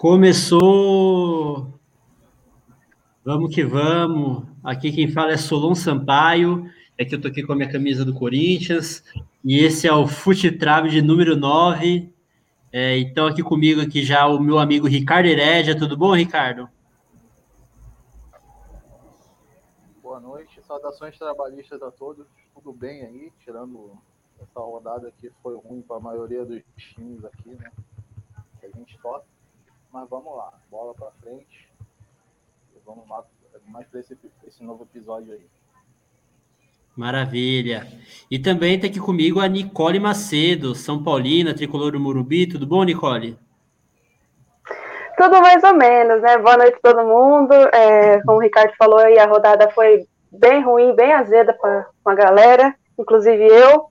Começou. Vamos que vamos. Aqui quem fala é Solon Sampaio. É que eu tô aqui com a minha camisa do Corinthians. E esse é o Fute Trave de número 9. É, então, aqui comigo aqui já o meu amigo Ricardo Herédia. Tudo bom, Ricardo? Boa noite. Saudações trabalhistas a todos. Tudo bem aí? Tirando essa rodada que foi ruim para a maioria dos times aqui, né? Que a gente toca. Mas vamos lá, bola para frente. E vamos lá, mais para esse, esse novo episódio aí. Maravilha. E também está aqui comigo a Nicole Macedo, São Paulina, tricolor do Murubi. Tudo bom, Nicole? Tudo mais ou menos, né? Boa noite a todo mundo. É, como o Ricardo falou aí, a rodada foi bem ruim, bem azeda com a galera, inclusive eu.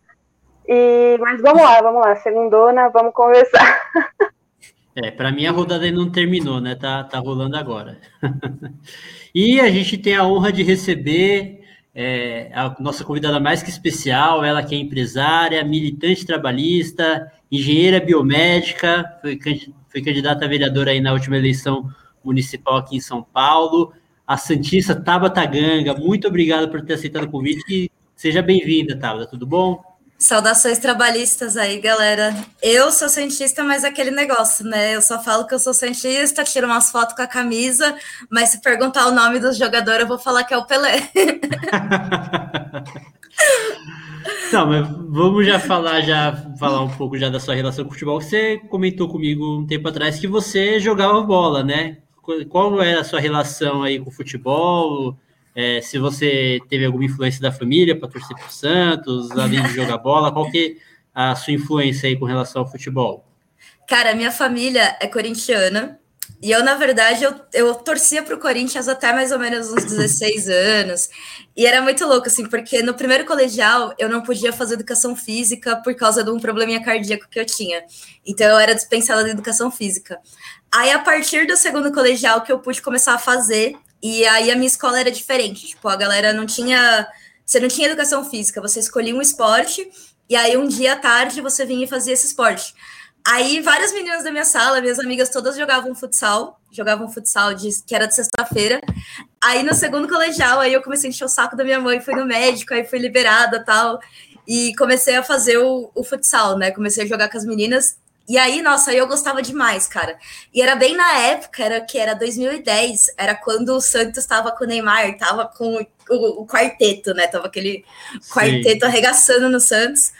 E, mas vamos lá, vamos lá, segundona, vamos conversar. É, para mim a rodada ainda não terminou, né? Tá, tá rolando agora. e a gente tem a honra de receber é, a nossa convidada mais que especial, ela que é empresária, militante trabalhista, engenheira biomédica, foi, foi candidata a vereadora aí na última eleição municipal aqui em São Paulo, a Santista Tabata Ganga. Muito obrigado por ter aceitado o convite e seja bem-vinda, Tabata, tudo bom? Saudações trabalhistas aí, galera. Eu sou cientista, mas é aquele negócio, né? Eu só falo que eu sou cientista, tiro umas fotos com a camisa, mas se perguntar o nome do jogador, eu vou falar que é o Pelé. Não, mas vamos já falar, já falar um pouco já da sua relação com o futebol. Você comentou comigo um tempo atrás que você jogava bola, né? Qual era a sua relação aí com o futebol? É, se você teve alguma influência da família para torcer para o Santos, além de jogar bola, qual que é a sua influência aí com relação ao futebol? Cara, minha família é corintiana. E eu, na verdade, eu, eu torcia para o Corinthians até mais ou menos uns 16 anos. E era muito louco, assim, porque no primeiro colegial eu não podia fazer educação física por causa de um probleminha cardíaco que eu tinha. Então eu era dispensada de educação física. Aí, a partir do segundo colegial, que eu pude começar a fazer, e aí a minha escola era diferente. Tipo, a galera não tinha. Você não tinha educação física, você escolhia um esporte, e aí um dia à tarde você vinha e fazia esse esporte. Aí várias meninas da minha sala, minhas amigas todas jogavam futsal, jogavam futsal de, que era de sexta-feira. Aí no segundo colegial, aí eu comecei a encher o saco da minha mãe, fui no médico, aí fui liberada tal. E comecei a fazer o, o futsal, né? Comecei a jogar com as meninas. E aí, nossa, eu gostava demais, cara. E era bem na época, era que era 2010, era quando o Santos estava com o Neymar, tava com o, o quarteto, né? Tava aquele quarteto Sim. arregaçando no Santos.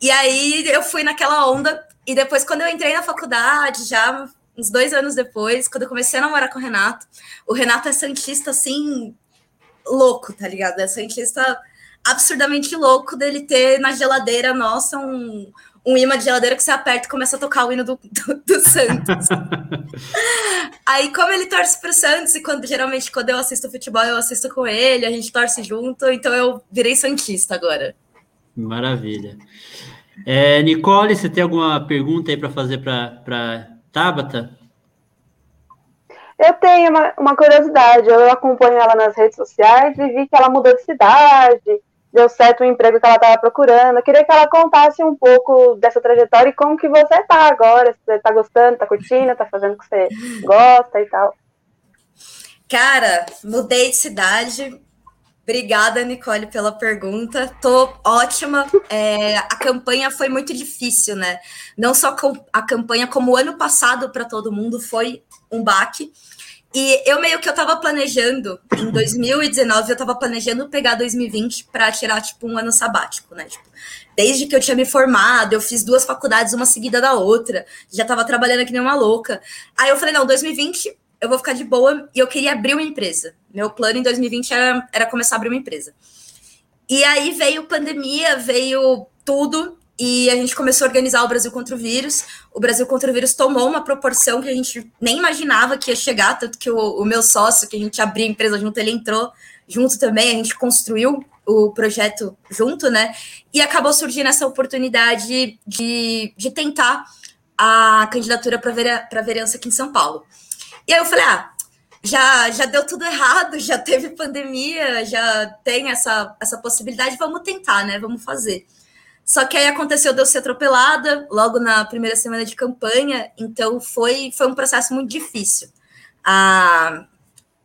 E aí eu fui naquela onda. E depois, quando eu entrei na faculdade, já uns dois anos depois, quando eu comecei a namorar com o Renato, o Renato é Santista assim, louco, tá ligado? É Santista absurdamente louco dele ter na geladeira nossa um um imã de geladeira que você aperta e começa a tocar o hino do, do, do Santos. Aí, como ele torce pro Santos, e quando geralmente quando eu assisto futebol, eu assisto com ele, a gente torce junto, então eu virei Santista agora. Maravilha. É, Nicole, você tem alguma pergunta aí para fazer para Tabata? Eu tenho uma, uma curiosidade, eu acompanho ela nas redes sociais e vi que ela mudou de cidade, deu certo o emprego que ela estava procurando. Eu queria que ela contasse um pouco dessa trajetória e como que você está agora, se você está gostando, está curtindo, está fazendo o que você gosta e tal. Cara, mudei de cidade. Obrigada, Nicole, pela pergunta. Tô ótima. É, a campanha foi muito difícil, né? Não só a campanha, como o ano passado para todo mundo foi um baque. E eu meio que eu tava planejando, em 2019, eu tava planejando pegar 2020 para tirar, tipo, um ano sabático, né? Tipo, desde que eu tinha me formado, eu fiz duas faculdades, uma seguida da outra, já tava trabalhando aqui nem uma louca. Aí eu falei, não, 2020 eu vou ficar de boa e eu queria abrir uma empresa. Meu plano em 2020 era, era começar a abrir uma empresa. E aí veio pandemia, veio tudo, e a gente começou a organizar o Brasil contra o vírus. O Brasil contra o vírus tomou uma proporção que a gente nem imaginava que ia chegar, tanto que o, o meu sócio, que a gente abriu a empresa junto, ele entrou junto também, a gente construiu o projeto junto, né? E acabou surgindo essa oportunidade de, de tentar a candidatura para a vereança aqui em São Paulo. E aí eu falei, ah, já, já deu tudo errado, já teve pandemia, já tem essa, essa possibilidade, vamos tentar, né? Vamos fazer. Só que aí aconteceu de eu ser atropelada logo na primeira semana de campanha, então foi, foi um processo muito difícil. Ah,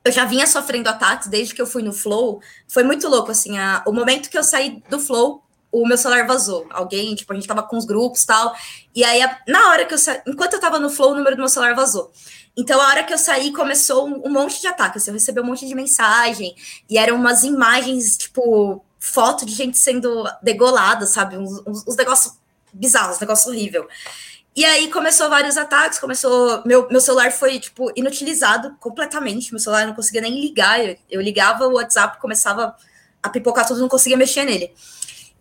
eu já vinha sofrendo ataques desde que eu fui no Flow. Foi muito louco, assim, a, o momento que eu saí do Flow, o meu celular vazou. Alguém, tipo, a gente tava com os grupos tal. E aí, na hora que eu saí, enquanto eu tava no Flow, o número do meu celular vazou. Então, a hora que eu saí, começou um, um monte de ataques. Assim, eu recebi um monte de mensagem, e eram umas imagens, tipo, foto de gente sendo degolada, sabe? Uns, uns, uns negócios bizarros, negócio horrível. E aí começou vários ataques, começou. Meu, meu celular foi, tipo, inutilizado completamente. Meu celular não conseguia nem ligar. Eu, eu ligava o WhatsApp, começava a pipocar tudo, não conseguia mexer nele.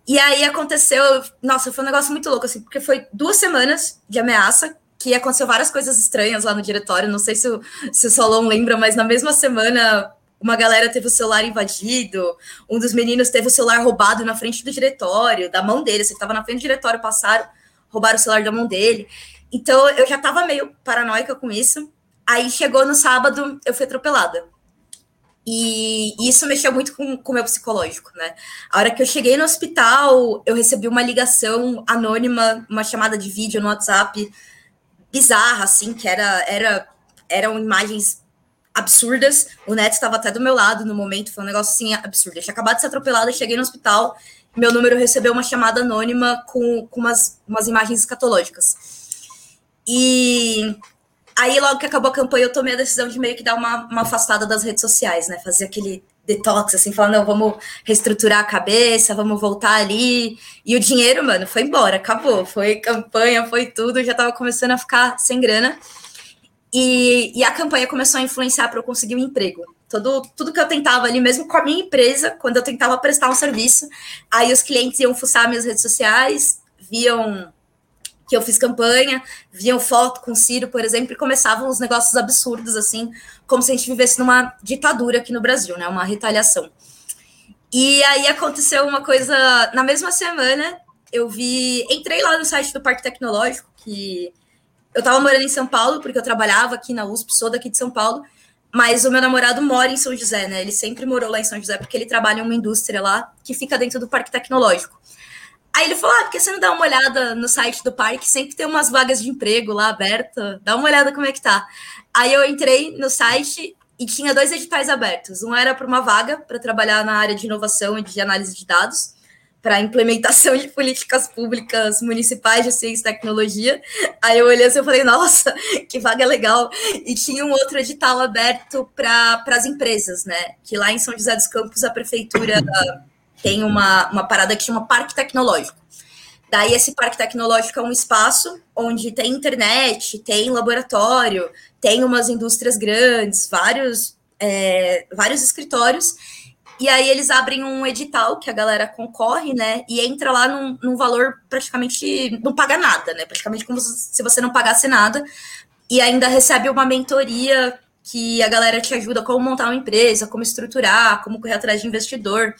E aí aconteceu, nossa, foi um negócio muito louco, assim, porque foi duas semanas de ameaça, que aconteceu várias coisas estranhas lá no diretório. Não sei se o, se o Solon lembra, mas na mesma semana uma galera teve o celular invadido, um dos meninos teve o celular roubado na frente do diretório, da mão dele. Você estava na frente do diretório, passaram roubaram o celular da mão dele. Então eu já tava meio paranoica com isso. Aí chegou no sábado, eu fui atropelada. E, isso mexeu muito com o meu psicológico, né? A hora que eu cheguei no hospital, eu recebi uma ligação anônima, uma chamada de vídeo no WhatsApp bizarra, assim, que era, era eram imagens absurdas. O Neto estava até do meu lado no momento, foi um negócio assim absurdo. Eu tinha acabado de ser atropelada, cheguei no hospital, meu número recebeu uma chamada anônima com, com umas, umas imagens escatológicas. E aí, logo que acabou a campanha, eu tomei a decisão de meio que dar uma, uma afastada das redes sociais, né? Fazer aquele detox, assim, falando, não, vamos reestruturar a cabeça, vamos voltar ali. E o dinheiro, mano, foi embora, acabou. Foi campanha, foi tudo, já tava começando a ficar sem grana. E, e a campanha começou a influenciar para eu conseguir um emprego. Todo, tudo que eu tentava ali, mesmo com a minha empresa, quando eu tentava prestar um serviço, aí os clientes iam fuçar minhas redes sociais, viam que eu fiz campanha, viam foto com o Ciro, por exemplo, e começavam os negócios absurdos, assim, como se a gente vivesse numa ditadura aqui no Brasil, né? Uma retaliação. E aí aconteceu uma coisa, na mesma semana, eu vi, entrei lá no site do Parque Tecnológico, que eu estava morando em São Paulo, porque eu trabalhava aqui na USP, sou daqui de São Paulo, mas o meu namorado mora em São José, né? Ele sempre morou lá em São José, porque ele trabalha em uma indústria lá que fica dentro do parque tecnológico. Aí ele falou: Ah, por que você não dá uma olhada no site do parque? Sempre tem umas vagas de emprego lá aberta. Dá uma olhada como é que tá. Aí eu entrei no site e tinha dois editais abertos. Um era para uma vaga para trabalhar na área de inovação e de análise de dados para implementação de políticas públicas municipais de ciência e tecnologia. Aí eu olhei assim e falei, nossa, que vaga legal. E tinha um outro edital aberto para as empresas, né? Que lá em São José dos Campos a prefeitura tem uma, uma parada que chama Parque Tecnológico. Daí esse parque tecnológico é um espaço onde tem internet, tem laboratório, tem umas indústrias grandes, vários, é, vários escritórios, e aí eles abrem um edital que a galera concorre, né? E entra lá num, num valor praticamente não paga nada, né? Praticamente como se você não pagasse nada. E ainda recebe uma mentoria que a galera te ajuda como montar uma empresa, como estruturar, como correr atrás de investidor.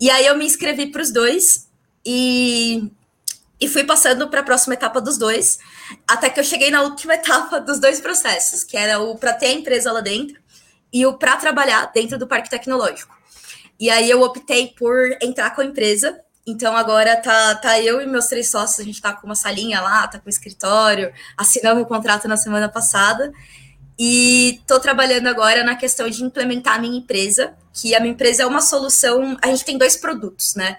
E aí eu me inscrevi para os dois e, e fui passando para a próxima etapa dos dois, até que eu cheguei na última etapa dos dois processos, que era o para ter a empresa lá dentro e o para trabalhar dentro do parque tecnológico. E aí eu optei por entrar com a empresa. Então agora tá, tá eu e meus três sócios, a gente tá com uma salinha lá, tá com o escritório, assinamos o contrato na semana passada. E tô trabalhando agora na questão de implementar a minha empresa, que a minha empresa é uma solução, a gente tem dois produtos, né?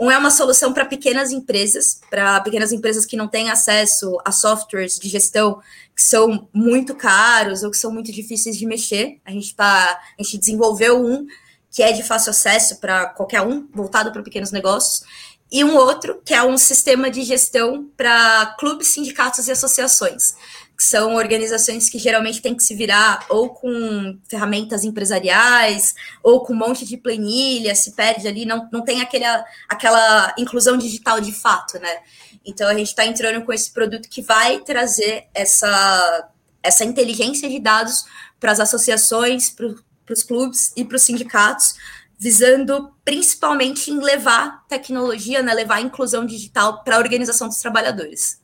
Um é uma solução para pequenas empresas, para pequenas empresas que não têm acesso a softwares de gestão que são muito caros ou que são muito difíceis de mexer. A gente tá, a gente desenvolveu um que é de fácil acesso para qualquer um, voltado para pequenos negócios, e um outro, que é um sistema de gestão para clubes, sindicatos e associações, que são organizações que geralmente têm que se virar ou com ferramentas empresariais, ou com um monte de planilha, se perde ali, não, não tem aquele, aquela inclusão digital de fato, né? Então a gente está entrando com esse produto que vai trazer essa, essa inteligência de dados para as associações, para para os clubes e para os sindicatos, visando principalmente em levar tecnologia, né, levar inclusão digital para a organização dos trabalhadores.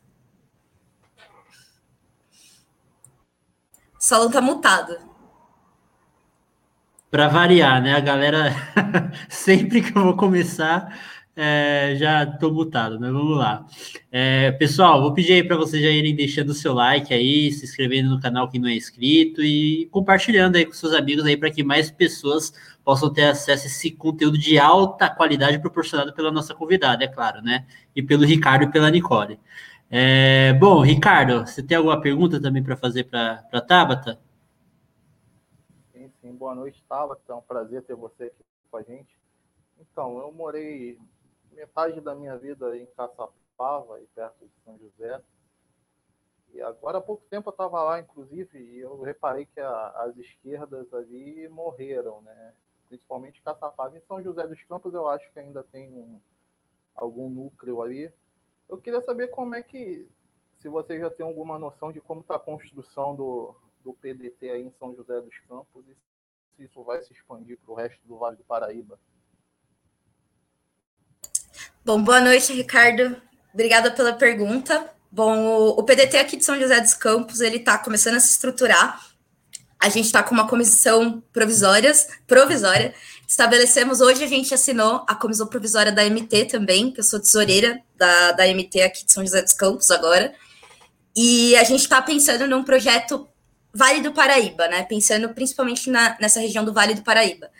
O salão está mutado. Para variar, né? A galera, sempre que eu vou começar, É, já estou mutado, mas vamos lá. É, pessoal, vou pedir aí para vocês já irem deixando o seu like aí, se inscrevendo no canal quem não é inscrito e compartilhando aí com seus amigos aí para que mais pessoas possam ter acesso a esse conteúdo de alta qualidade proporcionado pela nossa convidada, é claro, né? E pelo Ricardo e pela Nicole. É, bom, Ricardo, você tem alguma pergunta também para fazer para a Tabata? Sim, sim. Boa noite, Tabata. É um prazer ter você aqui com a gente. Então, eu morei metade da minha vida em Caçapava, e perto de São José. E agora há pouco tempo eu estava lá, inclusive, e eu reparei que a, as esquerdas ali morreram, né? Principalmente Caçapava. Em São José dos Campos eu acho que ainda tem um, algum núcleo ali. Eu queria saber como é que, se você já tem alguma noção de como está a construção do, do PDT aí em São José dos Campos e se isso vai se expandir para o resto do Vale do Paraíba. Bom, boa noite, Ricardo. Obrigada pela pergunta. Bom, o PDT aqui de São José dos Campos, ele está começando a se estruturar. A gente está com uma comissão provisórias, provisória. Estabelecemos, hoje a gente assinou a comissão provisória da MT também, que eu sou tesoureira da, da MT aqui de São José dos Campos agora. E a gente está pensando num projeto Vale do Paraíba, né? Pensando principalmente na, nessa região do Vale do Paraíba.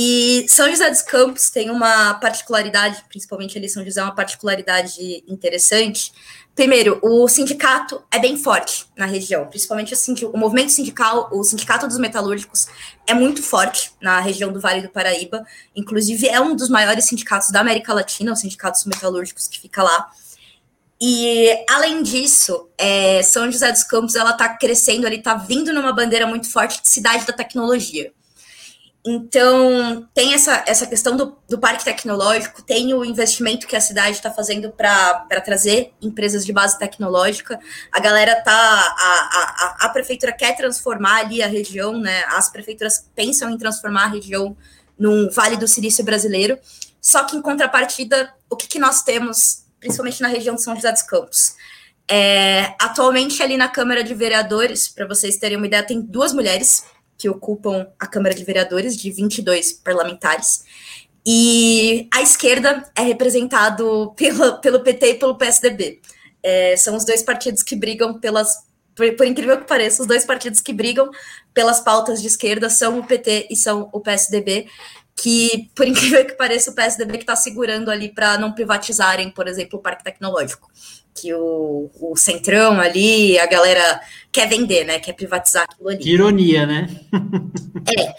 E São José dos Campos tem uma particularidade, principalmente ali São José, uma particularidade interessante. Primeiro, o sindicato é bem forte na região, principalmente o, o movimento sindical, o sindicato dos metalúrgicos é muito forte na região do Vale do Paraíba. Inclusive, é um dos maiores sindicatos da América Latina, o sindicato dos metalúrgicos que fica lá. E além disso, é, São José dos Campos ela está crescendo, ele está vindo numa bandeira muito forte de cidade da tecnologia. Então, tem essa, essa questão do, do parque tecnológico, tem o investimento que a cidade está fazendo para trazer empresas de base tecnológica. A galera tá. A, a, a prefeitura quer transformar ali a região, né? As prefeituras pensam em transformar a região num Vale do Silício brasileiro. Só que, em contrapartida, o que, que nós temos, principalmente na região de São José dos Campos? É, atualmente, ali na Câmara de Vereadores, para vocês terem uma ideia, tem duas mulheres que ocupam a Câmara de Vereadores, de 22 parlamentares. E a esquerda é representado pelo, pelo PT e pelo PSDB. É, são os dois partidos que brigam pelas. Por, por, incrível que pareça, os dois partidos que brigam pelas pautas de esquerda são o PT e são o PSDB, que, por incrível que pareça, o PSDB que está segurando ali para não privatizarem, por exemplo, o Parque Tecnológico que o, o Centrão ali, a galera quer vender, né? Quer privatizar aquilo ali. Que ironia, né? é.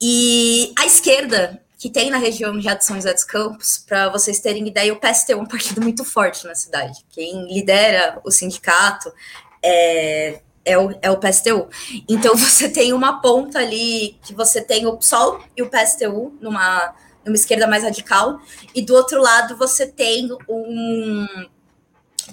E a esquerda, que tem na região já de São José dos Campos, para vocês terem ideia, o PST é um partido muito forte na cidade. Quem lidera o sindicato é, é o, é o PSTU. Então você tem uma ponta ali que você tem o PSOL e o PSTU numa, numa esquerda mais radical, e do outro lado você tem um,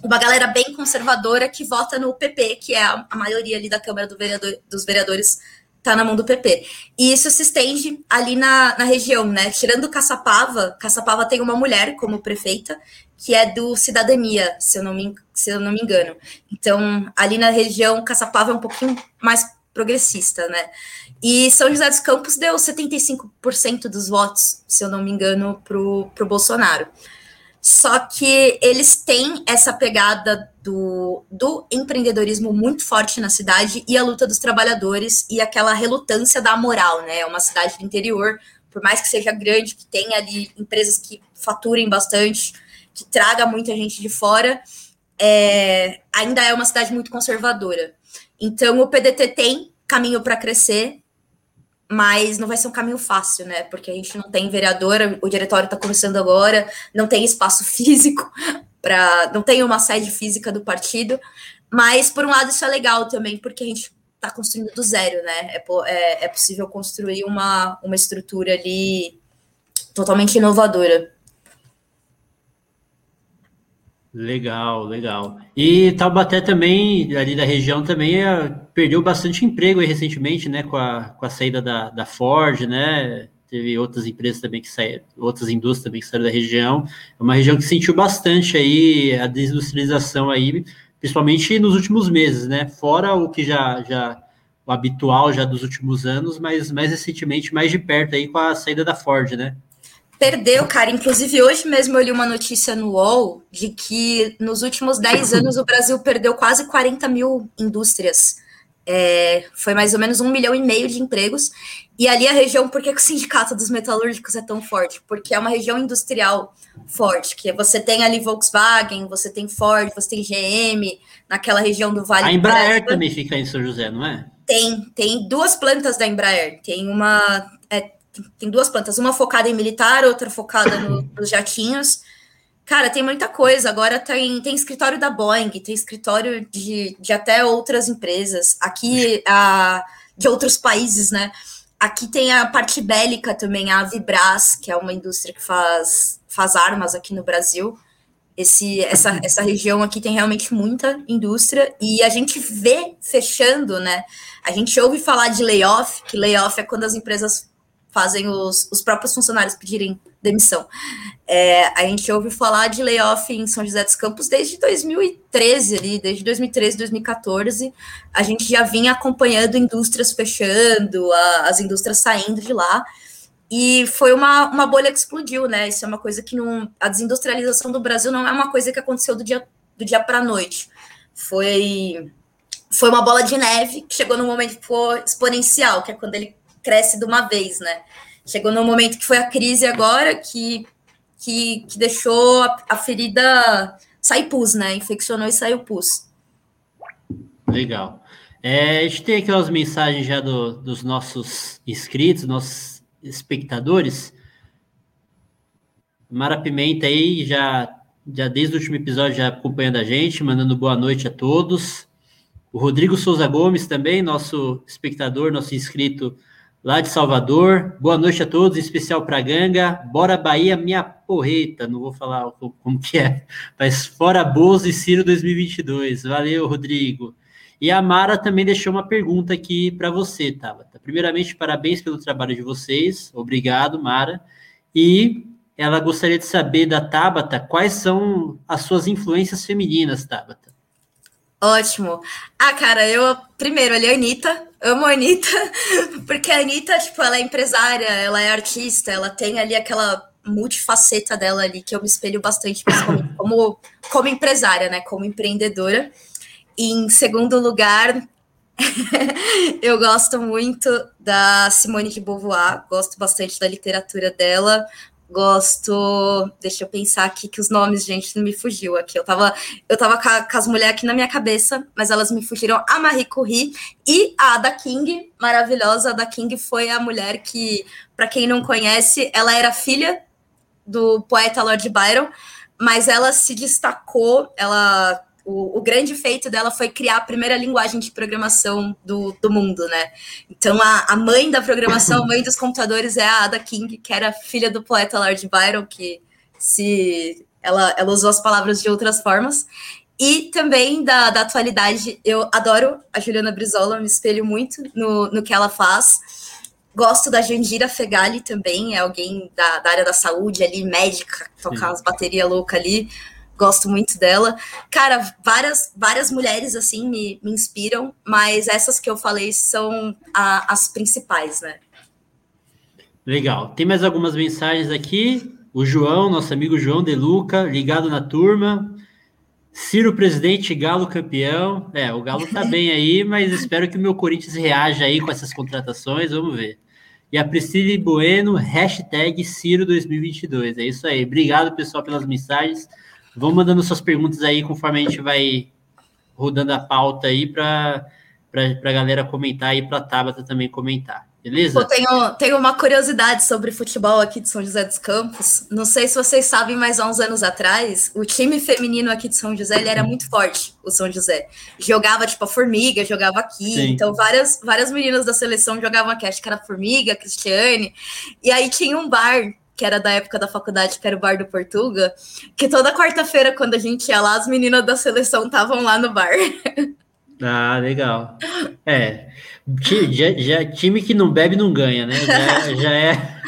uma galera bem conservadora que vota no PP, que é a, a maioria ali da Câmara do vereador, dos Vereadores tá na mão do PP. E isso se estende ali na, na região, né? Tirando Caçapava, Caçapava tem uma mulher como prefeita, que é do Cidadania, se eu não me, se eu não me engano. Então, ali na região, Caçapava é um pouquinho mais progressista, né? E São José dos Campos deu 75% dos votos, se eu não me engano, pro, pro Bolsonaro. Só que eles têm essa pegada do, do empreendedorismo muito forte na cidade e a luta dos trabalhadores e aquela relutância da moral, né? É uma cidade do interior, por mais que seja grande, que tenha ali empresas que faturem bastante, que traga muita gente de fora, é, ainda é uma cidade muito conservadora. Então o PDT tem caminho para crescer, mas não vai ser um caminho fácil, né? Porque a gente não tem vereadora, o diretório está começando agora, não tem espaço físico para, não tem uma sede física do partido, mas por um lado isso é legal também, porque a gente está construindo do zero, né? É, é, é possível construir uma, uma estrutura ali totalmente inovadora. Legal, legal. E Taubaté também, ali da região, também é, perdeu bastante emprego recentemente, né? Com a, com a saída da, da Ford, né? Teve outras empresas também que saíram, outras indústrias também que saíram da região. É uma região que sentiu bastante aí a desindustrialização aí, principalmente nos últimos meses, né? Fora o que já, já o habitual já dos últimos anos, mas mais recentemente, mais de perto aí com a saída da Ford, né? Perdeu, cara. Inclusive, hoje mesmo eu li uma notícia no UOL de que nos últimos 10 anos o Brasil perdeu quase 40 mil indústrias. É, foi mais ou menos um milhão e meio de empregos. E ali a região, por que o sindicato dos metalúrgicos é tão forte? Porque é uma região industrial forte, que você tem ali Volkswagen, você tem Ford, você tem GM, naquela região do Vale. A Embraer também fica em São José, não é? Tem, tem duas plantas da Embraer. Tem uma. Tem duas plantas, uma focada em militar, outra focada no, nos jatinhos. Cara, tem muita coisa. Agora tem, tem escritório da Boeing, tem escritório de, de até outras empresas. Aqui, a, de outros países, né? Aqui tem a parte bélica também, a Vibras, que é uma indústria que faz, faz armas aqui no Brasil. Esse, essa, essa região aqui tem realmente muita indústria e a gente vê fechando, né? A gente ouve falar de layoff, que layoff é quando as empresas fazem os, os próprios funcionários pedirem demissão. É, a gente ouve falar de layoff em São José dos Campos desde 2013, ali, desde 2013, 2014. A gente já vinha acompanhando indústrias fechando, a, as indústrias saindo de lá. E foi uma, uma bolha que explodiu, né? Isso é uma coisa que não. A desindustrialização do Brasil não é uma coisa que aconteceu do dia, do dia para a noite. Foi, foi uma bola de neve que chegou no momento exponencial, que é quando ele cresce de uma vez, né? Chegou no momento que foi a crise agora que, que, que deixou a, a ferida sair pus, né? Infeccionou e saiu pus. Legal. É, a gente tem aqui as mensagens já do, dos nossos inscritos, nossos espectadores. Mara Pimenta aí já, já desde o último episódio já acompanhando a gente, mandando boa noite a todos. O Rodrigo Souza Gomes também, nosso espectador, nosso inscrito lá de Salvador. Boa noite a todos, em especial para Ganga. Bora Bahia, minha porreta. Não vou falar como que é, mas fora Bozo e Ciro 2022. Valeu, Rodrigo. E a Mara também deixou uma pergunta aqui para você, Tabata. Primeiramente, parabéns pelo trabalho de vocês. Obrigado, Mara. E ela gostaria de saber da Tabata quais são as suas influências femininas, Tabata. Ótimo. Ah, cara, eu primeiro ali a Anitta, amo a Anitta, porque a Anitta, tipo, ela é empresária, ela é artista, ela tem ali aquela multifaceta dela ali que eu me espelho bastante, principalmente como, como empresária, né? Como empreendedora. E em segundo lugar, eu gosto muito da Simone de Beauvoir, gosto bastante da literatura dela, Gosto. Deixa eu pensar aqui que os nomes, gente, não me fugiu aqui. Eu tava, eu tava com, a, com as mulheres aqui na minha cabeça, mas elas me fugiram. A Marie Curie e a Ada King, maravilhosa. A Ada King foi a mulher que, para quem não conhece, ela era filha do poeta Lord Byron, mas ela se destacou, ela o, o, grande feito dela foi criar a primeira linguagem de programação do, do mundo, né? Então, a, a mãe da programação, a mãe dos computadores é a Ada King, que era filha do poeta Lord Byron, que se ela, ela usou as palavras de outras formas. E também da, da atualidade, eu adoro a Juliana Brizola, me espelho muito no, no que ela faz. Gosto da Jandira Fegali também, é alguém da, da área da saúde ali, médica, tocar as baterias loucas ali gosto muito dela. Cara, várias, várias mulheres assim me, me inspiram, mas essas que eu falei são a, as principais, né? Legal. Tem mais algumas mensagens aqui. O João, nosso amigo João De Luca, ligado na turma. Ciro presidente, Galo campeão. É, o Galo tá bem aí, mas espero que o meu Corinthians reaja aí com essas contratações. Vamos ver. E a Priscila Bueno, hashtag Ciro 2022. É isso aí. Obrigado, pessoal, pelas mensagens. Vão mandando suas perguntas aí conforme a gente vai rodando a pauta aí para a galera comentar e para a Tabata também comentar. Beleza? Eu tenho, tenho uma curiosidade sobre futebol aqui de São José dos Campos. Não sei se vocês sabem, mas há uns anos atrás, o time feminino aqui de São José ele era muito forte, o São José. Jogava tipo a Formiga, jogava aqui. Sim. Então, várias, várias meninas da seleção jogavam aqui. Acho que era Formiga, Cristiane. E aí tinha um bar que era da época da faculdade, que era o Bar do Portuga, que toda quarta-feira, quando a gente ia lá, as meninas da seleção estavam lá no bar. Ah, legal. É, já, já, time que não bebe não ganha, né? Já, já é.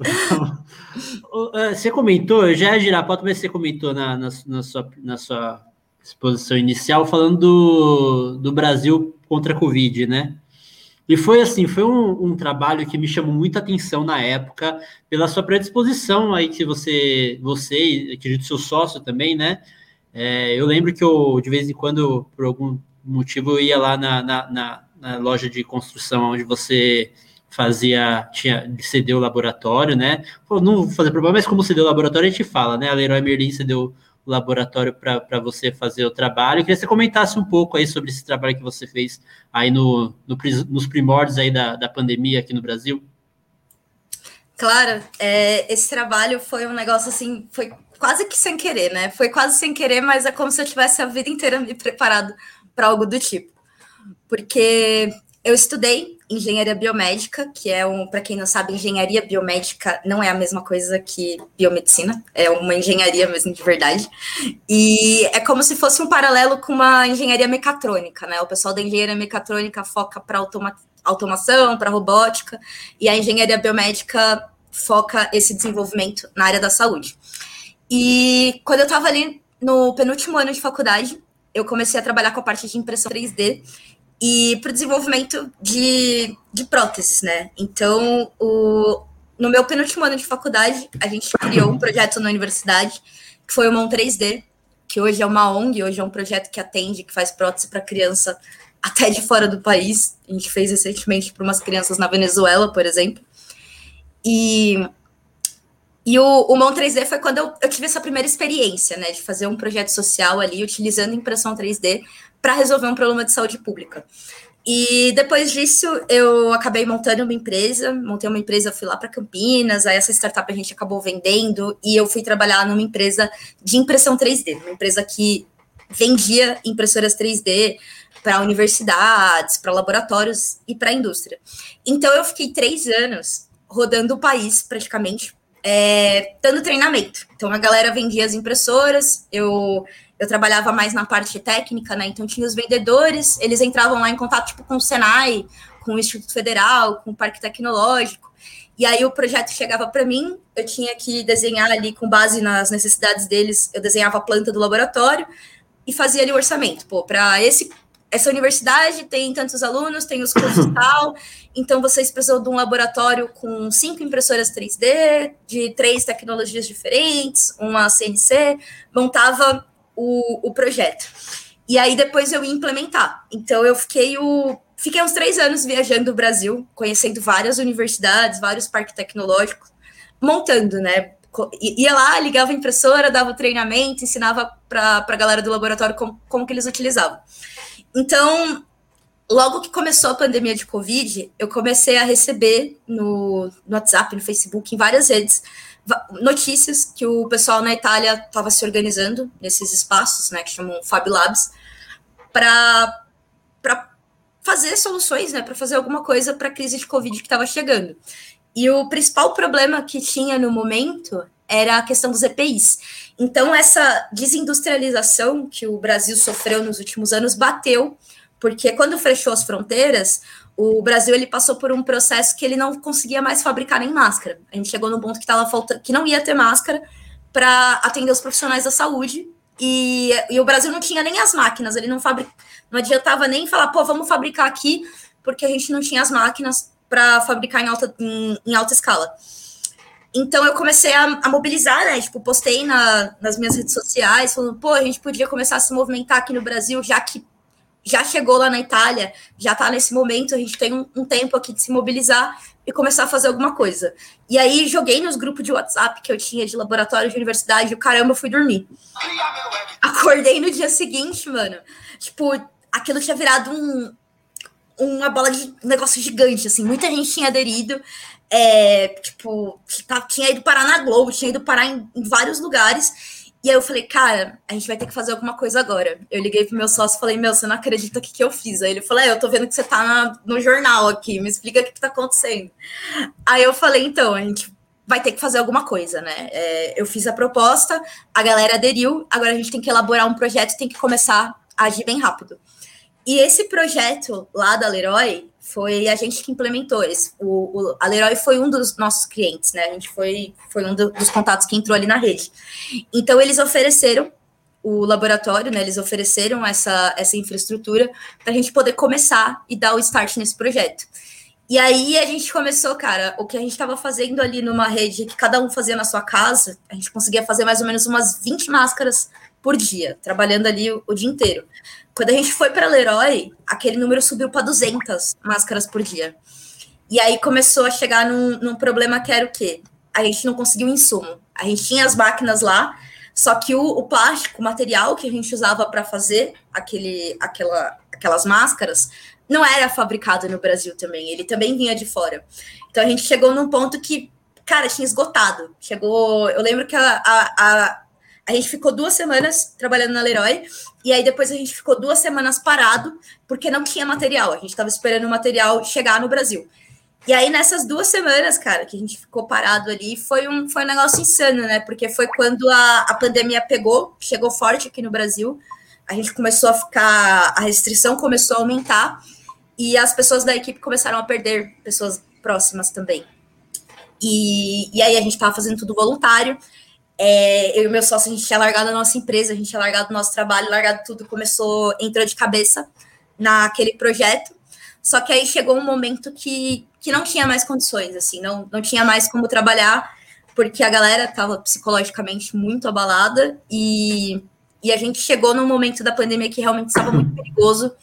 É, você comentou, eu já ia girar a pauta, mas você comentou na, na, na, sua, na sua exposição inicial falando do, do Brasil contra a Covid, né? E foi assim, foi um, um, trabalho que me chamou muita atenção na época, pela sua predisposição aí que você, você, acredito seu sócio também, né? É, eu lembro que eu, de vez em quando, por algum motivo, eu ia lá na, na, na, na loja de construção onde você fazia, tinha, cedeu o laboratório, né? Pô, não vou fazer problema, mas como cedeu o laboratório, a gente fala, né? A Leroy Merlin cedeu o laboratório para você fazer o trabalho. Eu queria que você comentasse um pouco aí sobre esse trabalho que você fez aí no, no nos primórdios aí da, da pandemia aqui no Brasil. Claro, é, esse trabalho foi um negócio assim, foi quase que sem querer, né? Foi quase sem querer, mas é como se eu tivesse a vida inteira me preparado para algo do tipo. Porque eu estudei engenharia biomédica, que é um, para quem não sabe, engenharia biomédica não é a mesma coisa que biomedicina, é uma engenharia mesmo de verdade. E é como se fosse um paralelo com uma engenharia mecatrônica, né? O pessoal da engenharia mecatrônica foca para automa automação, para robótica, e a engenharia biomédica foca esse desenvolvimento na área da saúde. E quando eu estava ali no penúltimo ano de faculdade, eu comecei a trabalhar com a parte de impressão 3D e para o desenvolvimento de, de próteses, né? Então, o, no meu penúltimo ano de faculdade, a gente criou um projeto na universidade, que foi o Mão 3D, que hoje é uma ONG, hoje é um projeto que atende, que faz prótese para criança até de fora do país. A gente fez recentemente para umas crianças na Venezuela, por exemplo. E, e o, o Mão 3D foi quando eu, eu tive essa primeira experiência, né, de fazer um projeto social ali, utilizando impressão 3D para resolver um problema de saúde pública. E depois disso, eu acabei montando uma empresa, montei uma empresa, fui lá para Campinas, aí essa startup a gente acabou vendendo, e eu fui trabalhar numa empresa de impressão 3D, uma empresa que vendia impressoras 3D para universidades, para laboratórios e para a indústria. Então, eu fiquei três anos rodando o país, praticamente, é, dando treinamento. Então, a galera vendia as impressoras, eu eu trabalhava mais na parte técnica, né? Então tinha os vendedores, eles entravam lá em contato tipo, com o Senai, com o Instituto Federal, com o Parque Tecnológico. E aí o projeto chegava para mim, eu tinha que desenhar ali com base nas necessidades deles, eu desenhava a planta do laboratório e fazia ali o orçamento. Pô, para esse essa universidade tem tantos alunos, tem os cursos tal, então vocês precisam de um laboratório com cinco impressoras 3D, de três tecnologias diferentes, uma CNC, montava o, o projeto. E aí depois eu ia implementar. Então eu fiquei o. Fiquei uns três anos viajando o Brasil, conhecendo várias universidades, vários parques tecnológicos, montando, né? Ia lá, ligava a impressora, dava treinamento, ensinava para a galera do laboratório como, como que eles utilizavam. Então, logo que começou a pandemia de Covid, eu comecei a receber no, no WhatsApp, no Facebook, em várias redes, notícias que o pessoal na Itália estava se organizando nesses espaços, né, que chamam Fab Labs, para fazer soluções, né, para fazer alguma coisa para a crise de Covid que estava chegando. E o principal problema que tinha no momento era a questão dos EPIs. Então, essa desindustrialização que o Brasil sofreu nos últimos anos bateu, porque quando fechou as fronteiras, o Brasil ele passou por um processo que ele não conseguia mais fabricar nem máscara. A gente chegou no ponto que estava faltando, que não ia ter máscara para atender os profissionais da saúde. E, e, o Brasil não tinha nem as máquinas, ele não fabric, não adiantava nem falar, pô, vamos fabricar aqui, porque a gente não tinha as máquinas para fabricar em alta, em, em, alta escala. Então eu comecei a, a mobilizar, né? Tipo, postei na, nas minhas redes sociais, falando, pô, a gente podia começar a se movimentar aqui no Brasil, já que já chegou lá na Itália, já está nesse momento, a gente tem um, um, tempo aqui de se mobilizar e começar a fazer alguma coisa. E aí joguei nos grupos de WhatsApp que eu tinha de laboratório de universidade e caramba, fui dormir. Acordei no dia seguinte, mano. Tipo, aquilo tinha virado um, uma bola de negócio gigante, assim. Muita gente tinha aderido. É, tipo, tinha ido parar na Globo, tinha ido parar em, em vários lugares. E aí eu falei, cara, a gente vai ter que fazer alguma coisa agora. Eu liguei pro meu sócio e falei, meu, você não acredita o que, que eu fiz. Aí ele falou, é, eu tô vendo que você tá na, no jornal aqui, me explica o que, que tá acontecendo. Aí eu falei, então, a gente vai ter que fazer alguma coisa, né? É, eu fiz a proposta, a galera aderiu, agora a gente tem que elaborar um projeto tem que começar a agir bem rápido. E esse projeto lá da Leroy foi a gente que implementou esse. O, o, a Leroy foi um dos nossos clientes, né? A gente foi, foi um do, dos contatos que entrou ali na rede. Então, eles ofereceram o, o laboratório, né? Eles ofereceram essa, essa infraestrutura para a gente poder começar e dar o start nesse projeto. E aí a gente começou, cara, o que a gente estava fazendo ali numa rede que cada um fazia na sua casa, a gente conseguia fazer mais ou menos umas 20 máscaras por dia, trabalhando ali o, o dia inteiro. Quando a gente foi para Leroy, aquele número subiu para 200 máscaras por dia. E aí começou a chegar num, num problema que era o quê? A gente não conseguiu insumo. A gente tinha as máquinas lá, só que o, o plástico, o material que a gente usava para fazer aquele, aquela, aquelas máscaras, não era fabricado no Brasil também, ele também vinha de fora. Então a gente chegou num ponto que, cara, tinha esgotado. Chegou. Eu lembro que a, a, a, a gente ficou duas semanas trabalhando na Leroy, e aí depois a gente ficou duas semanas parado, porque não tinha material. A gente estava esperando o material chegar no Brasil. E aí, nessas duas semanas, cara, que a gente ficou parado ali, foi um, foi um negócio insano, né? Porque foi quando a, a pandemia pegou, chegou forte aqui no Brasil, a gente começou a ficar, a restrição começou a aumentar, e as pessoas da equipe começaram a perder pessoas próximas também. E, e aí a gente estava fazendo tudo voluntário. É, eu e meu sócio, a gente tinha largado a nossa empresa, a gente tinha largado o nosso trabalho, largado tudo, começou, entrou de cabeça naquele projeto. Só que aí chegou um momento que, que não tinha mais condições, assim, não, não tinha mais como trabalhar, porque a galera estava psicologicamente muito abalada e, e a gente chegou num momento da pandemia que realmente estava muito perigoso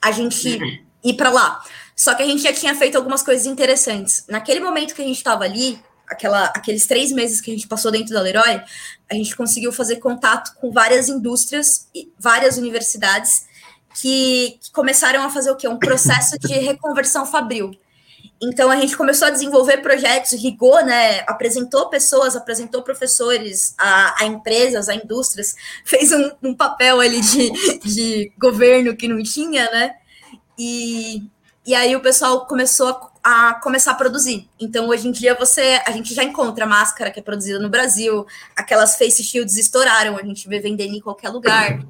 a gente ir para lá. Só que a gente já tinha feito algumas coisas interessantes. Naquele momento que a gente estava ali, aquela, aqueles três meses que a gente passou dentro da Leroy, a gente conseguiu fazer contato com várias indústrias e várias universidades que, que começaram a fazer o quê? Um processo de reconversão fabril. Então a gente começou a desenvolver projetos, rigou, né? Apresentou pessoas, apresentou professores a, a empresas, a indústrias, fez um, um, papel ali de, de governo que não tinha, né? E, e aí o pessoal começou a, a, começar a produzir. Então hoje em dia você a gente já encontra máscara que é produzida no Brasil, aquelas face shields estouraram, a gente vê vendendo em qualquer lugar.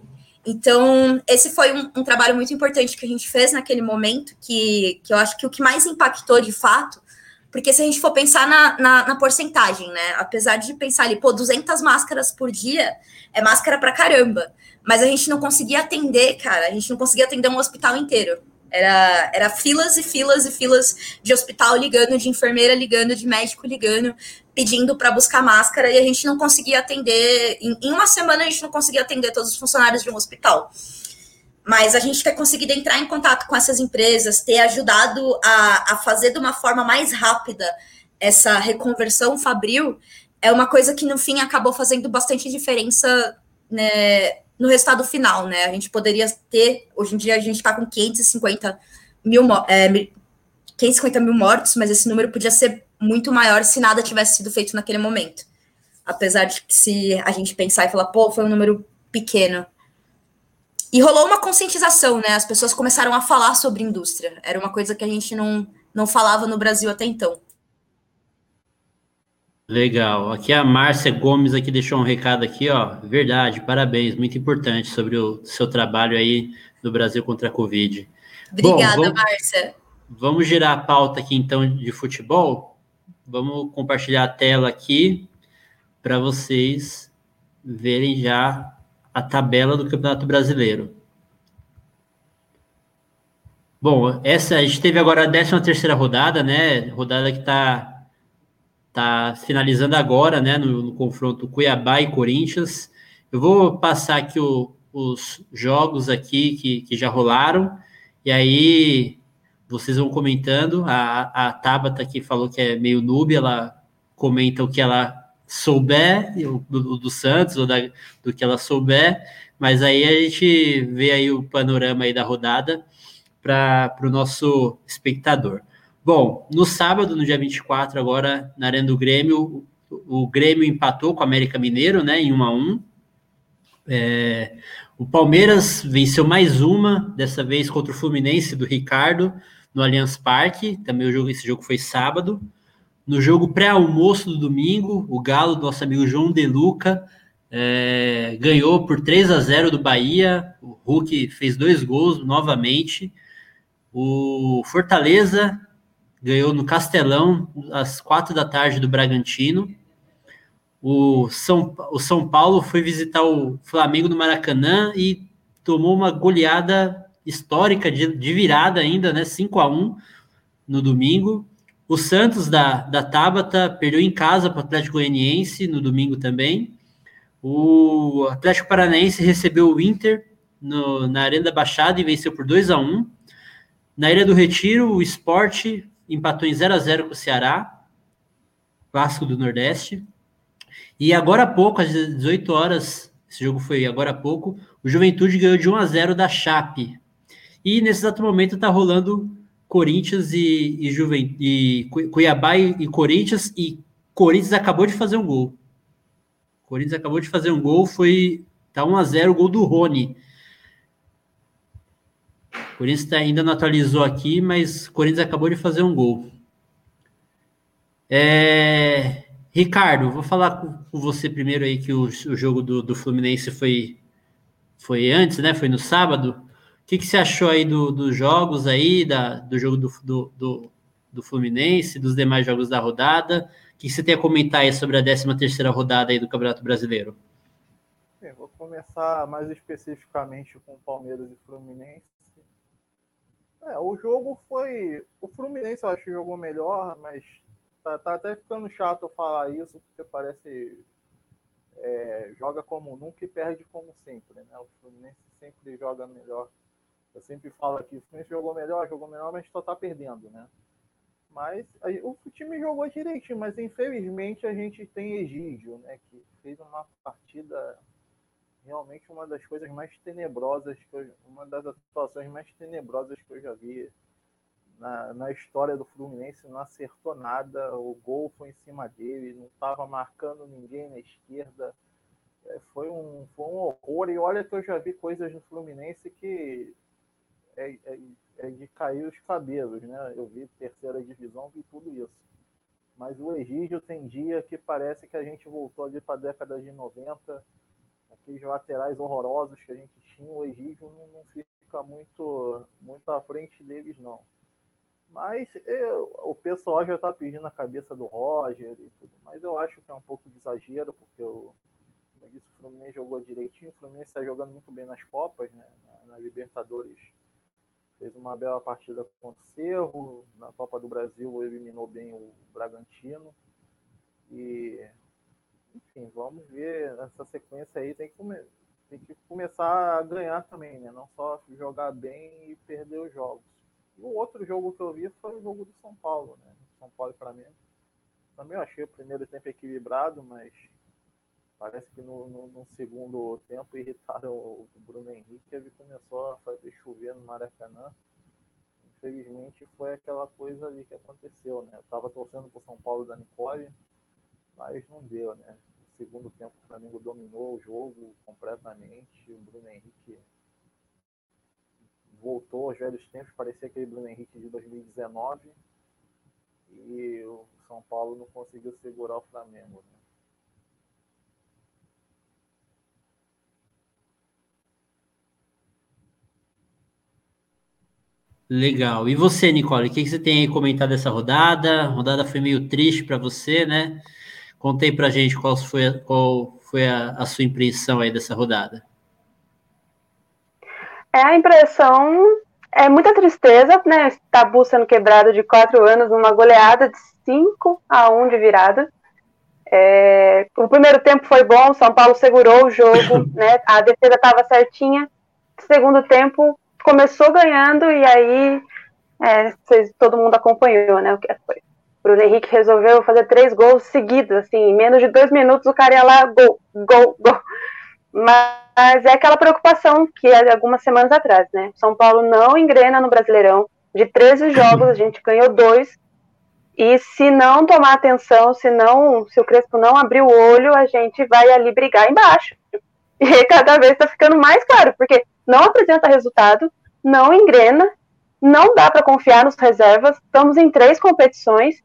Então, esse foi um, um, trabalho muito importante que a gente fez naquele momento, que, que eu acho que o que mais impactou de fato, porque se a gente for pensar na, na, na porcentagem, né? Apesar de pensar ali, pô, 200 máscaras por dia é máscara pra caramba, mas a gente não conseguia atender, cara, a gente não conseguia atender um hospital inteiro. Era, era filas e filas e filas de hospital ligando, de enfermeira ligando, de médico ligando, pedindo para buscar máscara e a gente não conseguia atender. Em, em, uma semana a gente não conseguia atender todos os funcionários de um hospital. Mas a gente ter conseguido entrar em contato com essas empresas, ter ajudado a, a fazer de uma forma mais rápida essa reconversão fabril, é uma coisa que no fim acabou fazendo bastante diferença né, no resultado final, né? A gente poderia ter, hoje em dia a gente está com 550 mil, é, 550 mil mortos, mas esse número podia ser muito maior se nada tivesse sido feito naquele momento. Apesar de que se a gente pensar e falar, pô, foi um número pequeno. E rolou uma conscientização, né? As pessoas começaram a falar sobre indústria. Era uma coisa que a gente não, não falava no Brasil até então. Legal. Aqui a Márcia Gomes aqui deixou um recado aqui, ó. Verdade, parabéns, muito importante sobre o seu trabalho aí no Brasil contra a Covid. Obrigada, Bom, vamos, Márcia. Vamos girar a pauta aqui então de futebol. Vamos compartilhar a tela aqui para vocês verem já a tabela do Campeonato Brasileiro. Bom, essa a gente teve agora a 13 terceira rodada, né? Rodada que está tá finalizando agora, né? No, no, confronto Cuiabá e Corinthians. Eu vou passar aqui o, os jogos aqui que, que já rolaram e aí vocês vão comentando. A, a Tabata aqui falou que é meio noob, ela comenta o que ela souber, do, do Santos, ou da, do que ela souber, mas aí a gente vê aí o panorama aí da rodada para o no espectador. Bom, no sábado, no dia 24, agora, na Arena do Grêmio, o, Grêmio empatou com o América Mineiro, né, em 1 a 1 é, o Palmeiras venceu mais uma, dessa vez contra o Fluminense do Ricardo, no Allianz Parque. Também o jogo, esse jogo foi sábado. No jogo pré-almoço do domingo, o Galo, nosso amigo João De Luca, é, ganhou por 3 a 0 do Bahia. O Hulk fez dois gols novamente. O Fortaleza ganhou no Castelão às quatro da tarde do Bragantino. o São, o São Paulo foi visitar o Flamengo no Maracanã e tomou uma goleada histórica de, de virada ainda, né? 5 a 1 no domingo. O Santos da, da Tabata perdeu em casa para o Atlético Goianiense no domingo também. O Atlético Paranaense recebeu o Inter no, na Arena da Baixada e venceu por 2 a 1 Na Ilha do Retiro, o Esporte empatou em 0 a 0 com o Ceará, Vasco do Nordeste. E agora há pouco, às 18 horas, esse jogo foi agora há pouco, o Juventude ganhou de 1 a 0 da Chape. E nesse exato momento está rolando Corinthians e, e, Juven, e Cuiabá e, e Corinthians, e Corinthians acabou de fazer um gol. Corinthians acabou de fazer um gol, foi tá 1 a 0 o gol do Rony. Corinthians tá, ainda não atualizou aqui, mas Corinthians acabou de fazer um gol. É, Ricardo, vou falar com, você primeiro aí que o, o jogo do, do, Fluminense foi, foi antes, né? Foi no sábado. O que, que você achou aí do, dos jogos aí, da, do jogo do, do, do, do Fluminense, dos demais jogos da rodada? O que, que você tem a comentar aí sobre a 13 terceira rodada aí do Campeonato Brasileiro? Bem, vou começar mais especificamente com o Palmeiras e Fluminense. É, o jogo foi. O Fluminense eu acho que jogou melhor, mas tá, tá até ficando chato falar isso, porque parece. É, joga como nunca e perde como sempre. Né? O Fluminense sempre joga melhor eu sempre falo aqui, o Fluminense jogou melhor, jogou melhor, mas só tá perdendo, né? Mas o time jogou direitinho, mas infelizmente a gente tem Egídio, né? Que fez uma partida realmente uma das coisas mais tenebrosas, que eu, uma das atuações mais tenebrosas que eu já vi na, na história do Fluminense. Não acertou nada, o gol foi em cima dele, não estava marcando ninguém na esquerda. É, foi, um, foi um horror. E olha que eu já vi coisas no Fluminense que é, é, é, de cair os cabelos, né? Eu vi terceira divisão, vi tudo isso. Mas o Egídio tem dia que parece que a gente voltou ali para a década de 90, aqueles laterais horrorosos que a gente tinha, o Egídio não, não fica muito, muito à frente deles, não. Mas eu, o pessoal já está pedindo a cabeça do Roger e tudo, mas eu acho que é um pouco de exagero, porque o, como eu disse, o Fluminense jogou direitinho, o Fluminense está jogando muito bem nas Copas, né, na, na Libertadores fez uma bela partida contra o Cerro, na Copa do Brasil eliminou bem o Bragantino. E, enfim, vamos ver essa sequência aí, tem que, come tem que começar a ganhar também, né? Não só jogar bem e perder os jogos. E o outro jogo que eu vi foi o jogo do São Paulo, né? São Paulo para mim. Também eu achei o primeiro tempo equilibrado, mas Parece que no, no, no, segundo tempo irritaram o Bruno Henrique, ele começou a fazer chover no Maracanã. Infelizmente foi aquela coisa ali que aconteceu, né? Eu estava torcendo para o São Paulo da Nicole, mas não deu, né? Segundo tempo o Flamengo dominou o jogo completamente, o Bruno Henrique voltou aos velhos tempos, parecia aquele Bruno Henrique de 2019 e o São Paulo não conseguiu segurar o Flamengo. Né? Legal. E você, Nicole, o que você tem aí comentado dessa rodada? A rodada foi meio triste para você, né? Contei para a gente qual foi, a, qual foi a, a, sua impressão aí dessa rodada. É, a impressão é muita tristeza, né? Esse tabu sendo quebrado de quatro anos numa goleada de 5 a 1 de virada. É, o primeiro tempo foi bom, São Paulo segurou o jogo, né? A defesa estava certinha. Segundo tempo, começou ganhando e aí é, todo mundo acompanhou, né? O que foi. Bruno Henrique resolveu fazer três gols seguidos, assim, em menos de dois minutos o cara ia lá, gol, gol, gol. Mas é aquela preocupação que é algumas semanas atrás, né? São Paulo não engrena no Brasileirão. De 13 jogos, a gente ganhou dois. E se não tomar atenção, se não, se o Crespo não abrir o olho, a gente vai ali brigar embaixo. E cada vez está ficando mais claro, porque não apresenta resultado, não engrena, não dá para confiar nos reservas. Estamos em três competições,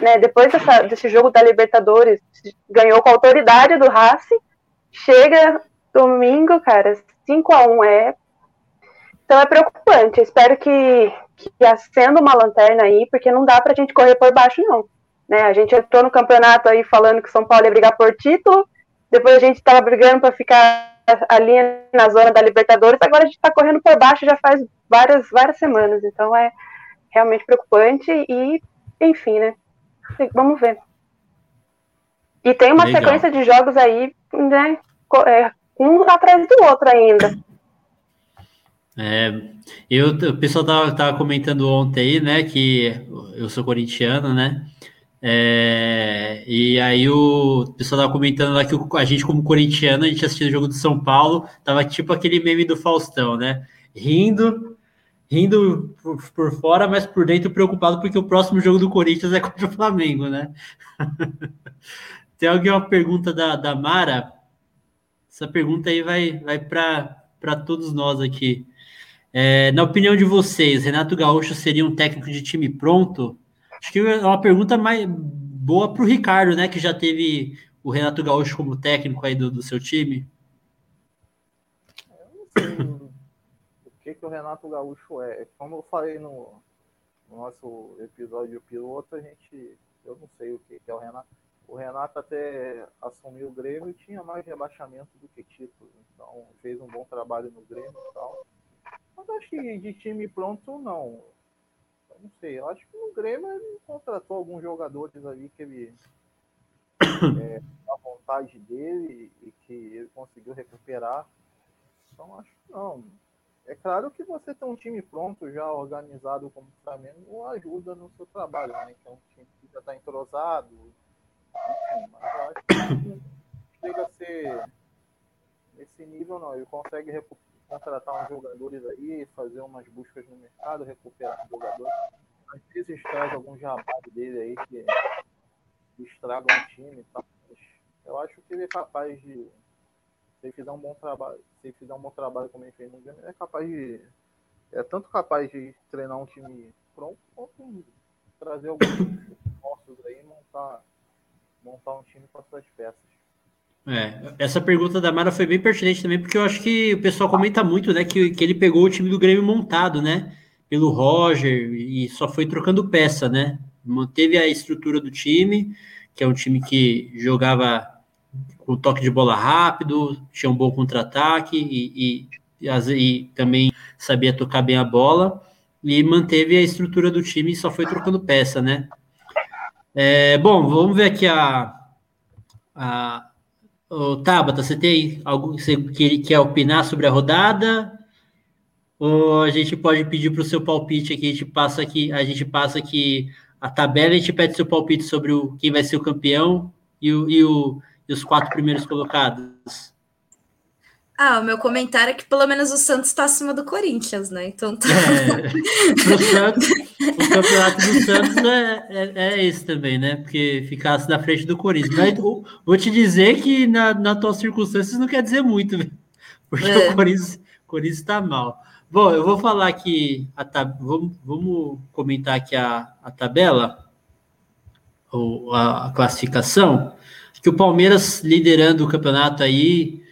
né? Depois dessa, desse jogo da Libertadores, ganhou com a autoridade do Racing. Chega domingo, cara, 5 a 1 é. Então é preocupante. Espero que, que acenda uma lanterna aí, porque não dá para a gente correr por baixo, não. Né? A gente entrou no campeonato aí falando que São Paulo ia brigar por título, depois a gente estava brigando para ficar ali na zona da Libertadores, agora a gente está correndo por baixo já faz várias, várias semanas, então é realmente preocupante e, enfim, né? Vamos ver. E tem uma Legal. sequência de jogos aí, né? É, um atrás do outro ainda. É, eu, o pessoal tava, tava comentando ontem aí, né, que eu sou corintiano, né? É, e aí o pessoal tava comentando lá que a gente, como corintiano, a gente assistindo o jogo do São Paulo, tava tipo aquele meme do Faustão, né? Rindo, rindo por, por fora, mas por dentro preocupado porque o próximo jogo do Corinthians é contra o Flamengo, né? Tem alguém uma pergunta da, da Mara? Essa pergunta aí vai, vai para todos nós aqui. É, na opinião de vocês, Renato Gaúcho seria um técnico de time pronto? Acho que é uma pergunta mais boa para o Ricardo, né? Que já teve o Renato Gaúcho como técnico aí do, do seu time. Eu não sei que, o Renato Gaúcho é. Como eu falei no, no nosso episódio piloto, a gente. Eu não sei o que, que é o Renato. O Renato até assumiu o Grêmio e tinha mais rebaixamento do que título. Então fez um bom trabalho no Grêmio e tal. Mas acho que de time pronto, não não sei, eu acho que no Grêmio ele contratou alguns jogadores ali que ele é, a vontade dele e que ele conseguiu recuperar. Então acho que não. É claro que você ter um time pronto, já organizado como o Flamengo, ajuda no seu trabalho, né? Que é um time que já está entrosado. Enfim, mas eu acho que chega a ser nesse nível não. Ele consegue contratar uns jogadores aí, fazer umas buscas no mercado, recuperar os jogadores. Às vezes traz algum jabá dele aí que, estraga um time e tal. Mas eu acho que ele é capaz de. Se ele fizer um bom trabalho, se fizer um bom trabalho como ele fez no Grêmio, é capaz de. É tanto capaz de treinar um time pronto quanto trazer alguns esforços aí e montar, montar um time com as suas peças. É, essa pergunta da Mara foi bem pertinente também, porque eu acho que o pessoal comenta muito, né, que, que ele pegou o time do Grêmio montado, né, pelo Roger e só foi trocando peça, né, manteve a estrutura do time, que é um time que jogava com toque de bola rápido, tinha um bom contra-ataque e, e, e, também sabia tocar bem a bola, e manteve a estrutura do time e só foi trocando peça, né. É, bom, vamos ver aqui a, a Ô, Tabata, você tem algo que você quer opinar sobre a rodada? Ou a gente pode pedir para o seu palpite aqui, a gente passa aqui, a gente passa aqui a tabela e a gente pede seu palpite sobre o, quem vai ser o campeão e, o, e, o, e os quatro primeiros colocados. Ah, o meu comentário é que pelo menos o Santos está acima do Corinthians, né? Então tá. É, Santos, o campeonato do Santos é, é, é, esse também, né? Porque ficasse na frente do Corinthians. Mas vou te dizer que na, na tua circunstâncias não quer dizer muito, porque é. o Corinthians, Corinthians está mal. Bom, eu vou falar aqui, a tab... vamos, vamos comentar aqui a, a tabela, ou a, a classificação, que o Palmeiras liderando o campeonato aí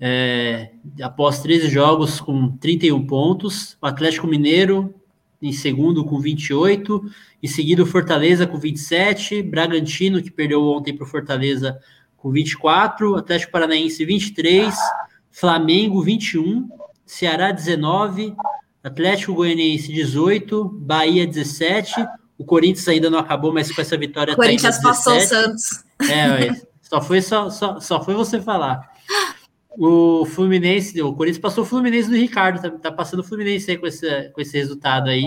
é, após 13 jogos com 31 pontos, o Atlético Mineiro em segundo com 28, em seguida o Fortaleza com 27, Bragantino, que perdeu ontem para o Fortaleza, com 24, Atlético Paranaense 23, Flamengo 21, Ceará 19, Atlético Goianiense 18, Bahia 17, o Corinthians ainda não acabou, mas com essa vitória... O tá Corinthians tá passou o Santos. É, só foi, só, só, só foi você falar. O Fluminense, o Corinthians passou o Fluminense do Ricardo, tá, tá passando o Fluminense aí com esse, com esse resultado aí.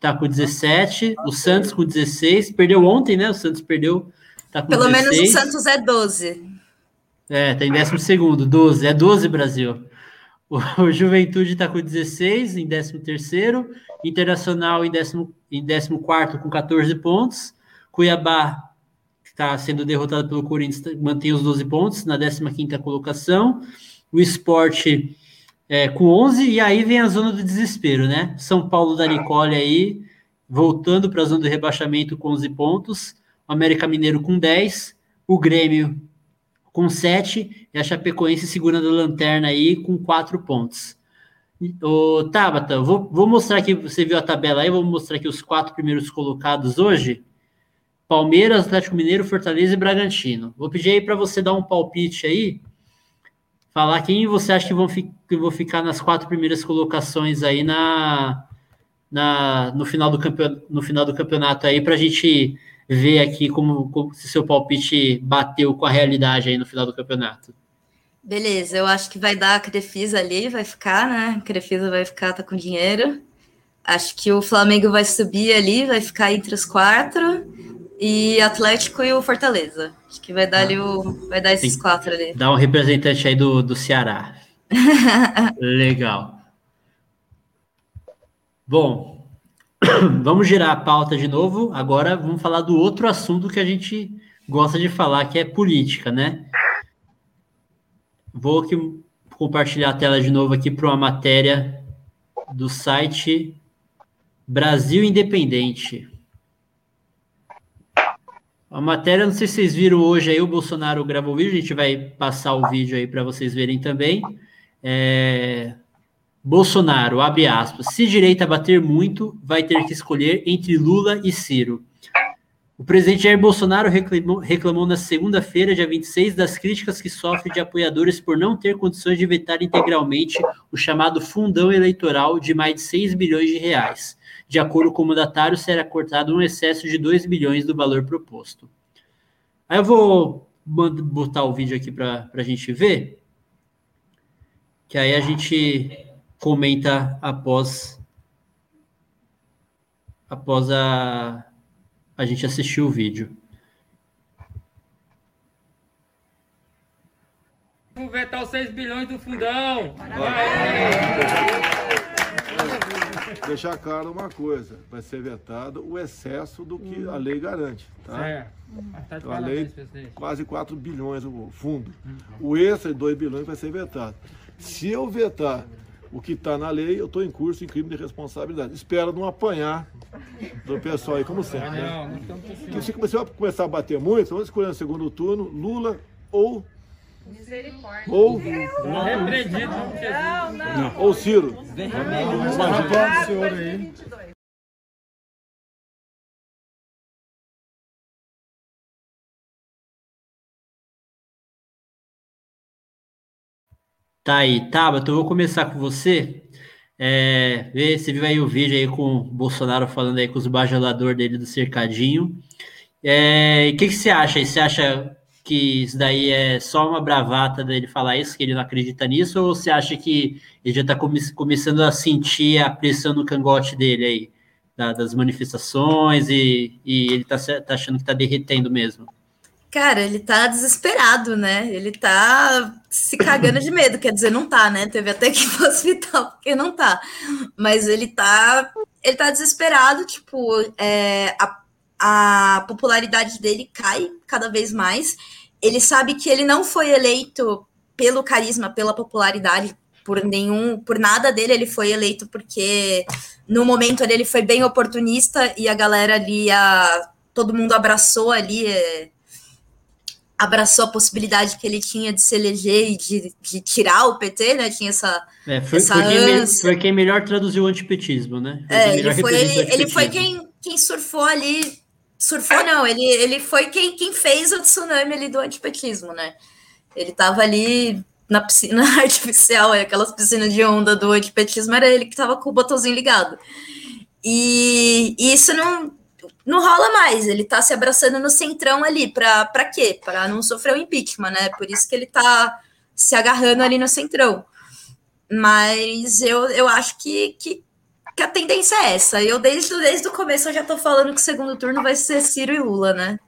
Tá com 17, o Santos com 16, perdeu ontem, né? O Santos perdeu. Tá Pelo 16. menos o Santos é 12. É, tá em 12, 12, é 12 Brasil. O, Juventude tá com 16, em 13, Internacional em 14 em 14 com 14 pontos. Cuiabá está sendo derrotado pelo Corinthians, mantém os 12 pontos na 15ª colocação. O esporte é, com 11, e aí vem a zona do desespero, né? São Paulo da Nicole aí, voltando para a zona do rebaixamento com 11 pontos. O América Mineiro com 10. O Grêmio com 7. E a Chapecoense segurando a lanterna aí com 4 pontos. Ô, Tabata, vou, vou mostrar aqui, você viu a tabela aí, vou mostrar aqui os quatro primeiros colocados hoje. Palmeiras, Atlético Mineiro, Fortaleza e Bragantino. Vou pedir aí para você dar um palpite aí, falar quem você acha que vão, fi que vão ficar nas quatro primeiras colocações aí na, na, no, final do no final do campeonato aí, para a gente ver aqui como, como se seu palpite bateu com a realidade aí no final do campeonato. Beleza, eu acho que vai dar a Crefisa ali, vai ficar, né? A Crefisa vai ficar, tá com dinheiro. Acho que o Flamengo vai subir ali, vai ficar entre os quatro. E Atlético e o Fortaleza. Acho que vai dar ah, ali o. Vai dar esses quatro ali. Dá um representante aí do, do Ceará. Legal. Bom, vamos girar a pauta de novo. Agora vamos falar do outro assunto que a gente gosta de falar, que é política, né? Vou aqui compartilhar a tela de novo aqui para uma matéria do site Brasil Independente. A matéria, não sei se vocês viram hoje aí, o Bolsonaro gravou o vídeo, a gente vai passar o vídeo aí para vocês verem também. É... Bolsonaro, abre aspas, se direita bater muito, vai ter que escolher entre Lula e Ciro. O presidente Jair Bolsonaro reclamou, reclamou na segunda-feira, dia 26, das críticas que sofre de apoiadores por não ter condições de vetar integralmente o chamado fundão eleitoral de mais de 6 bilhões de reais. De acordo com o mandatário, será cortado um excesso de 2 bilhões do valor proposto. Aí eu vou botar o vídeo aqui para a gente ver, que aí a gente comenta após após a a gente assistiu o vídeo. Vamos vetar os 6 bilhões do fundão. Deixar claro uma coisa, vai ser vetado o excesso do que a lei garante. Tá? É. Então, a lei, quase 4 bilhões o fundo. O extra de 2 bilhões vai ser vetado. Se eu vetar o que está na lei, eu estou em curso em crime de responsabilidade. Espero não apanhar do pessoal aí, como sempre. Né? Não, não se você começar a bater muito, vamos escolher no segundo turno Lula ou. Misericórdia. Ou. Não, não, não. Ou Ciro. Vamos lá, senhor aí. Tá aí, Tabata, eu vou começar com você. É, vê, você viu aí o vídeo aí com o Bolsonaro falando aí com os bajuladores dele do cercadinho. É, o que, que você acha aí? Você acha que isso daí é só uma bravata dele falar isso, que ele não acredita nisso, ou você acha que ele já está come começando a sentir a pressão no cangote dele aí, da, das manifestações, e, e ele está tá achando que está derretendo mesmo? Cara, ele tá desesperado, né? Ele tá se cagando de medo, quer dizer, não tá, né? Teve até que ir hospital, porque não tá. Mas ele tá. Ele tá desesperado, tipo, é, a, a popularidade dele cai cada vez mais. Ele sabe que ele não foi eleito pelo carisma, pela popularidade, por nenhum, por nada dele, ele foi eleito porque no momento ali ele foi bem oportunista e a galera ali, a, todo mundo abraçou ali. É, abraçou a possibilidade que ele tinha de se eleger e de, de tirar o PT, né? Tinha essa. É, foi, essa foi, quem, foi, quem, melhor traduziu o antipetismo, né? Foi é, ele foi, ele, ele foi quem, quem surfou ali. Surfou, não, ele, ele foi quem, quem fez o tsunami ali do antipetismo, né? Ele estava ali na piscina artificial, aquelas piscinas de onda do antipetismo, era ele que estava com o botãozinho ligado. E, e isso não, não rola mais. Ele tá se abraçando no centrão ali. Pra, pra quê? Para não sofrer o impeachment, né? Por isso que ele tá se agarrando ali no centrão. Mas eu, eu acho que, que, que a tendência é essa. Eu, desde, desde o começo, eu já tô falando que o segundo turno vai ser Ciro e Lula, né?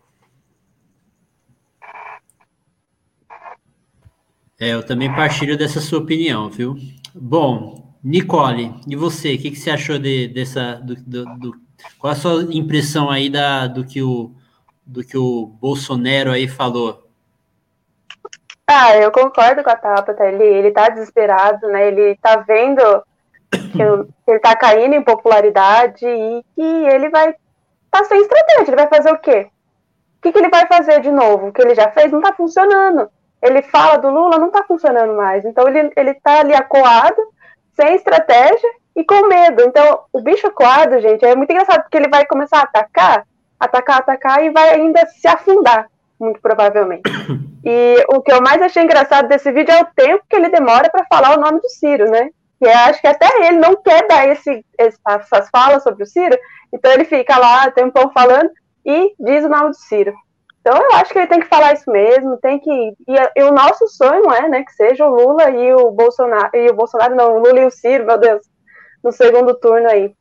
É, eu também partilho dessa sua opinião, viu? Bom, Nicole, e você? O que, que você achou de, dessa, do, do, do qual a sua impressão aí da, do, que o, do que o Bolsonaro aí falou? Ah, eu concordo com a Tabata, ele, ele tá desesperado, né, ele tá vendo que ele tá caindo em popularidade e que ele vai tá sem estratégia, ele vai fazer o quê? O que, que ele vai fazer de novo? O que ele já fez não tá funcionando. Ele fala do Lula, não tá funcionando mais. Então ele, ele tá ali acuado, sem estratégia, e com medo. Então, o bicho coado, gente, é muito engraçado porque ele vai começar a atacar atacar, atacar e vai ainda se afundar, muito provavelmente. E o que eu mais achei engraçado desse vídeo é o tempo que ele demora para falar o nome do Ciro, né? Que eu acho que até ele não quer dar esse, essas falas sobre o Ciro, então ele fica lá, tempão falando e diz o nome do Ciro. Então eu acho que ele tem que falar isso mesmo, tem que. E, e, o nosso sonho é, né, que seja o Lula e o Bolsonaro. E o Bolsonaro, não, o Lula e o Ciro, meu Deus, no segundo turno aí.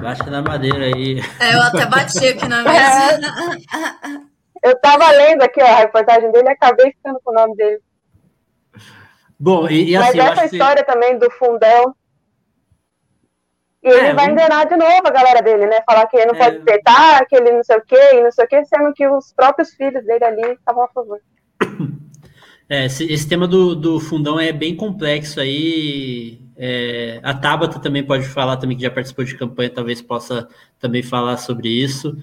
Baixa na madeira aí. É, eu até bati aqui na mesa. É. Eu tava lendo aqui ó, a reportagem dele e acabei ficando com o nome dele. Bom, e, e assim, Mas essa história que... também do fundão. E ele é, vai enganar de novo a galera dele, né? Falar que ele não é... pode petar, que ele não sei o quê, e não sei o quê, sendo que os próprios filhos dele ali estavam a favor. É, esse, esse, tema do, do fundão é bem complexo aí. É, a Tabata também pode falar também que já participou de campanha, talvez possa também falar sobre isso,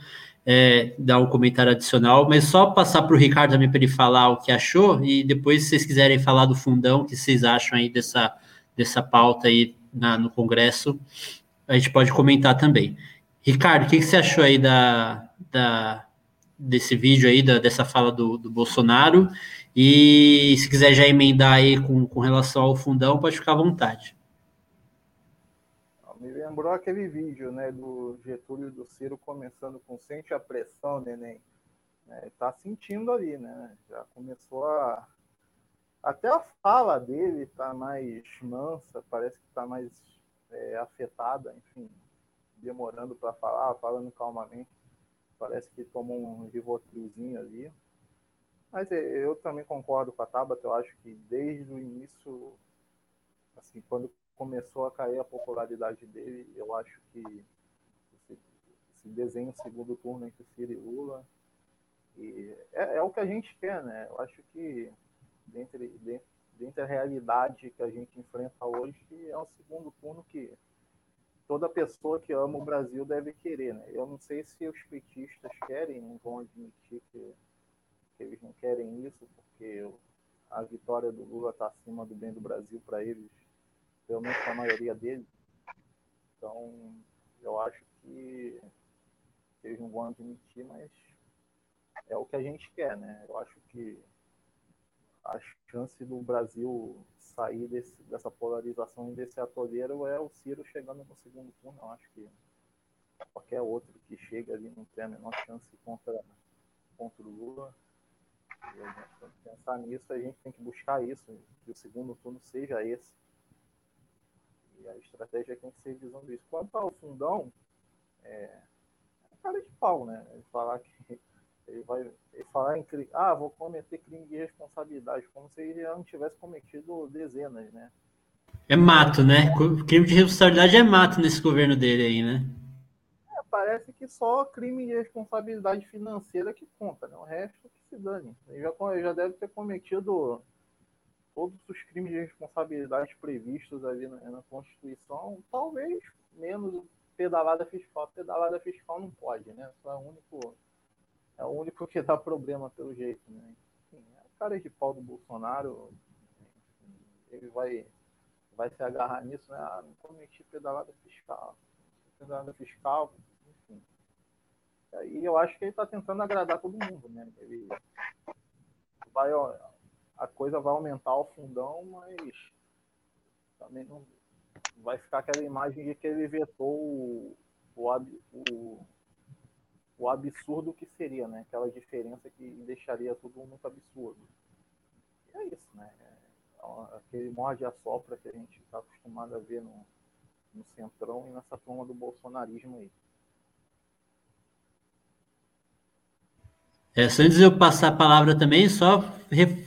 é, dar um comentário adicional, mas só passar para o Ricardo também para ele falar o que achou e depois se vocês quiserem falar do fundão, o que vocês acham aí dessa, dessa pauta aí na, no Congresso, a gente pode comentar também. Ricardo, o que, que você achou aí da, da, desse vídeo aí, da, dessa fala do, do Bolsonaro? E se quiser já emendar aí com, com relação ao fundão, pode ficar à vontade. Lembrou aquele vídeo, né, do Getúlio do Ciro começando com sente a pressão, neném. É, tá sentindo ali, né? Já começou a. Até a fala dele tá mais mansa, parece que tá mais é, afetada, enfim, demorando para falar, falando calmamente. Parece que tomou um rivotrilzinho ali. Mas é, eu também concordo com a Tabata, eu acho que desde o início, assim, quando começou a cair a popularidade dele, eu acho que esse, esse desenho segundo turno entre Ciro e Lula, e é, é, o que a gente quer, né? Eu acho que dentre, dentre a realidade que a gente enfrenta hoje, é um segundo turno que toda pessoa que ama o Brasil deve querer, né? Eu não sei se os petistas querem, não vão admitir que que eles não querem isso, porque a vitória do Lula está acima do bem do Brasil para eles, pelo menos para a maioria deles. Então, eu acho que eles não vão admitir, mas é o que a gente quer, né? Eu acho que a chance do Brasil sair desse, dessa polarização e desse atoleiro é o Ciro chegando no segundo turno. Eu acho que qualquer outro que chega ali não tem a menor chance contra, contra o Lula. E a gente tem que pensar nisso, a gente tem que buscar isso, que o segundo turno seja esse. E a estratégia tem que ser visando isso. Quanto ao fundão, é, é cara de pau, né? Ele falar que ele vai ele falar em ah, vou cometer crime de responsabilidade, como se ele já não tivesse cometido dezenas, né? É mato, né? Crime de responsabilidade é mato nesse governo dele aí, né? parece que só crime de responsabilidade financeira que conta, né? O resto que se dane. Ele já, já deve ter cometido todos os crimes de responsabilidade previstos ali na, na Constituição, talvez menos pedalada fiscal. Pedalada fiscal não pode, né? Só é o único, é o único que dá problema pelo jeito, né? Enfim, é o cara de pau do Bolsonaro, ele vai, vai se agarrar nisso, né? Ah, não cometi pedalada fiscal. Pedalada fiscal, e eu acho que ele está tentando agradar todo mundo, né? Ele vai, a coisa vai aumentar o fundão, mas também não vai ficar aquela imagem de que ele vetou o, o, o absurdo que seria, né? Aquela diferença que deixaria tudo muito absurdo. E é isso, né? É aquele morde a sopra que a gente está acostumado a ver no, no Centrão e nessa turma do bolsonarismo aí. É, só antes de eu passar a palavra também, só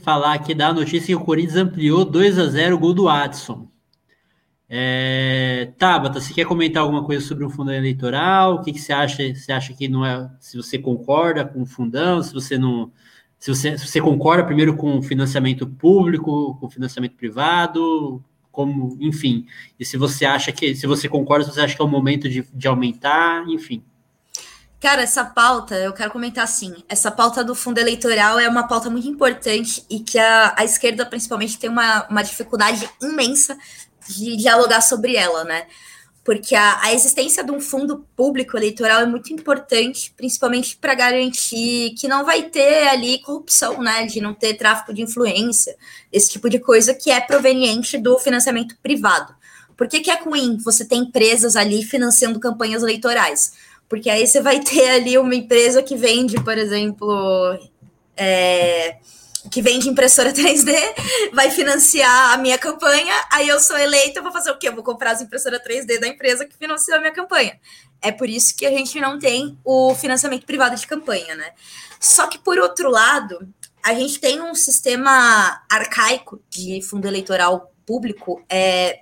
falar aqui da notícia que o Corinthians ampliou 2 a 0 o gol do Watson. É, Tabata, você quer comentar alguma coisa sobre o fundo eleitoral? O que, que você acha? Você acha que não é. Se você concorda com o fundão, se você não. Se você, se você concorda primeiro com financiamento público, com financiamento privado, como, enfim. E se você acha que. Se você concorda, se você acha que é o momento de, de aumentar, enfim. Cara, essa pauta, eu quero comentar assim: essa pauta do fundo eleitoral é uma pauta muito importante e que a, a esquerda, principalmente, tem uma, uma dificuldade imensa de dialogar sobre ela, né? porque a, a existência de um fundo público eleitoral é muito importante, principalmente para garantir que não vai ter ali corrupção, né, de não ter tráfico de influência, esse tipo de coisa que é proveniente do financiamento privado. Por que, que é ruim você ter empresas ali financiando campanhas eleitorais? Porque aí você vai ter ali uma empresa que vende, por exemplo, é, que vende impressora 3D, vai financiar a minha campanha, aí eu sou eleita, eu vou fazer o quê? Eu vou comprar as impressoras 3D da empresa que financiou a minha campanha. É por isso que a gente não tem o financiamento privado de campanha, né? Só que, por outro lado, a gente tem um sistema arcaico de fundo eleitoral público é,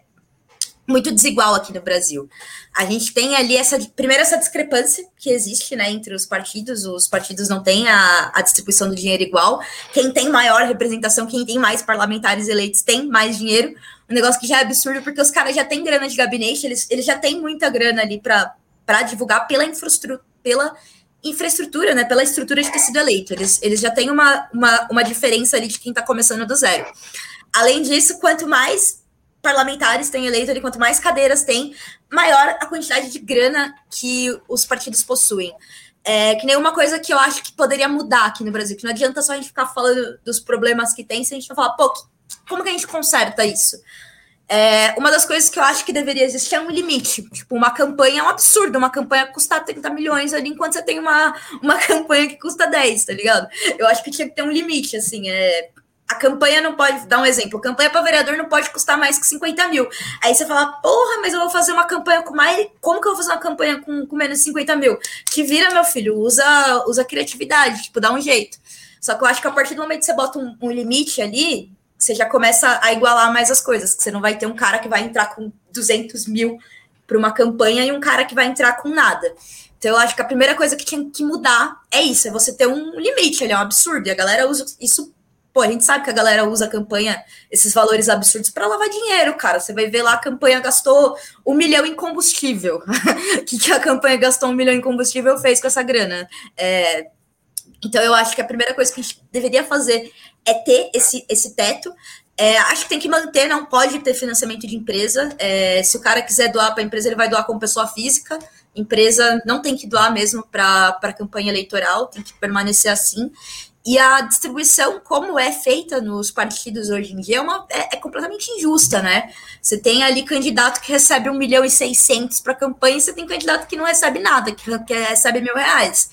muito desigual aqui no Brasil. A gente tem ali essa primeiro essa discrepância que existe né, entre os partidos. Os partidos não têm a, a distribuição do dinheiro igual. Quem tem maior representação, quem tem mais parlamentares eleitos, tem mais dinheiro. Um negócio que já é absurdo, porque os caras já têm grana de gabinete, eles, eles já têm muita grana ali para divulgar pela infraestrutura, pela infraestrutura, né? Pela estrutura de ter sido eleito. Eles, eles já têm uma, uma, uma diferença ali de quem está começando do zero. Além disso, quanto mais parlamentares tem eleito ali, quanto mais cadeiras tem, maior a quantidade de grana que os partidos possuem. É, que nenhuma coisa que eu acho que poderia mudar aqui no Brasil, que não adianta só a gente ficar falando dos problemas que tem, se a gente não falar, pô, como que a gente conserta isso? É, uma das coisas que eu acho que deveria existir é um limite. Tipo, uma campanha é um absurdo, uma campanha custar 30 milhões ali, enquanto você tem uma, uma campanha que custa 10, tá ligado? Eu acho que tinha que ter um limite, assim, é, a campanha não pode, dar um exemplo, campanha para vereador não pode custar mais que 50 mil. Aí você fala, porra, mas eu vou fazer uma campanha com mais. Como que eu vou fazer uma campanha com, com menos de 50 mil? Que vira, meu filho, usa, usa criatividade, tipo, dá um jeito. Só que eu acho que a partir do momento que você bota um, um limite ali, você já começa a igualar mais as coisas, que você não vai ter um cara que vai entrar com 200 mil para uma campanha e um cara que vai entrar com nada. Então eu acho que a primeira coisa que tinha que mudar é isso, é você ter um limite, ele é um absurdo, e a galera usa isso Pô, a gente sabe que a galera usa a campanha, esses valores absurdos, para lavar dinheiro, cara. Você vai ver lá a campanha gastou um milhão em combustível. O que, que a campanha gastou um milhão em combustível fez com essa grana? É, então, eu acho que a primeira coisa que a gente deveria fazer é ter esse, esse teto. É, acho que tem que manter, não pode ter financiamento de empresa. É, se o cara quiser doar para a empresa, ele vai doar como pessoa física. Empresa não tem que doar mesmo para a campanha eleitoral, tem que permanecer assim. E a distribuição, como é feita nos partidos hoje em dia, é, uma, é, é completamente injusta, né? Você tem ali candidato que recebe um milhão e seiscentos para campanha, e você tem candidato que não recebe nada, que, que recebe mil reais.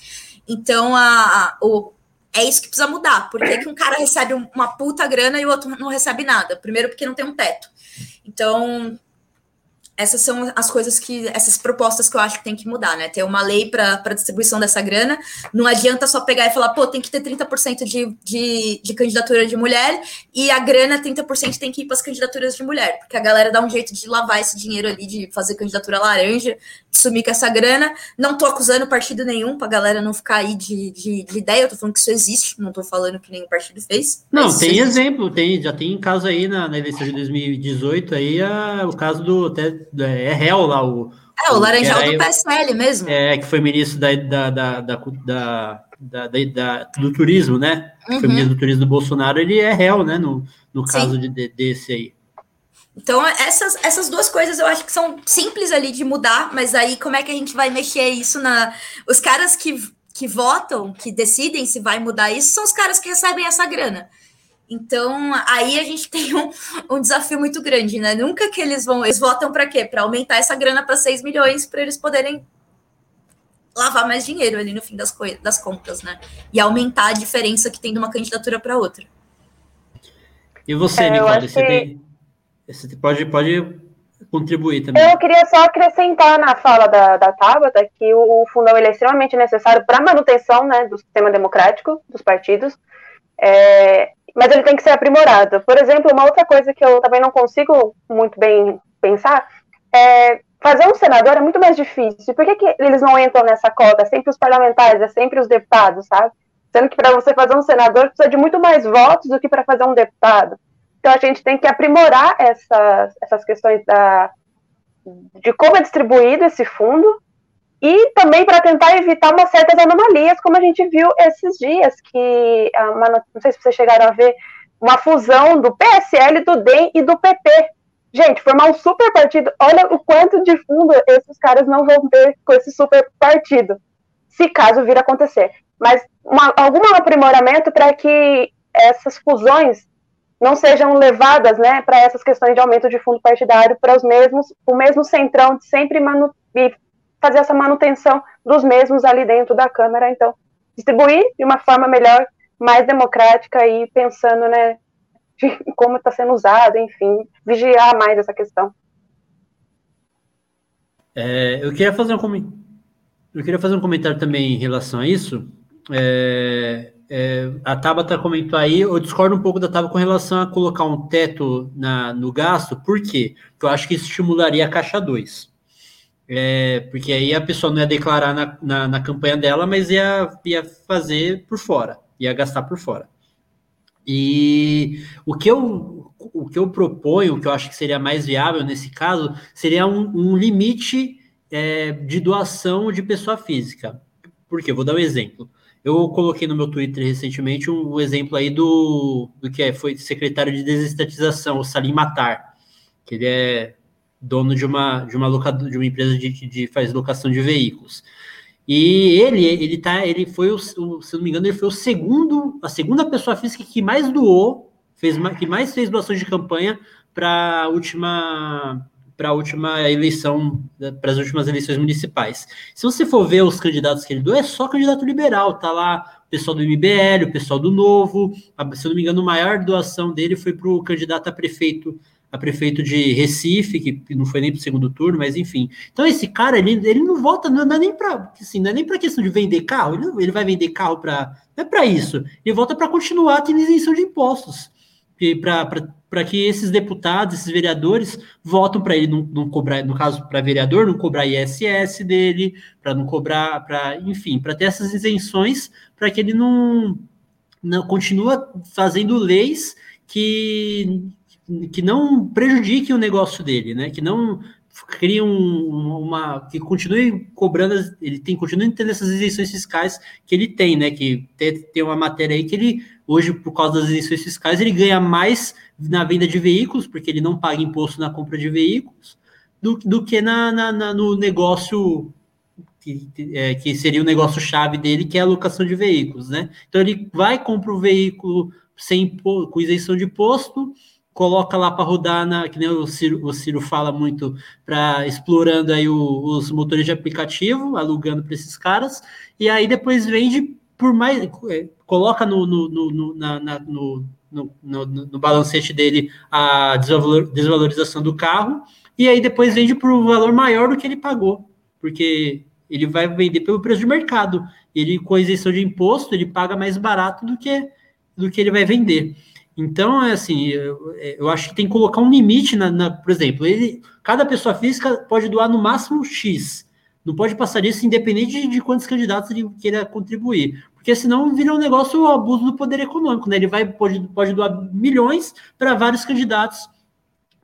Então, a, a, o, é isso que precisa mudar. Por que, que um cara recebe uma puta grana e o outro não recebe nada? Primeiro, porque não tem um teto. Então, essas são as coisas que, essas propostas que eu acho que tem que mudar, né? Ter uma lei para distribuição dessa grana. Não adianta só pegar e falar, pô, tem que ter 30% de, de, de candidatura de mulher e a grana, 30% tem que ir para as candidaturas de mulher, porque a galera dá um jeito de lavar esse dinheiro ali, de fazer candidatura laranja, de sumir com essa grana. Não tô acusando partido nenhum, pra galera não ficar aí de, de, de ideia, eu tô falando que isso existe, não tô falando que nenhum partido fez. Não, tem exemplo, tem, já tem caso aí na, na eleição de 2018, aí a, o caso do até é réu lá, o. É, o Laranjal do PSL mesmo. É, que foi ministro da, da, da, da, da, da do turismo, né? Uhum. Foi ministro do turismo do Bolsonaro, ele é réu, né? No, no caso de, de, desse aí. Então, essas, essas duas coisas eu acho que são simples ali de mudar, mas aí como é que a gente vai mexer isso na. Os caras que, que votam, que decidem se vai mudar isso, são os caras que recebem essa grana. Então, aí a gente tem um, um desafio muito grande, né? Nunca que eles vão. Eles votam para quê? Para aumentar essa grana para 6 milhões, para eles poderem lavar mais dinheiro ali no fim das, das contas, né? E aumentar a diferença que tem de uma candidatura para outra. E você, é, Nicole, você, que... tem, você pode, pode contribuir também. Eu queria só acrescentar na fala da, da Tabata que o, o fundão ele é extremamente necessário para a manutenção né, do sistema democrático dos partidos. É, mas ele tem que ser aprimorado. Por exemplo, uma outra coisa que eu também não consigo muito bem pensar é fazer um senador é muito mais difícil. Por que, que eles não entram nessa cota? É sempre os parlamentares, é sempre os deputados, sabe? Sendo que para você fazer um senador precisa de muito mais votos do que para fazer um deputado. Então a gente tem que aprimorar essas, essas questões da, de como é distribuído esse fundo e também para tentar evitar umas certas anomalias, como a gente viu esses dias, que ah, uma, não sei se vocês chegaram a ver uma fusão do PSL, do DEM e do PP. Gente, formar um super partido, olha o quanto de fundo esses caras não vão ter com esse super partido, se caso vir a acontecer. Mas uma, algum aprimoramento para que essas fusões não sejam levadas né, para essas questões de aumento de fundo partidário para os mesmos, o mesmo centrão de sempre manu, fazer essa manutenção dos mesmos ali dentro da Câmara. Então, distribuir de uma forma melhor, mais democrática e pensando né, de como está sendo usado, enfim, vigiar mais essa questão. É, eu queria fazer um eu queria fazer um comentário também em relação a isso. É, é, a Tabata comentou aí, eu discordo um pouco da Tabata com relação a colocar um teto na, no gasto, por quê? Porque eu acho que isso estimularia a caixa 2. É, porque aí a pessoa não ia declarar na, na, na, campanha dela, mas ia, ia fazer por fora, ia gastar por fora. E o que eu, o que eu proponho, o que eu acho que seria mais viável nesse caso, seria um, um limite é, de doação de pessoa física. Por quê? Vou dar um exemplo. Eu coloquei no meu Twitter recentemente um, um exemplo aí do, do que é, foi secretário de desestatização, o Salim Matar, que ele é dono de uma, de uma, locador, de uma empresa de, de faz locação de veículos. E ele, ele tá, ele foi o, se não me engano, ele foi o segundo, a segunda pessoa física que mais doou, fez que mais fez doações de campanha para a última para a última eleição, para as últimas eleições municipais. Se você for ver os candidatos que ele doou, é só candidato liberal, tá lá o pessoal do MBL, o pessoal do Novo, se eu não me engano, a maior doação dele foi para o candidato a prefeito a prefeito de Recife, que não foi nem para o segundo turno, mas enfim. Então esse cara, ele, ele não vota, não, não é nem para assim, não é nem para questão de vender carro, ele, ele vai vender carro para não é para isso. Ele vota para continuar tendo isenção de impostos, para que esses deputados, esses vereadores votam para ele não, não, cobrar, no caso para vereador, não cobrar ISS dele, para não cobrar, para enfim, para ter essas isenções, para que ele não não continua fazendo leis que que não prejudiquem o negócio dele, né? Que não criem um, uma que continue cobrando, ele tem continue tendo essas isenções fiscais que ele tem, né? Que tem, tem uma matéria aí que ele hoje por causa das isenções fiscais ele ganha mais na venda de veículos porque ele não paga imposto na compra de veículos do, do que na, na, na no negócio que, é, que seria o negócio chave dele que é a locação de veículos, né? Então ele vai compra o veículo sem com isenção de imposto coloca lá para rodar na, que nem o Ciro, o Ciro fala muito, para explorando aí o, os motores de aplicativo, alugando para esses caras, e aí depois vende por mais, é, coloca no, no, no, na, na, no, no, no, balancete dele a desvalorização do carro, e aí depois vende por um valor maior do que ele pagou, porque ele vai vender pelo preço de mercado, ele com isenção de imposto, ele paga mais barato do que, do que ele vai vender. Então, é assim, eu, eu, acho que tem que colocar um limite, na, na, por exemplo, ele, cada pessoa física pode doar no máximo X, não pode passar isso independente de, de quantos candidatos ele queira contribuir, porque senão vira um negócio abuso do poder econômico, né? Ele vai pode, pode doar milhões para vários candidatos,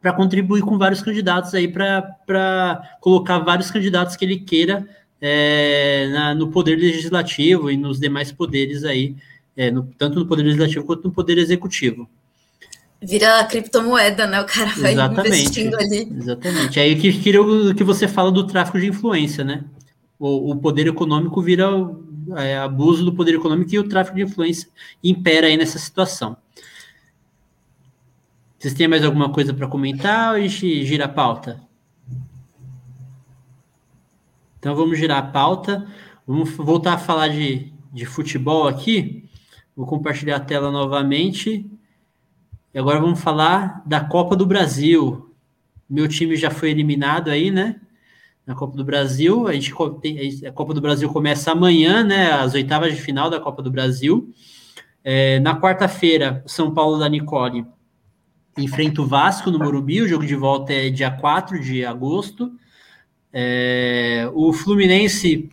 para contribuir com vários candidatos aí, para colocar vários candidatos que ele queira é, na, no poder legislativo e nos demais poderes aí é, no, tanto no poder legislativo quanto no poder executivo. Vira criptomoeda, né? O cara vai exatamente, investindo ali. Exatamente. Aí que, que, o que você fala do tráfico de influência, né? O, o poder econômico vira é, abuso do poder econômico e o tráfico de influência impera aí nessa situação. Vocês têm mais alguma coisa para comentar ou a gente gira a pauta? Então vamos girar a pauta. Vamos voltar a falar de, de futebol aqui. Vou compartilhar a tela novamente. E agora vamos falar da Copa do Brasil. Meu time já foi eliminado aí, né? Na Copa do Brasil. A, gente, a Copa do Brasil começa amanhã, né? As oitavas de final da Copa do Brasil. É, na quarta-feira, São Paulo da Nicole enfrenta o Vasco no Morumbi. O jogo de volta é dia 4 de agosto. É, o Fluminense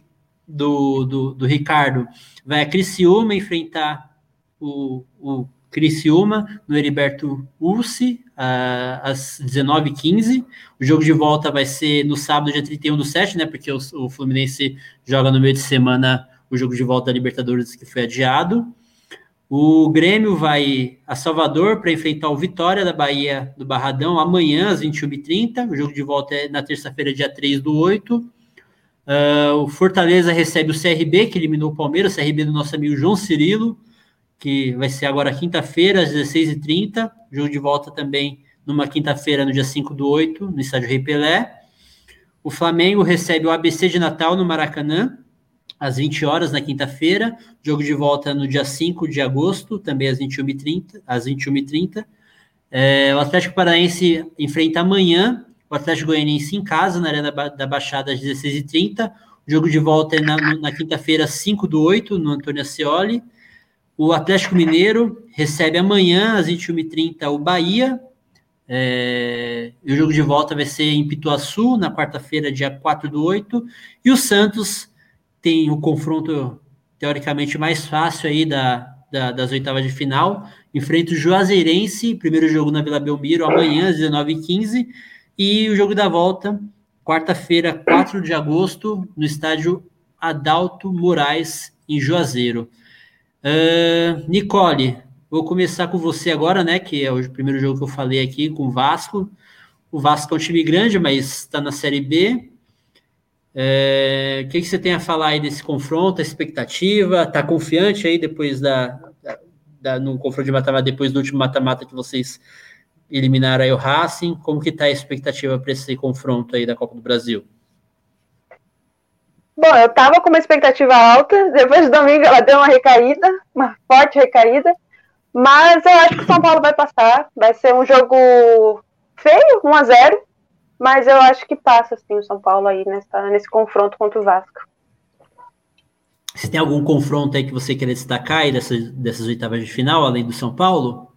do, do, do Ricardo vai a Criciúma enfrentar o, o Criciúma no Heriberto Ursi, às 19h15. O jogo de volta vai ser no sábado, dia 31 do 7, né? Porque o, o, Fluminense joga no meio de semana o jogo de volta da Libertadores que foi adiado. O Grêmio vai a Salvador para enfrentar o Vitória da Bahia do Barradão amanhã às 21h30. O jogo de volta é na terça-feira, dia 3 do 8. Uh, ah, o Fortaleza recebe o CRB, que eliminou o Palmeiras, o CRB do nosso amigo João Cirilo, que vai ser agora quinta-feira, às 16h30. Jogo de volta também numa quinta-feira, no dia 5 do 8, no estádio Rei Pelé. O Flamengo recebe o ABC de Natal no Maracanã, às 20 horas na quinta-feira. Jogo de volta no dia 5 de agosto, também às 21h30. Às 21h30. É, o Atlético Paraense enfrenta amanhã o Atlético Goianiense em casa, na Arena da Baixada, às 16h30. O jogo de volta é na, na quinta-feira, 5 do 8, no Antônio Ascioli. O Atlético Mineiro recebe amanhã, às 21h30, o Bahia. É, e o jogo de volta vai ser em Pituaçu, na quarta-feira, dia 4 do 8. E o Santos tem o confronto teoricamente mais fácil aí da, da, das oitavas de final. Enfrenta o Juazeirense, primeiro jogo na Vila Belmiro, amanhã às 19h15. E o jogo da volta, quarta-feira, 4 de agosto, no estádio Adalto Moraes, em Juazeiro. Uh, Nicole, vou começar com você agora, né? Que é o primeiro jogo que eu falei aqui com o Vasco. O Vasco é um time grande, mas está na Série B. É, o que, que, você tem a falar aí desse confronto, a expectativa? Está confiante aí depois da, da, da no confronto de mata-mata, depois do último mata-mata que vocês eliminaram aí o Racing? Como que está a expectativa para esse confronto aí da Copa do Brasil? Bom, eu estava com uma expectativa alta, depois do domingo ela deu uma recaída, uma forte recaída, mas eu acho que o São Paulo vai passar, vai ser um jogo feio, 1 a 0 mas eu acho que passa, sim, o São Paulo aí nessa, nesse confronto contra o Vasco. Você tem algum confronto aí que você queira destacar aí dessas, dessas oitavas de final, além do São Paulo?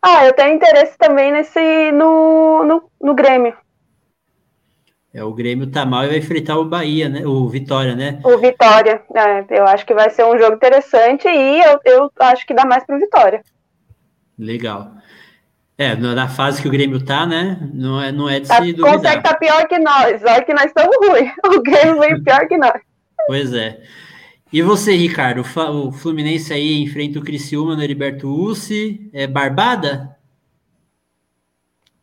Ah, eu tenho interesse também nesse no, no, no Grêmio. É, o Grêmio tá mal e vai enfrentar o Bahia, né? O Vitória, né? O Vitória. É, eu acho que vai ser um jogo interessante e eu, eu acho que dá mais pro Vitória. Legal. É, na fase que o Grêmio tá, né? Não é, não é de tá, se duvidar. Consegue tá pior que nós. Olha que nós estamos ruins. O Grêmio veio pior que nós. Pois é. E você, Ricardo? O Fluminense aí enfrenta o Criciúma no Heriberto Ussi. É barbada?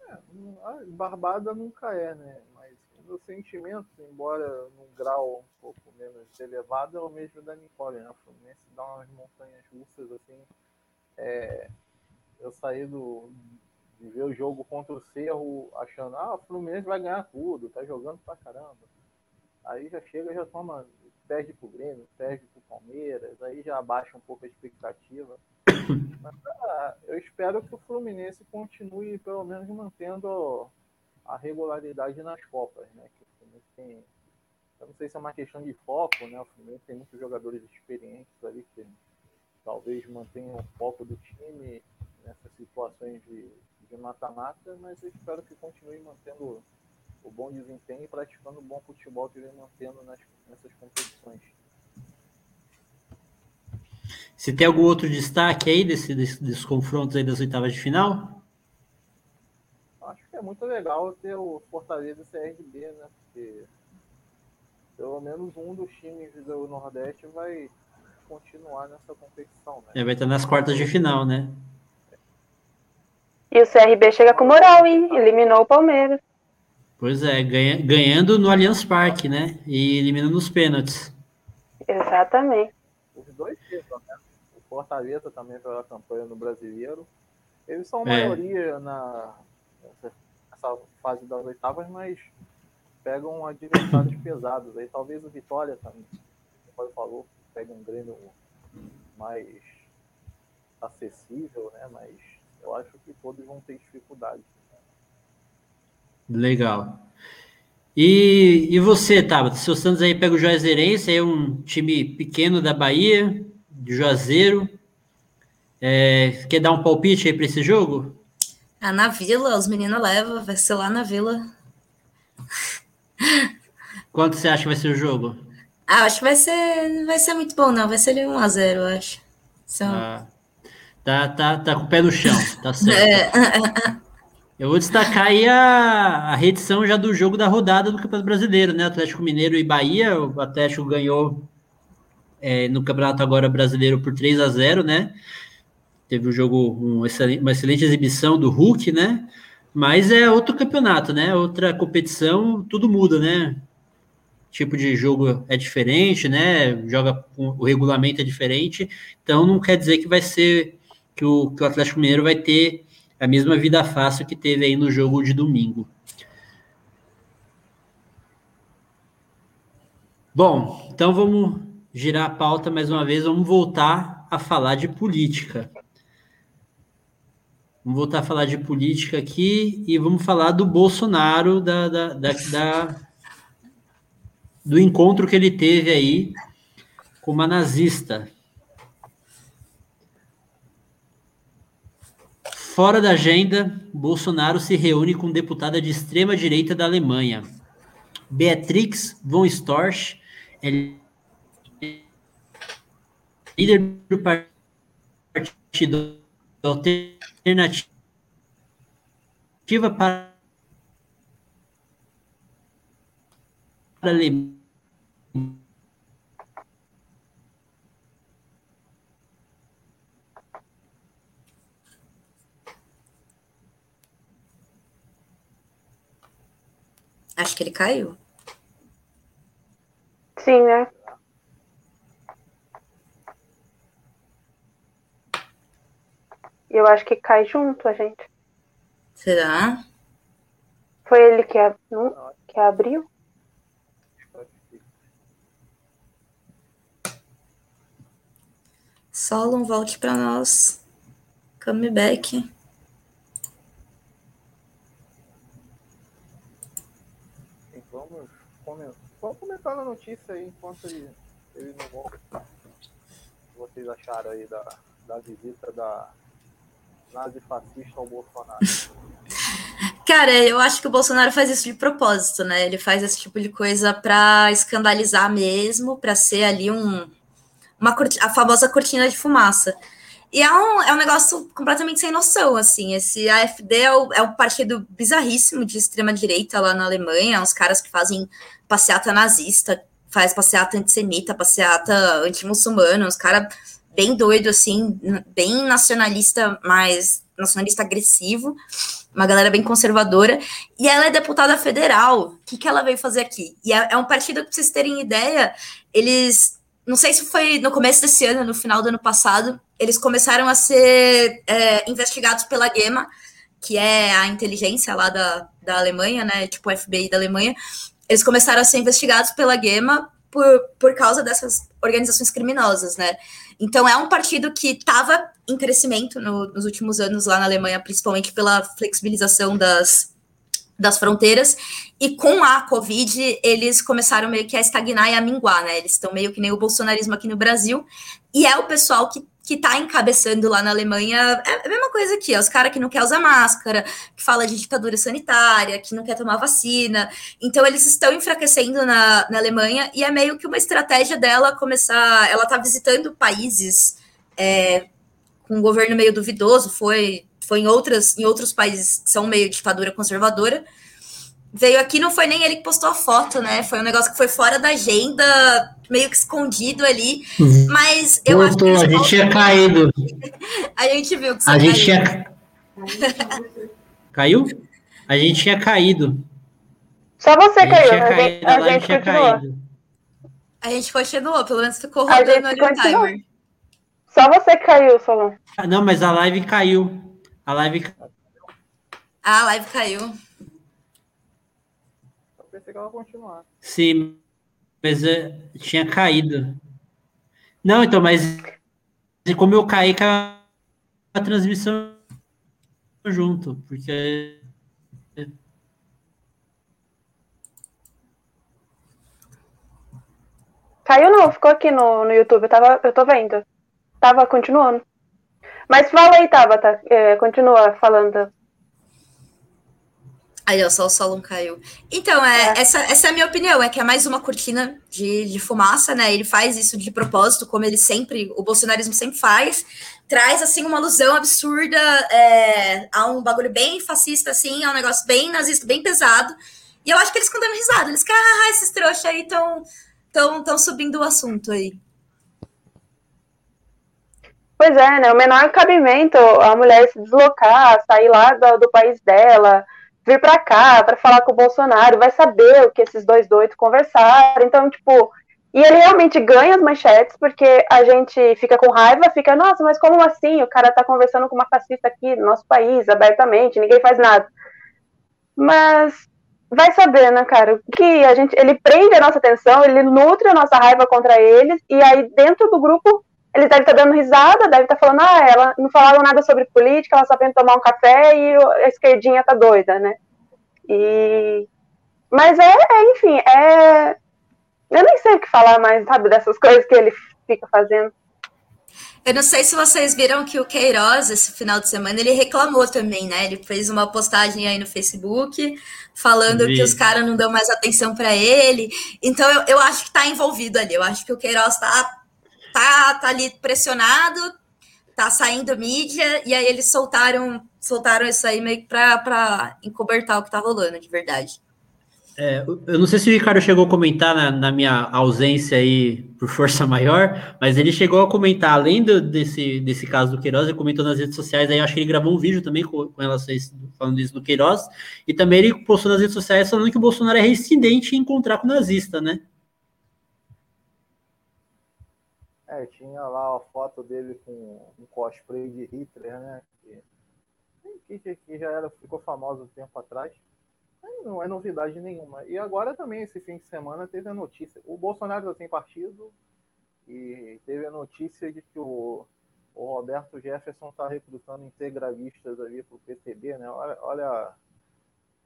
É, barbada nunca é, né? Mas o meu sentimento, embora num grau um pouco menos elevado, é o mesmo da Nicole, né? O Fluminense dá umas montanhas russas, assim. É, eu saí do, de ver o jogo contra o Cerro achando, ah, o Fluminense vai ganhar tudo, tá jogando pra caramba. Aí já chega, já toma, perde pro Grêmio, perde pro Palmeiras, aí já abaixa um pouco a expectativa. Mas ah, eu espero que o Fluminense continue pelo menos mantendo a regularidade nas Copas, né? Que o Fluminense tem. Eu não sei se é uma questão de foco, né? O Fluminense tem muitos jogadores experientes ali que talvez mantenham o foco do time nessas situações de de mata-mata, mas eu espero que continue mantendo o bom desempenho e praticando o bom futebol que vem mantendo nas, nessas competições. Você tem algum outro destaque aí desse, desse, desses confrontos aí das oitavas de final? É muito legal ter o Fortaleza e o CRB, né? Porque pelo menos um dos times do Nordeste vai continuar nessa competição, né? É, vai estar nas quartas de final, né? E o CRB chega com moral, hein? Eliminou o Palmeiras. Pois é, ganha, ganhando no Allianz Parque, né? E eliminando nos pênaltis. Exatamente. Os dois títulos, né? O Fortaleza também pela campanha no Brasileiro. Eles são a é. maioria na nessa fase das oitavas, mas pegam adversários pesados. Aí talvez o Vitória também, como falou, pegue um Grêmio mais acessível, né? Mais eu acho que todos vão ter dificuldade. Legal. E, e você, Tabata? Seu Santos aí pega o Juazeirense, é um time pequeno da Bahia, de Juazeiro. É, quer dar um palpite aí para esse jogo? Ah, na Vila, os meninos levam, vai ser lá na Vila. Quanto você acha que vai ser o jogo? Ah, acho que vai ser, vai ser muito bom, não. Vai ser 1x0, eu acho. São... Ah, Tá, tá, tá com o pé no chão, tá certo. É. Eu vou destacar aí a, a reedição já do jogo da rodada do Campeonato Brasileiro, né? Atlético Mineiro e Bahia. O Atlético ganhou é, no campeonato agora brasileiro por 3 a 0 né? Teve um jogo, um excelente, uma excelente exibição do Hulk, né? Mas é outro campeonato, né? Outra competição, tudo muda, né? Tipo de jogo é diferente, né? Joga o regulamento é diferente, então não quer dizer que vai ser que o, que o Atlético Mineiro vai ter a mesma vida fácil que teve aí no jogo de domingo. Bom, então vamos girar a pauta mais uma vez, vamos voltar a falar de política. Vamos voltar a falar de política aqui e vamos falar do Bolsonaro, da, da, da, da do encontro que ele teve aí com uma nazista. Fora da agenda, Bolsonaro se reúne com deputada de extrema direita da Alemanha. Beatrix von Storch é líder do partido Alternativa para a Acho que ele caiu. Sim, né? Eu acho que cai junto a gente. Será? Foi ele que, ab... que abriu? Solon, volte para nós. Come back. Vamos comentar na notícia aí enquanto ele, ele não volta. O que vocês acharam aí da, da visita da nazi-fascista ao Bolsonaro? Cara, eu acho que o Bolsonaro faz isso de propósito, né? Ele faz esse tipo de coisa para escandalizar mesmo, para ser ali um uma a famosa cortina de fumaça. E é um, é um negócio completamente sem noção, assim. Esse AFD é, o, é um partido bizarríssimo de extrema-direita lá na Alemanha, uns caras que fazem passeata nazista, faz passeata antissemita, passeata anti-muçulmana, uns caras bem doido, assim, bem nacionalista, mas nacionalista agressivo, uma galera bem conservadora, e ela é deputada federal. O que, que ela veio fazer aqui? E é, é um partido que, pra vocês terem ideia, eles. Não sei se foi no começo desse ano, no final do ano passado, eles começaram a ser é, investigados pela GEMA, que é a inteligência lá da, da Alemanha, né? Tipo FBI da Alemanha. Eles começaram a ser investigados pela GEMA por, por causa dessas organizações criminosas, né? Então é um partido que estava em crescimento no, nos últimos anos lá na Alemanha, principalmente pela flexibilização das, das fronteiras. E com a Covid, eles começaram meio que a estagnar e a minguar, né? Eles estão meio que nem o bolsonarismo aqui no Brasil. E é o pessoal que que está encabeçando lá na Alemanha é a mesma coisa aqui, é os caras que não quer usar máscara, que fala de ditadura sanitária, que não quer tomar vacina. Então eles estão enfraquecendo na, na Alemanha e é meio que uma estratégia dela começar. Ela está visitando países é, com um governo meio duvidoso, foi, foi em, outras, em outros países que são meio ditadura conservadora veio aqui, não foi nem ele que postou a foto, né? Foi um negócio que foi fora da agenda, meio que escondido ali. Uhum. Mas eu Voltou, acho que. A gente tinha caído. a gente viu que você A gente tinha. caiu? A gente tinha caído. Só você a caiu, a gente, a, a gente tinha caído. A gente continuou, pelo menos ficou rodando ali o timer. Só você caiu, Solon. Ah, não, mas a live caiu. A live. Ah, a live caiu ia continuar. Sim, mas uh, tinha caído. Não, então, mas como eu caí, com a transmissão junto, porque. Caiu não, ficou aqui no, no YouTube, eu, tava, eu tô vendo. Tava continuando. Mas fala aí, Tabata, é, continua falando Aí, ó, só o Solon caiu. Então, é, é, Essa, essa é a minha opinião, é que é mais uma cortina de, de fumaça, né? Ele faz isso de propósito, como ele sempre, o bolsonarismo sempre faz. Traz, assim, uma alusão absurda é, a um bagulho bem fascista, assim, a um negócio bem nazista, bem pesado. E eu acho que eles ficam dando risada. Eles ficam, ah, esses trouxas aí estão tão, tão subindo o assunto aí. Pois é, né? O menor cabimento a mulher se deslocar, sair lá do, do país dela, vir para cá para falar com o Bolsonaro, vai saber o que esses dois doidos conversaram. Então, tipo, e ele realmente ganha as manchetes porque a gente fica com raiva, fica, nossa, mas como assim? O cara tá conversando com uma fascista aqui no nosso país, abertamente, ninguém faz nada. Mas vai saber, né, cara? Que a gente, ele prende a nossa atenção, ele nutre a nossa raiva contra eles, e aí dentro do grupo eles devem estar dando risada, devem estar falando, ah, ela não falaram nada sobre política, ela só vem tomar um café e a esquerdinha tá doida, né? E... Mas é, é, enfim, é. Eu nem sei o que falar mais, sabe, dessas coisas que ele fica fazendo. Eu não sei se vocês viram que o Queiroz, esse final de semana, ele reclamou também, né? Ele fez uma postagem aí no Facebook falando Vi. que os caras não dão mais atenção para ele. Então eu, eu acho que tá envolvido ali. Eu acho que o Queiroz tá tá, tá ali pressionado, tá saindo mídia, e aí eles soltaram, soltaram isso aí meio que pra encobertar o que tá rolando, de verdade. É, eu não sei se o Ricardo chegou a comentar na, na, minha ausência aí por força maior, mas ele chegou a comentar, além do, desse, desse caso do Queiroz, ele comentou nas redes sociais, aí acho que ele gravou um vídeo também com, com relação a isso, falando isso do Queiroz, e também ele postou nas redes sociais falando que o Bolsonaro é reincidente em encontrar com o nazista, né? É, tinha lá a foto dele com um cosplay de Hitler, né? Que, que, que já era, ficou famoso um tempo atrás. Não é novidade nenhuma. E agora também, esse fim de semana, teve a notícia. O Bolsonaro já tem partido e teve a notícia de que o, o Roberto Jefferson está recrutando integralistas ali para o PTB, né? Olha, olha a,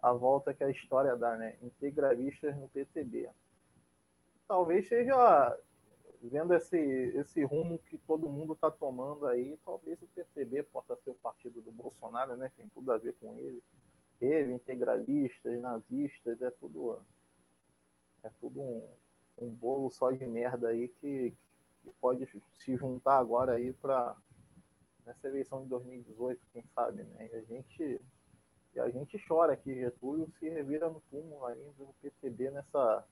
a volta que a história dá, né? Integralistas no PTB. Talvez seja vendo esse, esse rumo que todo mundo está tomando aí, talvez o PCB possa ser o partido do Bolsonaro, né? Tem tudo a ver com ele. Ele, integralistas, nazistas, é tudo, é tudo um, um bolo só de merda aí que, que pode se juntar agora aí para nessa eleição de 2018, quem sabe, né? E a gente, e a gente chora que Getúlio se revira no túmulo ainda do PCB nessa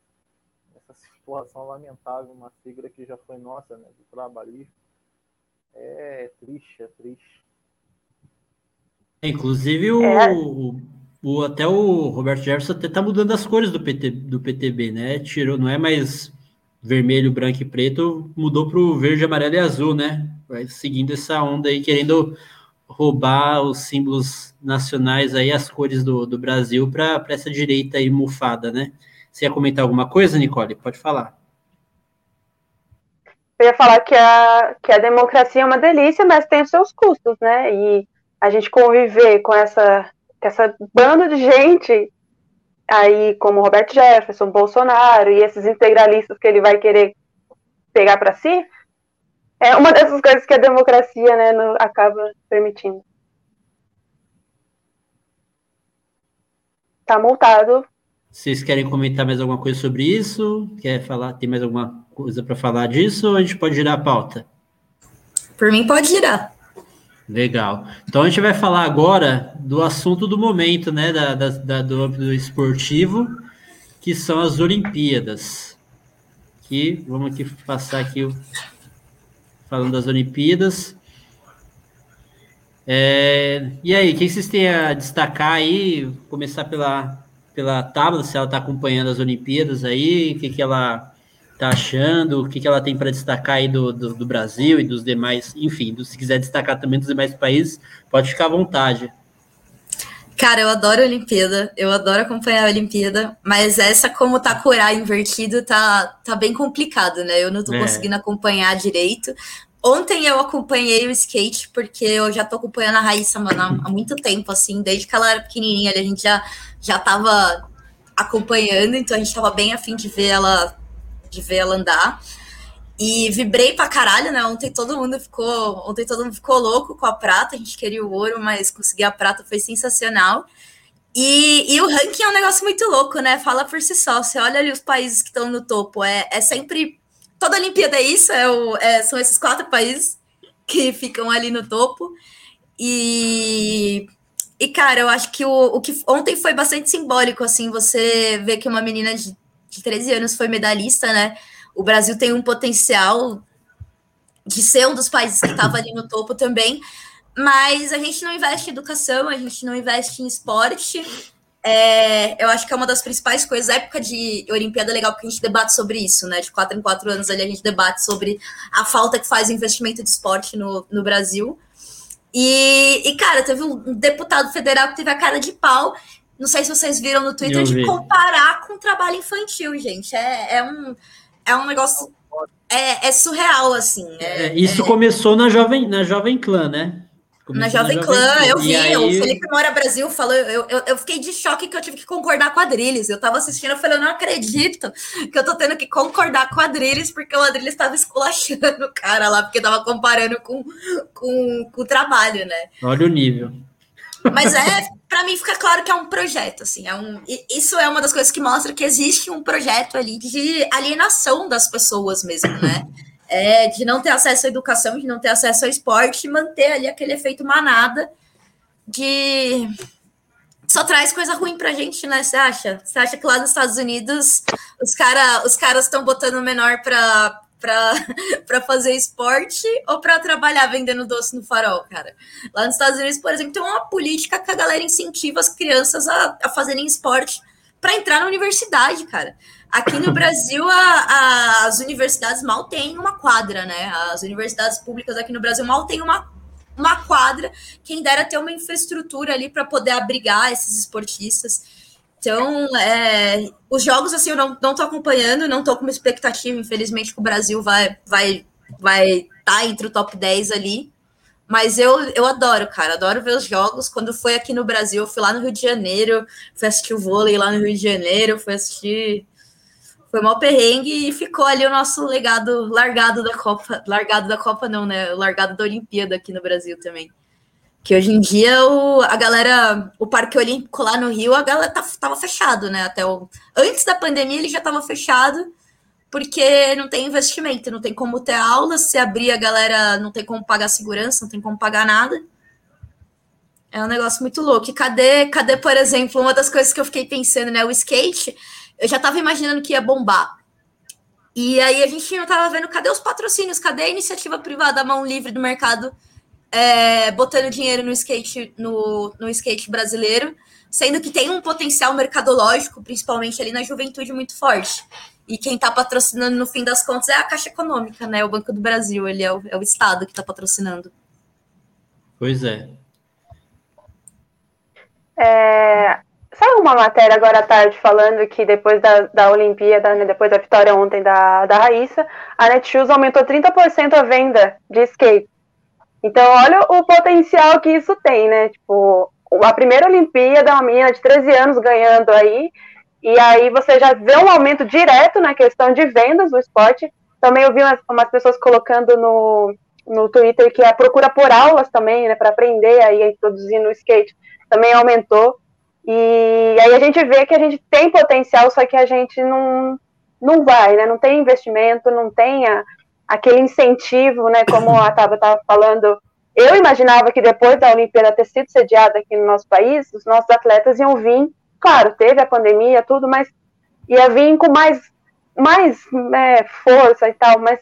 essa situação lamentável, uma sigla que já foi nossa, né, do trabalhismo. É triste, é triste. Inclusive o, é. o, o, até o Roberto Jefferson até tá mudando as cores do, PT, do PTB, né? Tirou, não é mais vermelho, branco e preto, mudou para o verde, amarelo e azul, né? Vai seguindo essa onda aí, querendo roubar os símbolos nacionais aí, as cores do, do Brasil para essa direita aí mufada, né? Você ia comentar alguma coisa, Nicole? Pode falar. Eu ia falar que a, que a democracia é uma delícia, mas tem os seus custos, né? E a gente conviver com essa, com essa banda de gente aí, como Roberto Jefferson, Bolsonaro e esses integralistas que ele vai querer pegar para si, é uma dessas coisas que a democracia né, não, acaba permitindo. Tá multado vocês querem comentar mais alguma coisa sobre isso? Quer falar? Tem mais alguma coisa para falar disso? Ou a gente pode girar a pauta? Por mim, pode girar. Legal. Então a gente vai falar agora do assunto do momento, né? Da, da, da do âmbito esportivo, que são as Olimpíadas. Que vamos aqui passar aqui falando das Olimpíadas. É, e aí, o que vocês têm a destacar aí? Começar pela pela tábua, se ela está acompanhando as Olimpíadas aí, o que, que ela está achando, o que, que ela tem para destacar aí do, do, do, Brasil e dos demais, enfim, se quiser destacar também dos demais países, pode ficar à vontade. Cara, eu adoro a Olimpíada, eu adoro acompanhar a Olimpíada, mas essa como tá curar invertido tá, tá bem complicado, né? Eu não tô é. conseguindo acompanhar direito. Ontem eu acompanhei o skate, porque eu já tô acompanhando a Raíssa, mano, há muito tempo, assim, desde que ela era pequenininha, a gente já já estava acompanhando, então a gente estava bem afim de ver ela de ver ela andar. E vibrei pra caralho, né? Ontem todo mundo ficou, ontem todo mundo ficou louco com a prata, a gente queria o ouro, mas conseguir a prata foi sensacional. E, e o ranking é um negócio muito louco, né? Fala por si só. Você olha ali os países que estão no topo, é, é sempre. Toda Olimpíada é isso, é o, é, são esses quatro países que ficam ali no topo. E e, cara, eu acho que o, o que ontem foi bastante simbólico, assim, você vê que uma menina de, de 13 anos foi medalhista, né? O Brasil tem um potencial de ser um dos países que estava ali no topo também, mas a gente não investe em educação, a gente não investe em esporte. É, eu acho que é uma das principais coisas. A época de Olimpíada é legal porque a gente debate sobre isso, né? De quatro em quatro anos ali a gente debate sobre a falta que faz o investimento de esporte no, no Brasil. E, e, cara, teve um deputado federal que teve a cara de pau. Não sei se vocês viram no Twitter, de comparar com trabalho infantil, gente. É, é, um, é um negócio. É, é surreal, assim. É, é isso começou na Jovem, na Jovem Clã, né? Na Jovem, na Jovem Clã, eu vi, aí... o Felipe Moura Brasil falou, eu, eu, eu, fiquei de choque que eu tive que concordar com a Adrilles. Eu tava assistindo, eu falei, eu não acredito que eu tô tendo que concordar com a Adrilles, porque o Adrilles tava esculachando o cara lá, porque tava comparando com, com, com o trabalho, né? Olha o nível. Mas é, para mim fica claro que é um projeto, assim, é um, isso é uma das coisas que mostra que existe um projeto ali de alienação das pessoas mesmo, né? É, de não ter acesso à educação, de não ter acesso ao esporte, manter ali aquele efeito manada de só traz coisa ruim pra gente, né? Você acha? Você acha que lá nos Estados Unidos os, cara, os caras estão botando menor pra, pra, pra fazer esporte ou pra trabalhar vendendo doce no farol, cara? Lá nos Estados Unidos, por exemplo, tem uma política que a galera incentiva as crianças a, a fazerem esporte para entrar na universidade, cara. Aqui no Brasil, a, a, as universidades mal têm uma quadra, né? As universidades públicas aqui no Brasil mal têm uma, uma quadra. Quem dera ter uma infraestrutura ali para poder abrigar esses esportistas. Então, é, os jogos, assim, eu não, não tô acompanhando, não tô com uma expectativa, infelizmente, que o Brasil vai vai vai tá entre o top 10 ali. Mas eu, eu adoro, cara, adoro ver os jogos. Quando foi aqui no Brasil, eu fui lá no Rio de Janeiro, fui assistir o vôlei lá no Rio de Janeiro, fui assistir foi mal perrengue e ficou ali o nosso legado largado da Copa. Largado da Copa, não, né? Largado da Olimpíada aqui no Brasil também. Que hoje em dia o, a galera, o Parque Olímpico lá no Rio, a galera tá, tava fechado, né? Até o, antes da pandemia ele já tava fechado, porque não tem investimento, não tem como ter aula, se abrir a galera não tem como pagar segurança, não tem como pagar nada. É um negócio muito louco. E cadê, cadê, por exemplo, uma das coisas que eu fiquei pensando, né? O skate eu já estava imaginando que ia bombar. E aí a gente não estava vendo cadê os patrocínios, cadê a iniciativa privada, a mão livre do mercado, é, botando dinheiro no skate, no, no skate brasileiro, sendo que tem um potencial mercadológico, principalmente ali na juventude, muito forte. E quem está patrocinando, no fim das contas, é a Caixa Econômica, né? O Banco do Brasil, ele é o, é o Estado que está patrocinando. Pois é. é. Saiu uma matéria agora à tarde falando que depois da, da Olimpíada, né, depois da vitória ontem da, da Raíssa, a Netshoes aumentou 30% a venda de skate. Então, olha o potencial que isso tem, né? Tipo, a primeira Olimpíada, uma menina de 13 anos ganhando aí, e aí você já vê um aumento direto na questão de vendas do esporte. Também eu vi umas, umas pessoas colocando no, no Twitter que a procura por aulas também, né, para aprender aí a introduzir no skate, também aumentou. E aí a gente vê que a gente tem potencial, só que a gente não, não vai, né? Não tem investimento, não tem a, aquele incentivo, né? Como a Tava estava falando. Eu imaginava que depois da Olimpíada ter sido sediada aqui no nosso país, os nossos atletas iam vir, claro, teve a pandemia, tudo, mas ia vir com mais, mais né, força e tal, mas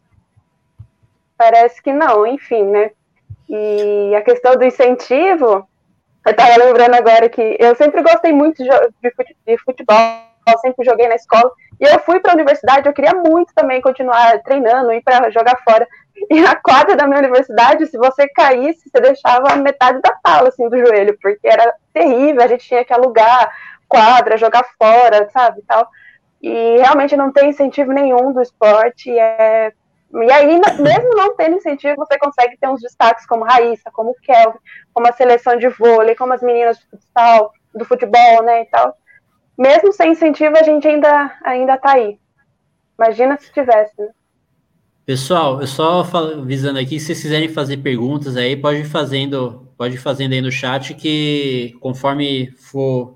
parece que não, enfim, né? E a questão do incentivo, eu tava lembrando agora que eu sempre gostei muito de futebol, sempre joguei na escola. E eu fui para a universidade, eu queria muito também continuar treinando, ir para jogar fora. E na quadra da minha universidade, se você caísse, você deixava metade da sala assim do joelho, porque era terrível, a gente tinha que alugar quadra, jogar fora, sabe, tal. E realmente não tem incentivo nenhum do esporte, é e aí, mesmo não tendo incentivo, você consegue ter uns destaques como Raíssa, como Kelvin, como a seleção de vôlei, como as meninas de futsal, do futebol, né, e tal. Mesmo sem incentivo, a gente ainda, ainda tá aí. Imagina se tivesse, né? Pessoal, eu só avisando aqui, se vocês quiserem fazer perguntas aí, pode ir fazendo, pode ir fazendo aí no chat, que conforme for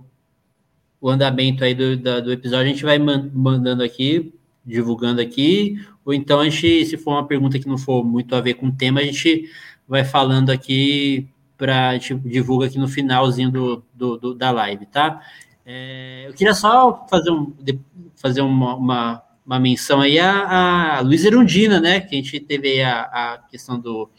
o andamento aí do, do episódio, a gente vai mandando aqui, divulgando aqui, ou então a gente, se for uma pergunta que não for muito a ver com o tema, a gente vai falando aqui para a gente divulga aqui no finalzinho do, do, do da live, tá? É, eu queria só fazer, um, fazer uma, uma, uma menção aí a, Luiz Erundina, né? Que a gente teve a, a questão do,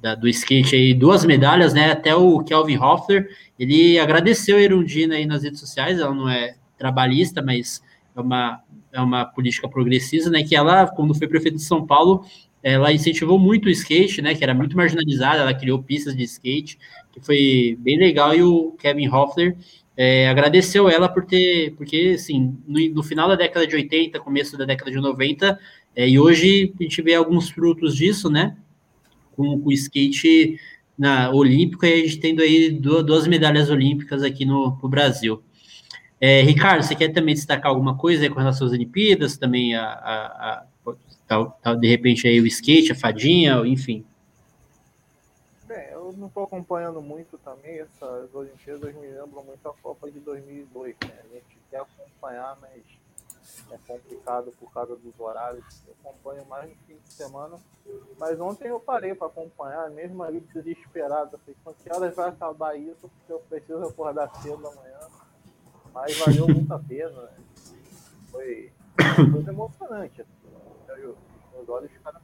da, do skate aí, duas medalhas, né? Até o Kelvin Hoffler, ele agradeceu a Erundina aí nas redes sociais, ela não é trabalhista, mas é uma, é uma política progressista, né? Que ela, quando foi prefeito de São Paulo, ela incentivou muito o skate, né? Que era muito marginalizada, ela criou pistas de skate, que foi bem legal, e o Kevin Hoffler é, agradeceu ela por ter, porque assim, no, no, final da década de 80, começo da década de 90, é, e hoje a gente vê alguns frutos disso, né? Com, com o skate na olímpico e a gente tendo aí duas, duas medalhas olímpicas aqui no, no Brasil. É, Ricardo, você quer também destacar alguma coisa com relação às Olimpíadas, também a, a, a, de repente aí o skate, a fadinha, enfim? Bem, eu não estou acompanhando muito também essas Olimpíadas, me lembram muito a Copa de 2002, né? A gente quer acompanhar, mas é complicado por causa dos horários. Eu acompanho mais no fim de semana, mas ontem eu parei para acompanhar, mesmo ali desesperado, falei, que horas vai acabar isso, porque eu preciso acordar cedo amanhã mas valeu muito a pena. Né? Foi uma coisa emocionante. Assim. Meus olhos ficaram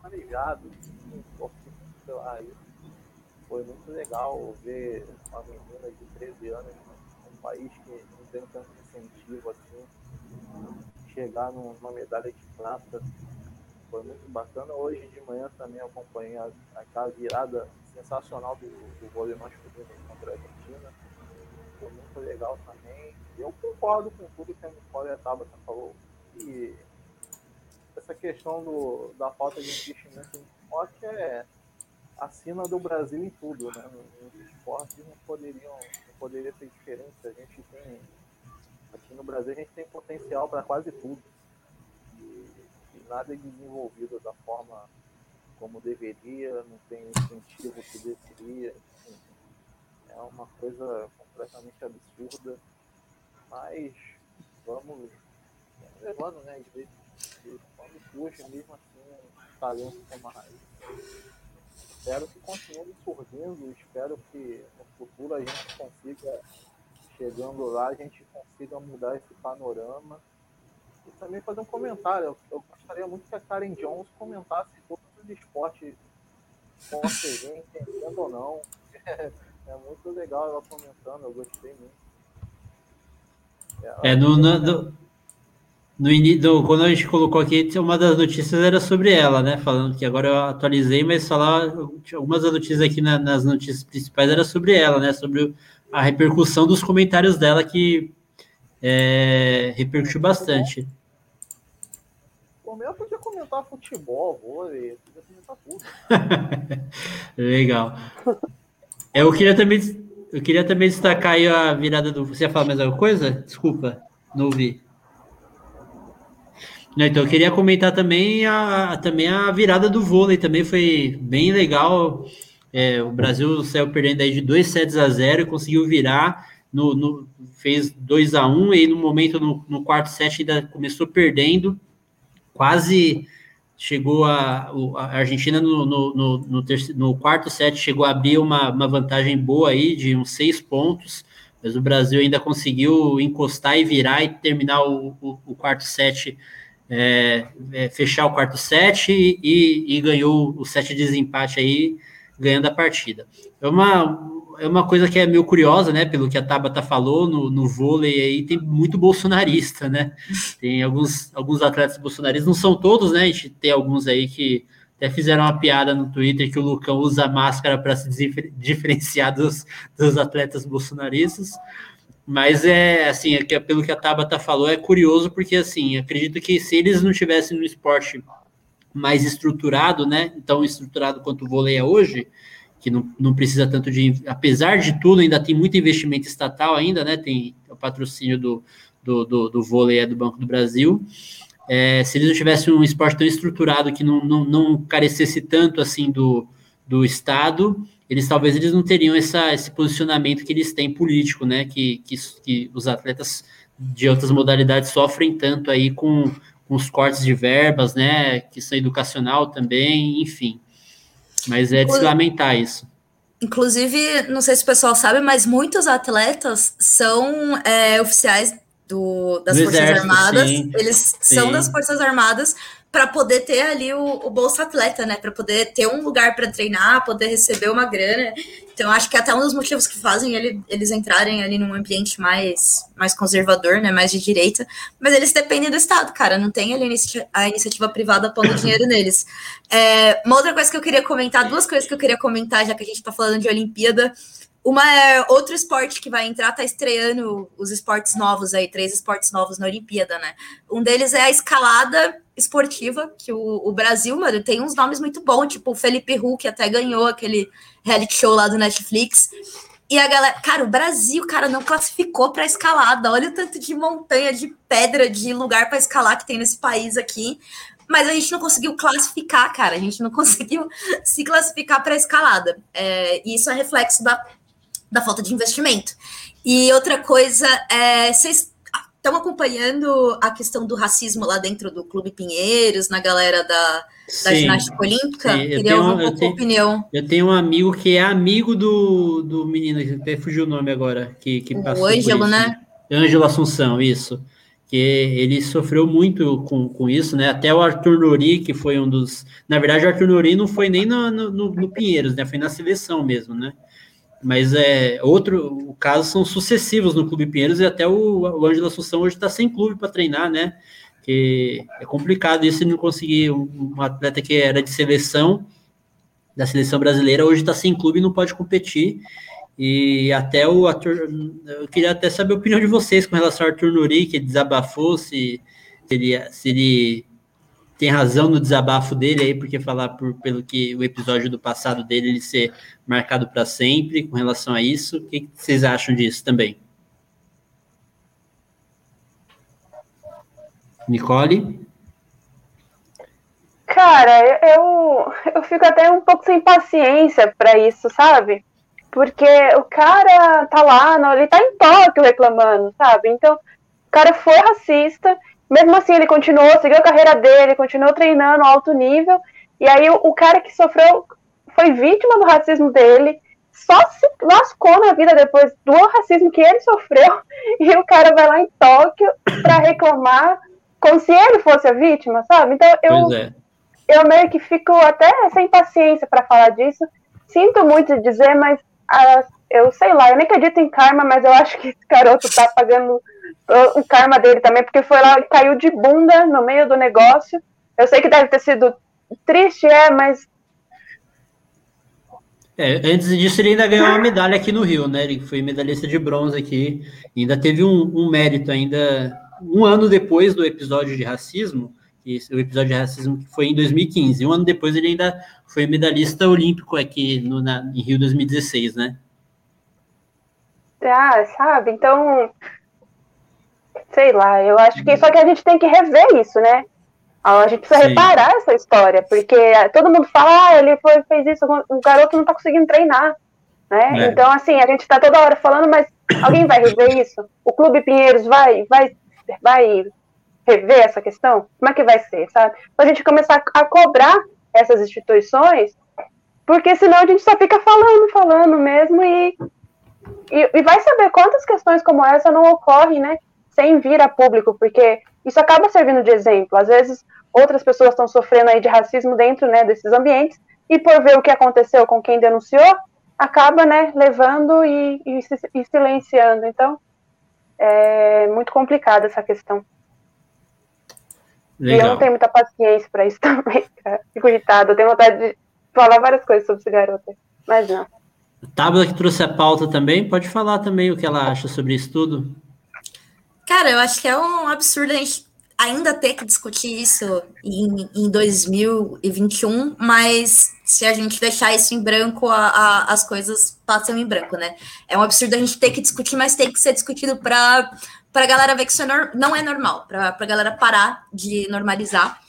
lá, foi muito legal ver uma menina de 13 anos num país que não tem tanto incentivo assim, chegar numa medalha de prata. Foi muito bacana. Hoje de manhã também acompanhei aquela virada sensacional do, do vôlei masculino contra a Argentina. Foi muito legal também eu concordo com tudo que a Nicole e a Tabata falou. E essa questão do, da falta de investimento em esporte é acima do Brasil em tudo, né? Nos esportes não poderiam, não poderia ser diferente. A gente tem aqui no Brasil a gente tem potencial para quase tudo. E, e, nada é desenvolvido da forma como deveria, não tem incentivo que deveria. É uma coisa completamente absurda. Mas vamos levando, né? Às vezes, quando puxa, mesmo assim, um talento como a raiz. Espero que continue surgindo, espero que no futuro a gente consiga, chegando lá, a gente consiga mudar esse panorama. E também fazer um comentário. Eu, gostaria muito que a Karen Jones comentasse todos os esportes com a TV, entendendo ou não. É, é muito legal ela comentando, eu gostei muito. É, no, no, no, no início, quando a gente colocou aqui, uma das notícias era sobre ela, né? Falando que agora eu atualizei, mas falar algumas das notícias aqui na, nas notícias principais era sobre ela, né? Sobre a repercussão dos comentários dela que é, repercutiu bastante. Eu podia comentar futebol, vôlei, podia comentar tudo. Legal. Eu queria também eu queria também destacar aí a virada do. Você ia falar mais alguma coisa? Desculpa, não ouvi. Não, então eu queria comentar também a, também a virada do vôlei, também foi bem legal. É, o Brasil saiu perdendo aí de 2 sets a 0 e conseguiu virar. No, no, fez 2 a 1 e no momento no, no quarto set ainda começou perdendo, quase chegou a, a Argentina no, no, no, no, no, quarto set chegou a abrir uma, uma vantagem boa aí de uns seis pontos, mas o Brasil ainda conseguiu encostar e virar e terminar o, o, o quarto set, é, é, fechar o quarto set e, e, e, ganhou o set de desempate aí, ganhando a partida. É uma, é uma coisa que é meio curiosa, né? Pelo que a Tabata falou, no, no vôlei aí tem muito bolsonarista, né? Tem alguns, alguns atletas bolsonaristas, não são todos, né? A gente tem alguns aí que até fizeram uma piada no Twitter que o Lucão usa máscara para se diferenciar dos, dos atletas bolsonaristas. Mas é assim, é que, pelo que a Tabata falou, é curioso, porque assim, acredito que se eles não tivessem no esporte mais estruturado, né? Tão estruturado quanto o vôlei é hoje, que não, não precisa tanto de. Apesar de tudo, ainda tem muito investimento estatal ainda, né? Tem o patrocínio do, do, do, do vôlei é do Banco do Brasil. É, se eles não tivessem um esporte tão estruturado que não, não, não carecesse tanto assim do, do Estado, eles talvez eles não teriam essa, esse posicionamento que eles têm político, né? Que, que, que os atletas de outras modalidades sofrem tanto aí com, com os cortes de verbas, né? Que são educacional também, enfim. Mas é de se lamentar isso. Inclusive, não sei se o pessoal sabe, mas muitos atletas são é, oficiais do, das do Forças exército, Armadas, sim. eles sim. são das Forças Armadas para poder ter ali o, o Bolsa Atleta, né? Para poder ter um lugar para treinar, poder receber uma grana. Então, acho que é até um dos motivos que fazem ele, eles entrarem ali num ambiente mais, mais conservador, né? Mais de direita. Mas eles dependem do Estado, cara. Não tem ali a iniciativa, a iniciativa privada pondo dinheiro neles. É, uma outra coisa que eu queria comentar, duas coisas que eu queria comentar, já que a gente está falando de Olimpíada. Uma é outro esporte que vai entrar, tá estreando os esportes novos aí, três esportes novos na Olimpíada, né? Um deles é a escalada esportiva, que o, o Brasil, mano, tem uns nomes muito bons, tipo o Felipe Hu, que até ganhou aquele reality show lá do Netflix. E a galera, cara, o Brasil, cara, não classificou para escalada. Olha o tanto de montanha, de pedra, de lugar para escalar que tem nesse país aqui. Mas a gente não conseguiu classificar, cara. A gente não conseguiu se classificar para escalada. É, e isso é reflexo da da falta de investimento. E outra coisa, é, vocês estão acompanhando a questão do racismo lá dentro do Clube Pinheiros, na galera da, da ginástica olímpica? Sim, Queria tenho, ouvir um pouco tenho, opinião. Eu tenho um amigo que é amigo do, do menino, até fugiu o nome agora, que, que passou. O Ângelo, né? Ângelo Assunção, isso. Que ele sofreu muito com, com isso, né? Até o Arthur Nori, que foi um dos. Na verdade, o Arthur Nori não foi nem no, no, no Pinheiros, né? Foi na seleção mesmo, né? Mas é outro o caso são sucessivos no Clube Pinheiros e até o, o Ângelo Assunção hoje está sem clube para treinar, né? Que é complicado isso não conseguir um, um, atleta que era de seleção da seleção brasileira hoje está sem clube e não pode competir. E até o ator, eu queria até saber a opinião de vocês com relação ao Arthur Nuri, que desabafou se, se ele, se ele tem razão no desabafo dele aí, porque falar por, pelo que o episódio do passado dele ele ser marcado para sempre com relação a isso. O que vocês acham disso também? Nicole? Cara, eu, eu fico até um pouco sem paciência para isso, sabe? Porque o cara tá lá, ele tá em Tóquio reclamando, sabe? Então, o cara foi racista mesmo assim, ele continuou, seguiu a carreira dele, continuou treinando alto nível. E aí, o, o cara que sofreu, foi vítima do racismo dele, só se lascou na vida depois do racismo que ele sofreu. E o cara vai lá em Tóquio para reclamar, como se ele fosse a vítima, sabe? Então, eu, é. eu meio que fico até sem paciência para falar disso. Sinto muito de dizer, mas ah, eu sei lá, eu nem acredito em karma, mas eu acho que esse garoto tá pagando o karma dele também, porque foi lá e caiu de bunda no meio do negócio. Eu sei que deve ter sido triste, é, mas. É, antes disso, ele ainda ganhou uma medalha aqui no Rio, né? Ele foi medalhista de bronze aqui. Ainda teve um, um mérito, ainda um ano depois do episódio de racismo, o episódio de racismo que foi em 2015. Um ano depois, ele ainda foi medalhista olímpico aqui no, na, em Rio 2016, né? Ah, sabe? Então, sei lá, eu acho que só que a gente tem que rever isso, né? A gente precisa Sim. reparar essa história, porque todo mundo fala, ah, ele foi, fez isso, o garoto não tá conseguindo treinar, né? É. Então, assim, a gente tá toda hora falando, mas alguém vai rever isso? O Clube Pinheiros vai, vai, vai rever essa questão? Como é que vai ser, sabe? Pra gente começar a cobrar essas instituições, porque senão a gente só fica falando, falando mesmo e, e, e vai saber quantas questões como essa não ocorrem, né? Sem vir a público, porque isso acaba servindo de exemplo. Às vezes, outras pessoas estão sofrendo aí de racismo dentro né, desses ambientes, e por ver o que aconteceu com quem denunciou, acaba né, levando e, e, e silenciando. Então, é muito complicada essa questão. Legal. E eu não tenho muita paciência para isso também, cara. Fico irritada, eu tenho vontade de falar várias coisas sobre esse garoto, mas não. A Tábua que trouxe a pauta também, pode falar também o que ela acha sobre isso tudo? Cara, eu acho que é um absurdo a gente ainda ter que discutir isso em, em 2021, mas se a gente deixar isso em branco, a, a, as coisas passam em branco, né? É um absurdo a gente ter que discutir, mas tem que ser discutido para a galera ver que isso é não é normal, para a galera parar de normalizar.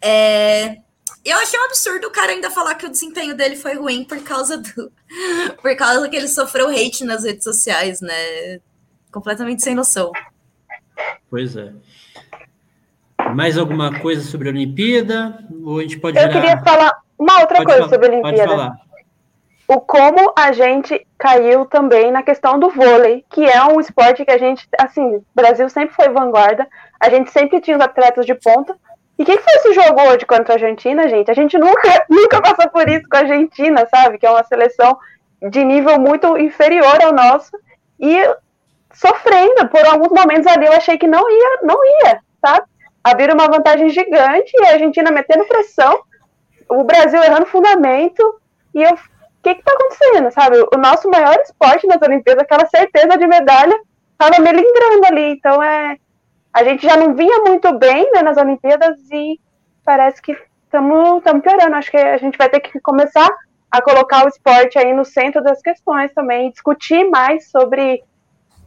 É, eu achei um absurdo o cara ainda falar que o desempenho dele foi ruim por causa do. por causa que ele sofreu hate nas redes sociais, né? Completamente sem noção. Pois é. Mais alguma coisa sobre a Olimpíada? Ou a gente pode Eu virar... queria falar uma outra pode coisa falar, sobre a Olimpíada. o como a gente caiu também na questão do vôlei, que é um esporte que a gente, assim, o Brasil sempre foi vanguarda, a gente sempre tinha os atletas de ponta. E quem foi esse jogo hoje contra a Argentina, gente? A gente nunca, nunca passou por isso com a Argentina, sabe? Que é uma seleção de nível muito inferior ao nosso. E sofrendo, por alguns momentos ali eu achei que não ia, não ia, sabe? Abriram uma vantagem gigante e a Argentina metendo pressão, o Brasil errando fundamento, e eu o que está acontecendo, sabe? O nosso maior esporte nas Olimpíadas, aquela certeza de medalha, estava melindrando ali. Então, é, a gente já não vinha muito bem né, nas Olimpíadas e parece que estamos piorando. Acho que a gente vai ter que começar a colocar o esporte aí no centro das questões também, discutir mais sobre,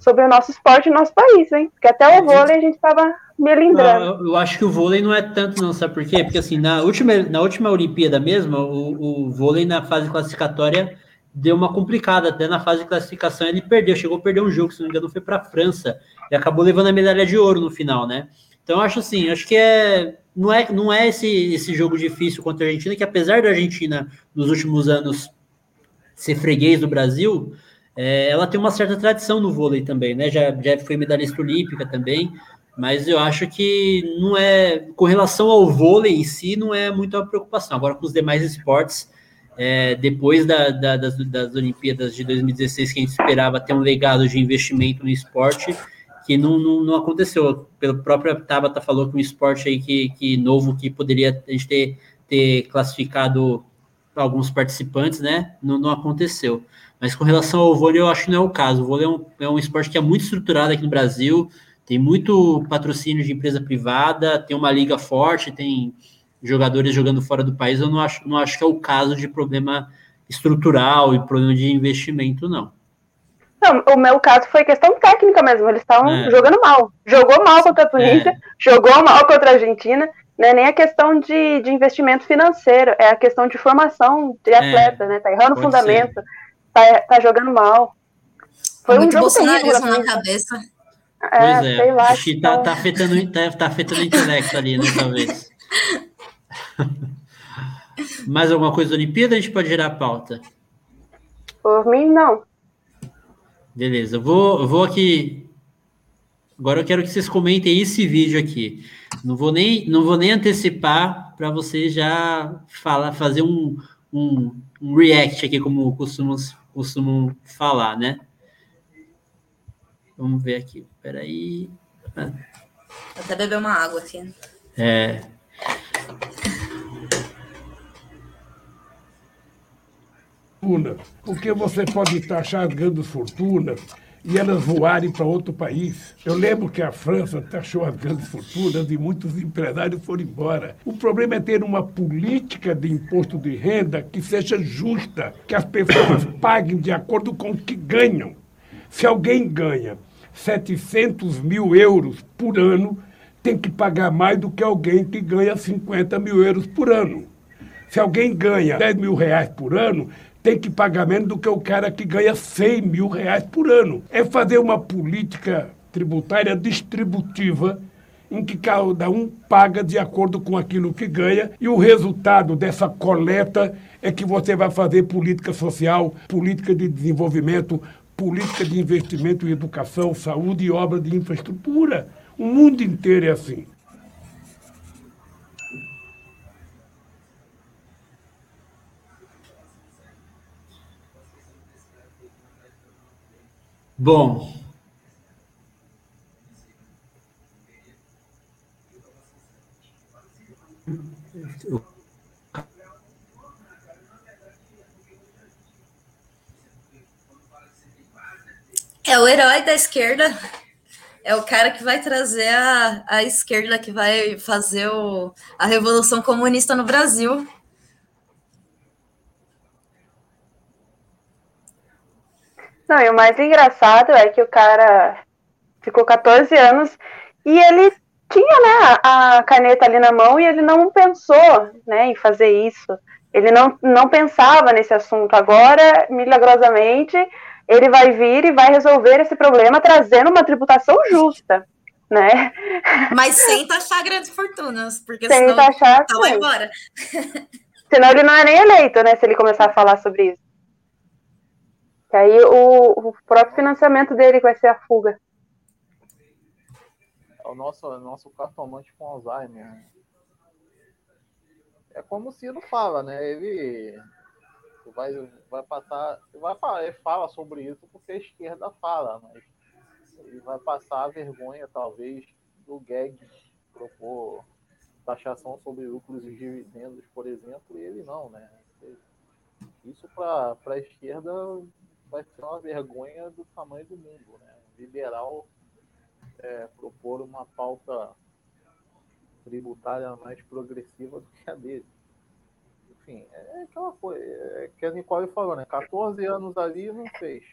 sobre o nosso esporte e nosso país, hein? Porque até o vôlei a gente estava melindrando. Eu, eu acho que o vôlei não é tanto, não, sabe por quê? Porque assim, na última, na última Olimpíada mesmo, o, o vôlei na fase classificatória deu uma complicada, até na fase de classificação ele perdeu, chegou a perder um jogo, se não me engano, foi para a França, e acabou levando a medalha de ouro no final, né? Então eu acho assim, acho que é não é, não é esse, esse jogo difícil contra a Argentina, que apesar da Argentina nos últimos anos ser freguês do Brasil, é, ela tem uma certa tradição no vôlei também, né? Já, já foi medalhista olímpica também, mas eu acho que não é, com relação ao vôlei em si, não é muito a preocupação. Agora, com os demais esportes, é, depois da, da, das, das Olimpíadas de 2016, que a gente esperava ter um legado de investimento no esporte, que não, não, não aconteceu. Pelo próprio Tabata falou que um esporte aí que, que novo que poderia a gente ter, ter classificado alguns participantes, né? Não, não aconteceu. Mas com relação ao vôlei, eu acho que não é o caso. O vôlei é um, é um esporte que é muito estruturado aqui no Brasil, tem muito patrocínio de empresa privada, tem uma liga forte, tem jogadores jogando fora do país. Eu não acho, não acho que é o caso de problema estrutural e problema de investimento, não. Não, o meu caso foi questão técnica mesmo. Eles estavam é. jogando mal. Jogou mal contra a Tunísia, é. jogou mal contra a Argentina. Não é nem a questão de, de investimento financeiro, é a questão de formação de é. atleta, é. né? Tá errando o fundamento, tá, tá, jogando mal. Foi Muito um jogo terrível na cabeça. É, pois é, sei lá, acho que tá, tá, afetando, tá, tá afetando o intelecto ali, né, talvez. Mais alguma coisa da Olimpíada? A gente pode gerar a pauta. Por mim, não. Beleza, eu vou, eu vou aqui. Agora eu quero que vocês comentem esse vídeo aqui. Não vou nem, não vou nem antecipar para vocês já falar, fazer um, um, um, react aqui, como costumam, costumam falar, né? Vamos ver aqui. Peraí. Ah. Até beber uma água aqui. É. Porque você pode taxar as grandes fortunas e elas voarem para outro país. Eu lembro que a França taxou as grandes fortunas e muitos empresários foram embora. O problema é ter uma política de imposto de renda que seja justa, que as pessoas paguem de acordo com o que ganham. Se alguém ganha 700 mil euros por ano, tem que pagar mais do que alguém que ganha 50 mil euros por ano. Se alguém ganha 10 mil reais por ano, tem que pagar menos do que o cara que ganha 100 mil reais por ano. É fazer uma política tributária distributiva em que cada um paga de acordo com aquilo que ganha e o resultado dessa coleta é que você vai fazer política social, política de desenvolvimento, política de investimento em educação, saúde e obra de infraestrutura. O mundo inteiro é assim. Bom. É o herói da esquerda. É o cara que vai trazer a, a esquerda, que vai fazer o, a revolução comunista no Brasil. Não, e o mais engraçado é que o cara ficou 14 anos e ele tinha né, a caneta ali na mão e ele não pensou né, em fazer isso. Ele não, não pensava nesse assunto. Agora, milagrosamente, ele vai vir e vai resolver esse problema trazendo uma tributação justa. Né? Mas sem taxar grandes fortunas, porque sem senão taxar, tá vai embora. senão ele não é nem eleito, né? Se ele começar a falar sobre isso. Que aí o, o próprio financiamento dele vai ser a fuga. É o nosso, nosso cartomante com Alzheimer. Né? É como o Ciro fala, né? Ele vai, vai passar. Vai falar, ele fala sobre isso porque a esquerda fala, mas ele vai passar a vergonha, talvez, do Guedes propor taxação sobre lucros e dividendos, por exemplo, e ele não, né? Isso para a esquerda vai ser uma vergonha do tamanho do mundo, né? Liberal é, propor uma pauta tributária mais progressiva do que a dele. Enfim, é aquela coisa é, que a Nicole falou, né? 14 anos ali não fez.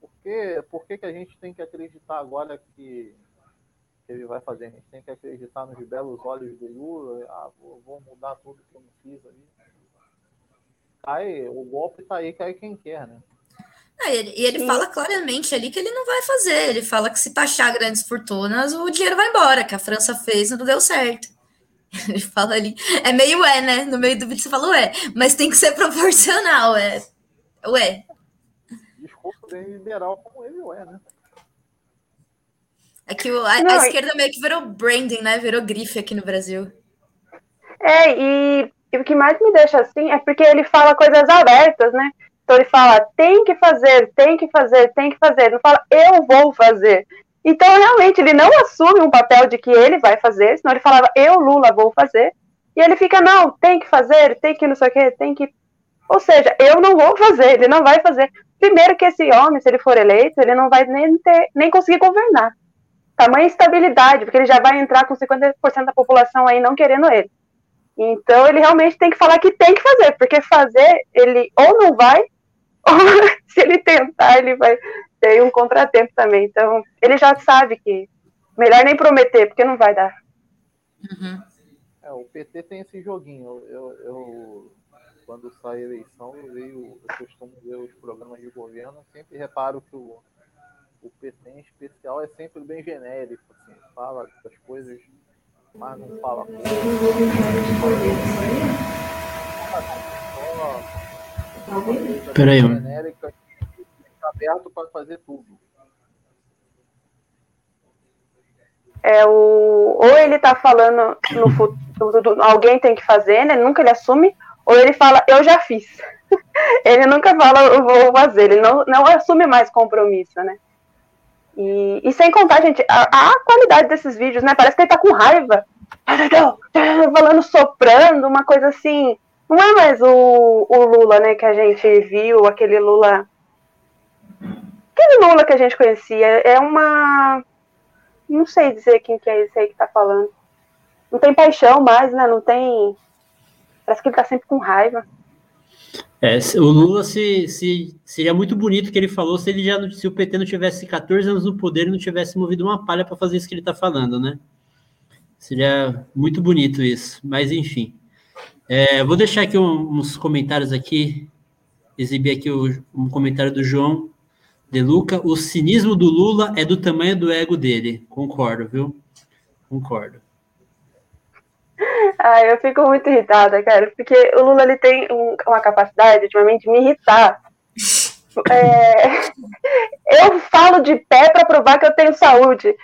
Por, que, por que, que a gente tem que acreditar agora que ele vai fazer? A gente tem que acreditar nos belos olhos do Lula. Ah, vou, vou mudar tudo que eu não fiz ali. Cai, o golpe tá aí, cai quem quer, né? É, e ele, e ele fala claramente ali que ele não vai fazer. Ele fala que se taxar grandes fortunas, o dinheiro vai embora, que a França fez e não deu certo. Ele fala ali. É meio é, né? No meio do vídeo você fala ué, mas tem que ser proporcional, é. Ué. Discurso bem liberal como ele é, né? É que a, não, a esquerda meio que virou branding, né? Virou grife aqui no Brasil. É, e, e o que mais me deixa assim é porque ele fala coisas abertas, né? Então ele fala, tem que fazer, tem que fazer, tem que fazer. Não fala, eu vou fazer. Então, realmente, ele não assume um papel de que ele vai fazer, senão ele falava, eu, Lula, vou fazer. E ele fica, não, tem que fazer, tem que não sei o quê, tem que. Ou seja, eu não vou fazer, ele não vai fazer. Primeiro que esse homem, se ele for eleito, ele não vai nem, ter, nem conseguir governar. Tamanha instabilidade, porque ele já vai entrar com 50% da população aí não querendo ele. Então ele realmente tem que falar que tem que fazer, porque fazer ele ou não vai, se ele tentar, ele vai ter um contratempo também. Então, ele já sabe que melhor nem prometer, porque não vai dar. Uhum. É, o PT tem esse joguinho. Eu, eu quando sai a eleição, eu, vejo, eu costumo ver os programas de governo, sempre reparo que o, o PT em especial é sempre bem genérico, assim, fala das coisas, mas não fala coisas. Peraí. aberto para fazer tudo. É o, ou ele está falando no futuro, alguém tem que fazer, né? Nunca ele assume, ou ele fala, eu já fiz. ele nunca fala, eu vou fazer, ele não, não assume mais compromisso, né? E, e sem contar, gente, a, a, qualidade desses vídeos, né? Parece que ele tá com raiva. Falando, soprando, uma coisa assim. Não é mais o, o Lula, né, que a gente viu, aquele Lula. Aquele Lula que a gente conhecia. É uma. Não sei dizer quem que é esse aí que tá falando. Não tem paixão mais, né? Não tem. Parece que ele tá sempre com raiva. É, o Lula se, se, seria muito bonito que ele falou se ele já se o PT não tivesse 14 anos no poder e não tivesse movido uma palha para fazer isso que ele está falando, né? Seria muito bonito isso, mas enfim. É, vou deixar aqui uns comentários aqui, exibir aqui o, um comentário do João De Luca. O cinismo do Lula é do tamanho do ego dele. Concordo, viu? Concordo. Ah, eu fico muito irritada, cara, porque o Lula ele tem um, uma capacidade ultimamente de me irritar. É, eu falo de pé para provar que eu tenho saúde.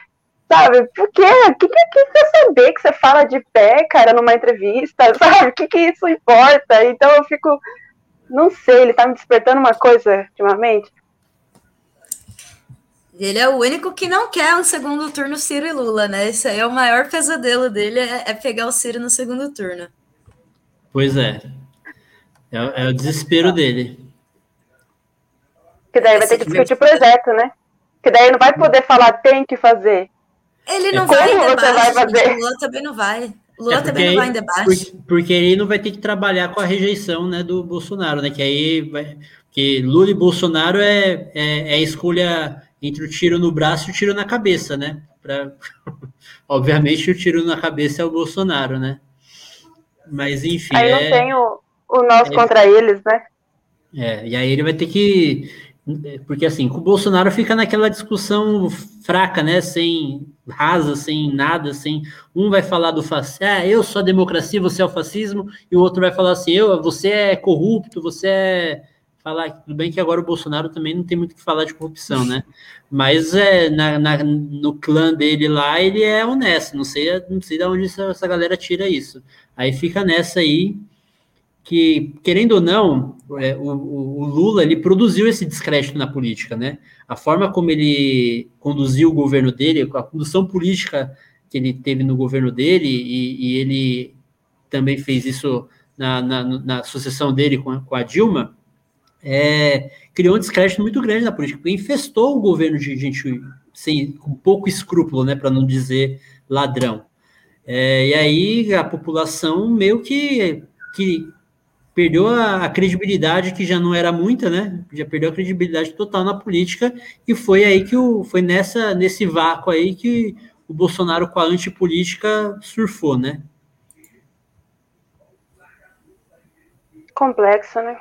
Sabe? Por quê? O que, que, que você saber que você fala de pé, cara, numa entrevista? Sabe? O que, que isso importa? Então eu fico. Não sei, ele tá me despertando uma coisa ultimamente. Ele é o único que não quer um segundo turno Ciro e Lula, né? Esse aí é o maior pesadelo dele, é, é pegar o Ciro no segundo turno. Pois é. É, é o desespero dele. Que daí vai ter que discutir o projeto, né? Que daí não vai poder falar tem que fazer. Ele não é, vai em debate, vai fazer? Lula também não vai. Lula é também não vai em debate. Porque, porque ele não vai ter que trabalhar com a rejeição né, do Bolsonaro, né? Que aí vai. Que Lula e Bolsonaro é, é, é a escolha entre o tiro no braço e o tiro na cabeça, né? Pra... Obviamente o tiro na cabeça é o Bolsonaro, né? Mas enfim. Aí não é... tem o, o nós é... contra eles, né? É, e aí ele vai ter que porque assim, o Bolsonaro fica naquela discussão fraca, né? Sem rasa, sem nada, sem um vai falar do fascismo, ah, eu sou a democracia, você é o fascismo, e o outro vai falar assim, eu, você é corrupto, você é falar, tudo bem que agora o Bolsonaro também não tem muito o que falar de corrupção, né? Mas é, na, na, no clã dele lá, ele é honesto, não sei, não sei de onde essa, essa galera tira isso. Aí fica nessa aí, que, querendo ou não, é, o, o, Lula ele produziu esse descrédito na política, né? A forma como ele conduziu o governo dele, a condução política que ele teve no governo dele, e, e ele também fez isso na, na, na sucessão dele com a, com a Dilma, é, criou um descrédito muito grande na política, porque infestou o governo de gente sem, com pouco escrúpulo, né, para não dizer ladrão. É, e aí a população meio que, que perdeu a, a, credibilidade que já não era muita, né? Já perdeu a credibilidade total na política e foi aí que o foi nessa nesse vácuo aí que o Bolsonaro com a antipolítica surfou, né? Complexo, né?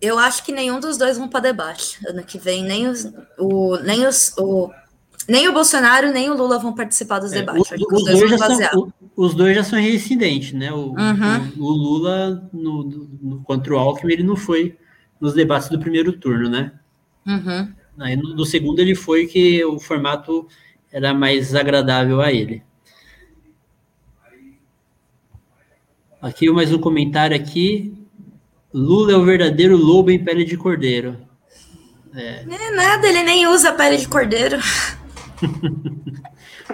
Eu acho que nenhum dos dois vão para debate ano que vem, nem os, o, nem os, o, nem o Bolsonaro nem o Lula vão participar dos é, debates. os, os, dois dois são, os, dois já são reincidentes, né? O, uhum. o, o Lula no, no, contra o Alckmin ele não foi nos debates do primeiro turno, né? Uhum. Aí no, no segundo ele foi que o formato era mais agradável a ele. Aqui mais um comentário aqui. Lula é o verdadeiro lobo em pele de cordeiro. É. Não é nada, ele nem usa pele de cordeiro.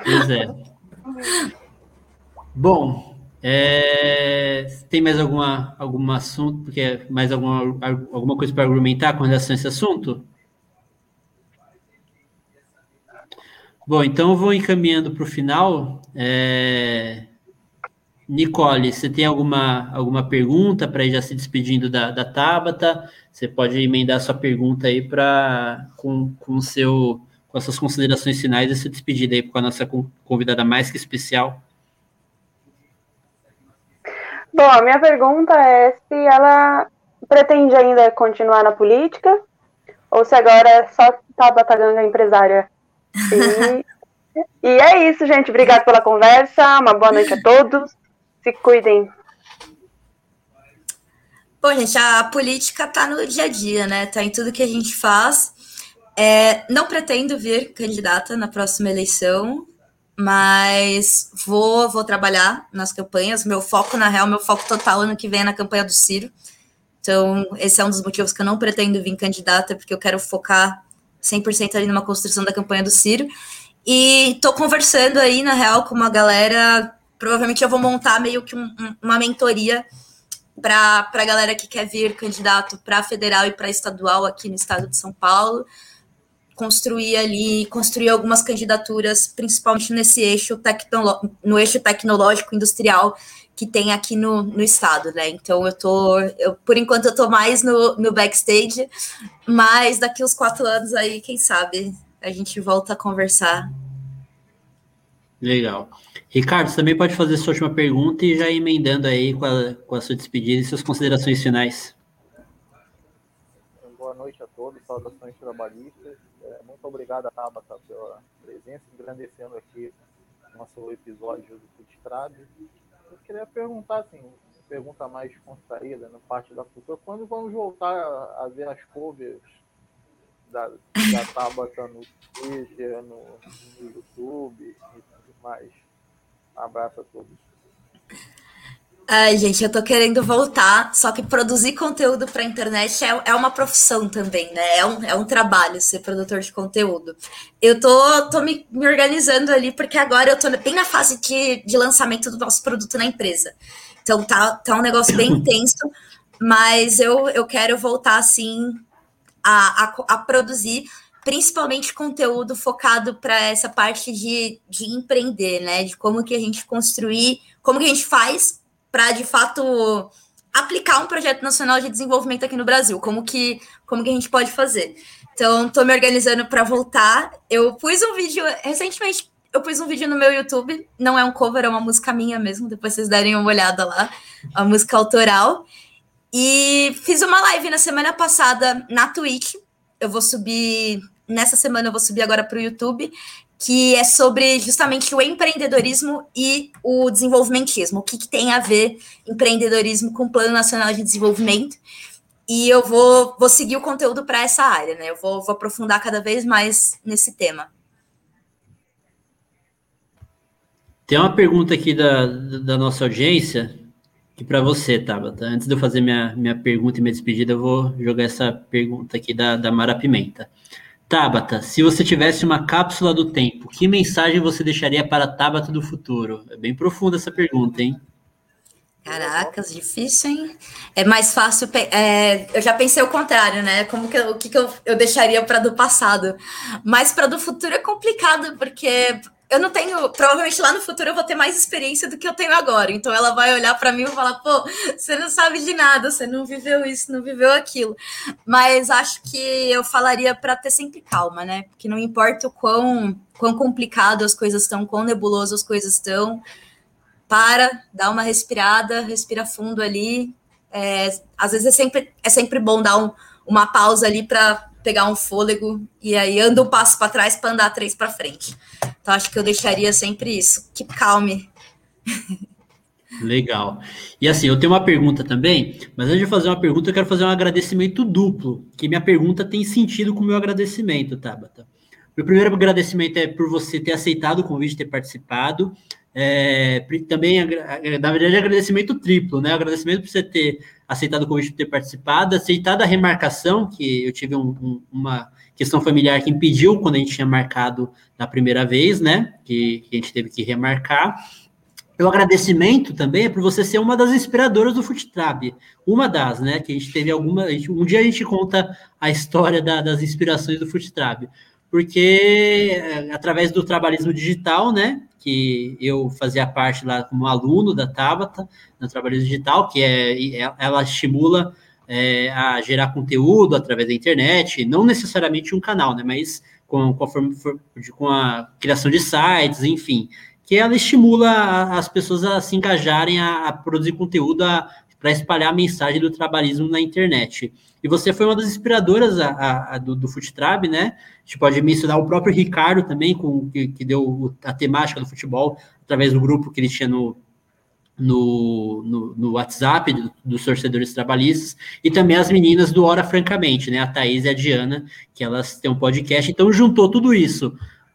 pois é. Bom, é... tem mais alguma, algum assunto, porque mais alguma, alguma coisa para argumentar com relação a esse assunto? Bom, então eu vou encaminhando para o final. É... Nicole, você tem alguma, alguma pergunta para ir já se despedindo da, da Tabata? Você pode emendar sua pergunta aí para com, com, seu, com as suas considerações finais e se despedir aí com a nossa convidada mais que especial. Bom, a minha pergunta é se ela pretende ainda continuar na política ou se agora é só Tabata Ganga empresária. E, e é isso, gente. Obrigada pela conversa. Uma boa noite a todos. Se cuidem. Bom, gente, a política está no dia a dia, né? Está em tudo que a gente faz. É, não pretendo vir candidata na próxima eleição, mas vou, vou trabalhar nas campanhas. Meu foco, na real, meu foco total ano que vem é na campanha do Ciro. Então, esse é um dos motivos que eu não pretendo vir candidata, porque eu quero focar 100% ali numa construção da campanha do Ciro. E estou conversando aí, na real, com uma galera provavelmente eu vou montar meio que um, uma mentoria para a galera que quer vir candidato para federal e para estadual aqui no estado de São Paulo, construir ali, construir algumas candidaturas, principalmente nesse eixo no eixo tecnológico industrial que tem aqui no, no estado, né? Então eu tô, eu, por enquanto eu tô mais no, no backstage, mas daqui uns quatro anos aí, quem sabe, a gente volta a conversar. Legal. Ricardo, você também pode fazer sua última pergunta e já emendando aí com a, com a sua despedida e suas considerações finais. Boa noite a todos, saudações trabalhistas. Muito obrigado, Tabata, pela presença, engrandecendo aqui nosso episódio do Foodstrad. Eu queria perguntar, assim, pergunta mais contraída, na parte da cultura, quando vamos voltar a, a ver as covers da, da Tabata no Twitter, no, no YouTube e tudo mais? Abraço a todos. Ai, gente, eu tô querendo voltar, só que produzir conteúdo para internet é, é uma profissão também, né? É um, é um trabalho ser produtor de conteúdo. Eu tô, tô me, me organizando ali, porque agora eu tô bem na fase de, de lançamento do nosso produto na empresa. Então tá, tá um negócio bem intenso, mas eu, eu quero voltar assim a, a, a produzir principalmente conteúdo focado para essa parte de, de empreender, né? De como que a gente construir, como que a gente faz para de fato aplicar um projeto nacional de desenvolvimento aqui no Brasil, como que como que a gente pode fazer. Então, estou me organizando para voltar. Eu pus um vídeo recentemente, eu pus um vídeo no meu YouTube, não é um cover, é uma música minha mesmo, depois vocês derem uma olhada lá, a música autoral. E fiz uma live na semana passada na Twitch. Eu vou subir nessa semana eu vou subir agora para o YouTube, que é sobre justamente o empreendedorismo e o desenvolvimentismo. O que, que tem a ver empreendedorismo com o Plano Nacional de Desenvolvimento. E eu vou, vou seguir o conteúdo para essa área, né? Eu vou, vou aprofundar cada vez mais nesse tema. Tem uma pergunta aqui da, da nossa audiência, que para você, Tabata. Antes de eu fazer minha, minha pergunta e minha despedida, eu vou jogar essa pergunta aqui da, da Mara Pimenta. Tabata, se você tivesse uma cápsula do tempo, que mensagem você deixaria para Tabata do futuro? É bem profunda essa pergunta, hein? Caracas, difícil, hein? É mais fácil. É, eu já pensei o contrário, né? Como que o que, que eu, eu deixaria para do passado? Mas para do futuro é complicado, porque eu não tenho. Provavelmente lá no futuro eu vou ter mais experiência do que eu tenho agora. Então ela vai olhar para mim e falar: pô, você não sabe de nada, você não viveu isso, não viveu aquilo. Mas acho que eu falaria para ter sempre calma, né? Porque não importa o quão, quão complicado as coisas estão, quão nebuloso as coisas estão. Para, dá uma respirada, respira fundo ali. É, às vezes é sempre, é sempre bom dar um, uma pausa ali para pegar um fôlego e aí anda um passo para trás para andar três para frente. Então acho que eu deixaria sempre isso. Que calme. Legal. E assim, eu tenho uma pergunta também, mas antes de fazer uma pergunta, eu quero fazer um agradecimento duplo, que minha pergunta tem sentido com o meu agradecimento, Tabata. Meu primeiro agradecimento é por você ter aceitado o convite, ter participado. É, também, na verdade, agradecimento triplo, né? Agradecimento por você ter aceitado o convite, por ter participado, aceitado a remarcação, que eu tive um, um, uma questão familiar que impediu quando a gente tinha marcado da primeira vez, né? Que, que a gente teve que remarcar. O agradecimento também é por você ser uma das inspiradoras do Futrab, uma das, né? Que a gente teve alguma. um dia a gente conta a história da, das inspirações do Futrab, porque é, através do trabalhismo digital, né? Que eu fazia parte lá como aluno da Tabata, no trabalhismo digital, que é ela estimula é, a gerar conteúdo através da internet, não necessariamente um canal, né, mas com, com, a, com a criação de sites, enfim, que ela estimula as pessoas a se engajarem a, a produzir conteúdo para espalhar a mensagem do trabalhismo na internet. E você foi uma das inspiradoras a, a, do, do Futrab, né? A gente pode mencionar o próprio Ricardo também, com, que, que deu a temática do futebol através do grupo que ele tinha no, no, no, no WhatsApp do, dos torcedores trabalhistas e também as meninas do Hora Francamente, né? A Thaís e a Diana, que elas têm um podcast. Então, juntou tudo isso,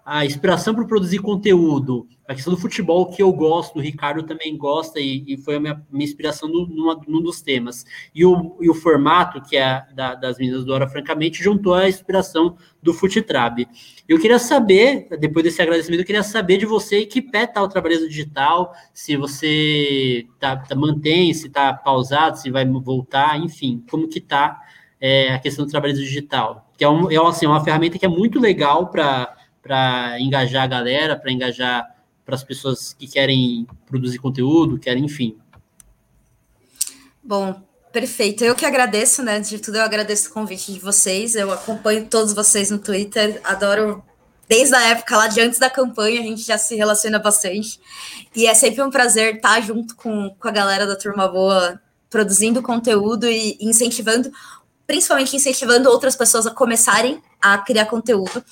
a inspiração para produzir conteúdo, a questão do futebol que eu gosto, o Ricardo também gosta e, e foi a minha, minha inspiração numa, num dos temas. E o, e o formato, que é da, das meninas do Hora Francamente, juntou a inspiração do Futetrab. Eu queria saber, depois desse agradecimento, eu queria saber de você que pé está o trabalho digital, se você tá, tá, mantém, se está pausado, se vai voltar, enfim, como que está é, a questão do trabalho digital. Que é, um, é assim, uma ferramenta que é muito legal para engajar a galera, para engajar para as pessoas que querem produzir conteúdo, querem, enfim. Bom, perfeito. Eu que agradeço, né? De tudo, eu agradeço o convite de vocês. Eu acompanho todos vocês no Twitter, adoro. Desde a época lá de antes da campanha, a gente já se relaciona bastante. E é sempre um prazer estar junto com, com a galera da Turma Boa, produzindo conteúdo e incentivando, principalmente incentivando outras pessoas a começarem a criar conteúdo.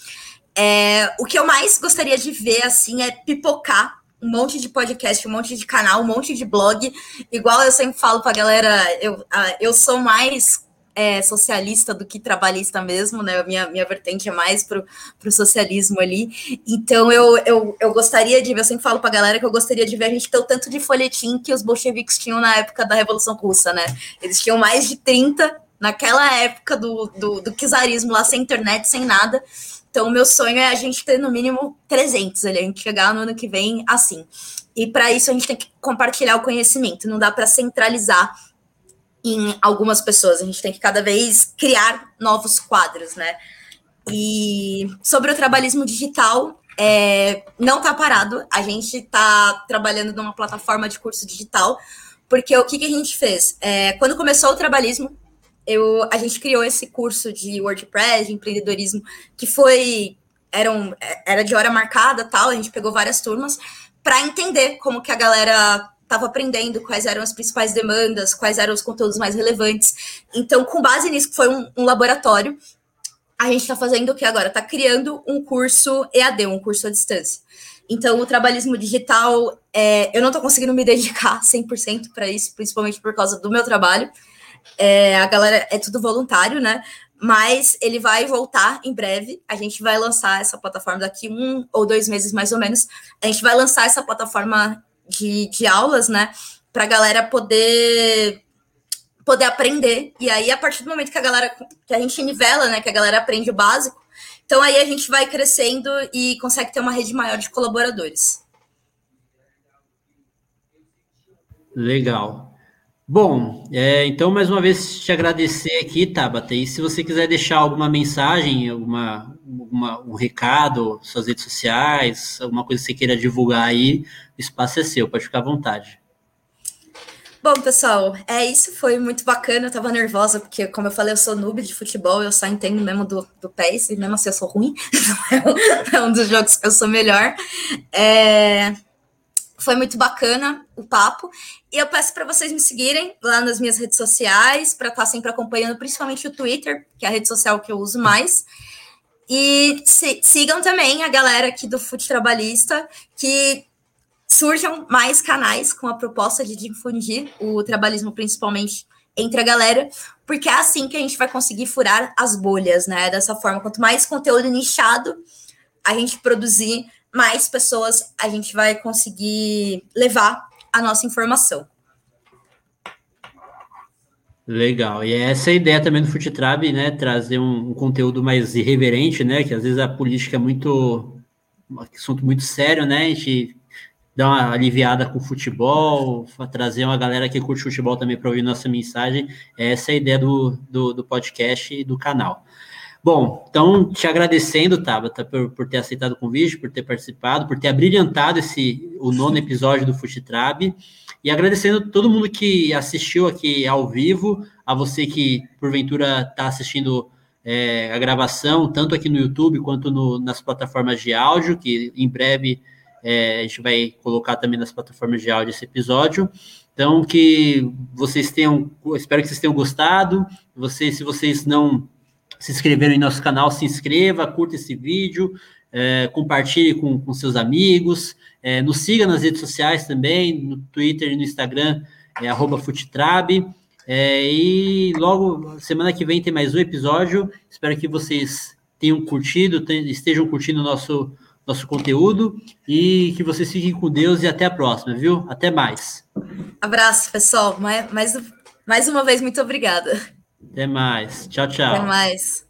É, o que eu mais gostaria de ver, assim, é pipocar um monte de podcast, um monte de canal, um monte de blog. Igual eu sempre falo pra galera, eu, eu sou mais é, socialista do que trabalhista mesmo, né? Minha, minha vertente é mais pro, pro socialismo ali. Então eu, eu, eu gostaria de ver, eu sempre falo pra galera que eu gostaria de ver a gente ter o tanto de folhetim que os bolcheviques tinham na época da Revolução Russa, né? Eles tinham mais de 30 naquela época do, do, do czarismo lá, sem internet, sem nada. Então, o meu sonho é a gente ter no mínimo 300 ali, a gente chegar no ano que vem assim. E para isso a gente tem que compartilhar o conhecimento, não dá para centralizar em algumas pessoas, a gente tem que cada vez criar novos quadros, né? E sobre o trabalhismo digital, é, não está parado, a gente está trabalhando numa plataforma de curso digital, porque o que, que a gente fez? É, quando começou o trabalhismo, eu, a gente criou esse curso de WordPress, de empreendedorismo, que foi era, um, era de hora marcada tal, a gente pegou várias turmas para entender como que a galera estava aprendendo, quais eram as principais demandas, quais eram os conteúdos mais relevantes. Então, com base nisso, foi um, um laboratório. a gente está fazendo o que agora? Está criando um curso EAD, um curso à distância. Então, o trabalhismo digital, é, eu não estou conseguindo me dedicar 100% para isso, principalmente por causa do meu trabalho. É, a galera é tudo voluntário, né? Mas ele vai voltar em breve. A gente vai lançar essa plataforma daqui um ou dois meses, mais ou menos. A gente vai lançar essa plataforma de, de aulas, né? Para a galera poder poder aprender. E aí, a partir do momento que a galera, que a gente nivela, né? Que a galera aprende o básico, então aí a gente vai crescendo e consegue ter uma rede maior de colaboradores. Legal. Bom, é, então mais uma vez te agradecer aqui, Tabata. E se você quiser deixar alguma mensagem, alguma, um recado, suas redes sociais, alguma coisa que você queira divulgar aí, o espaço é seu, pode ficar à vontade. Bom, pessoal, é isso. Foi muito bacana. Eu tava nervosa, porque, como eu falei, eu sou noob de futebol, eu só entendo mesmo do, do PES, e mesmo assim eu sou ruim. é um dos jogos que eu sou melhor. É... Foi muito bacana o papo. E eu peço para vocês me seguirem lá nas minhas redes sociais, para estar tá sempre acompanhando, principalmente o Twitter, que é a rede social que eu uso mais. E se, sigam também a galera aqui do Fute Trabalhista, que surjam mais canais com a proposta de difundir o trabalhismo, principalmente entre a galera, porque é assim que a gente vai conseguir furar as bolhas, né? Dessa forma, quanto mais conteúdo nichado a gente produzir, mais pessoas a gente vai conseguir levar a nossa informação. Legal. E é essa a ideia também do Futitrab, né? Trazer um, um, conteúdo mais irreverente, né? Que às vezes a política é muito um assunto muito sério, né? A gente dar uma aliviada com o futebol, trazer uma galera que curte futebol também para ouvir nossa mensagem. Essa é a ideia do, do, do, podcast e do canal. Bom, então te agradecendo, Tabata, por, por ter aceitado o convite, por ter participado, por ter abrilhantado esse, o nono episódio do Futetrab, e agradecendo todo mundo que assistiu aqui ao vivo, a você que porventura está assistindo é, a gravação, tanto aqui no YouTube quanto no, nas plataformas de áudio, que em breve é, a gente vai colocar também nas plataformas de áudio esse episódio. Então, que vocês tenham, espero que vocês tenham gostado. Vocês, se vocês não se inscreveram em nosso canal, se inscreva, curta esse vídeo, é, compartilhe com, com seus amigos, é, nos siga nas redes sociais também, no Twitter e no Instagram, é. É, e logo, semana que vem tem mais um episódio. Espero que vocês tenham curtido, estejam curtindo o nosso nosso conteúdo e que vocês fiquem com Deus e até a próxima, viu? Até mais. Abraço, pessoal. Mais, mais, mais uma vez, muito obrigada. Até mais. Tchau, tchau. Até mais.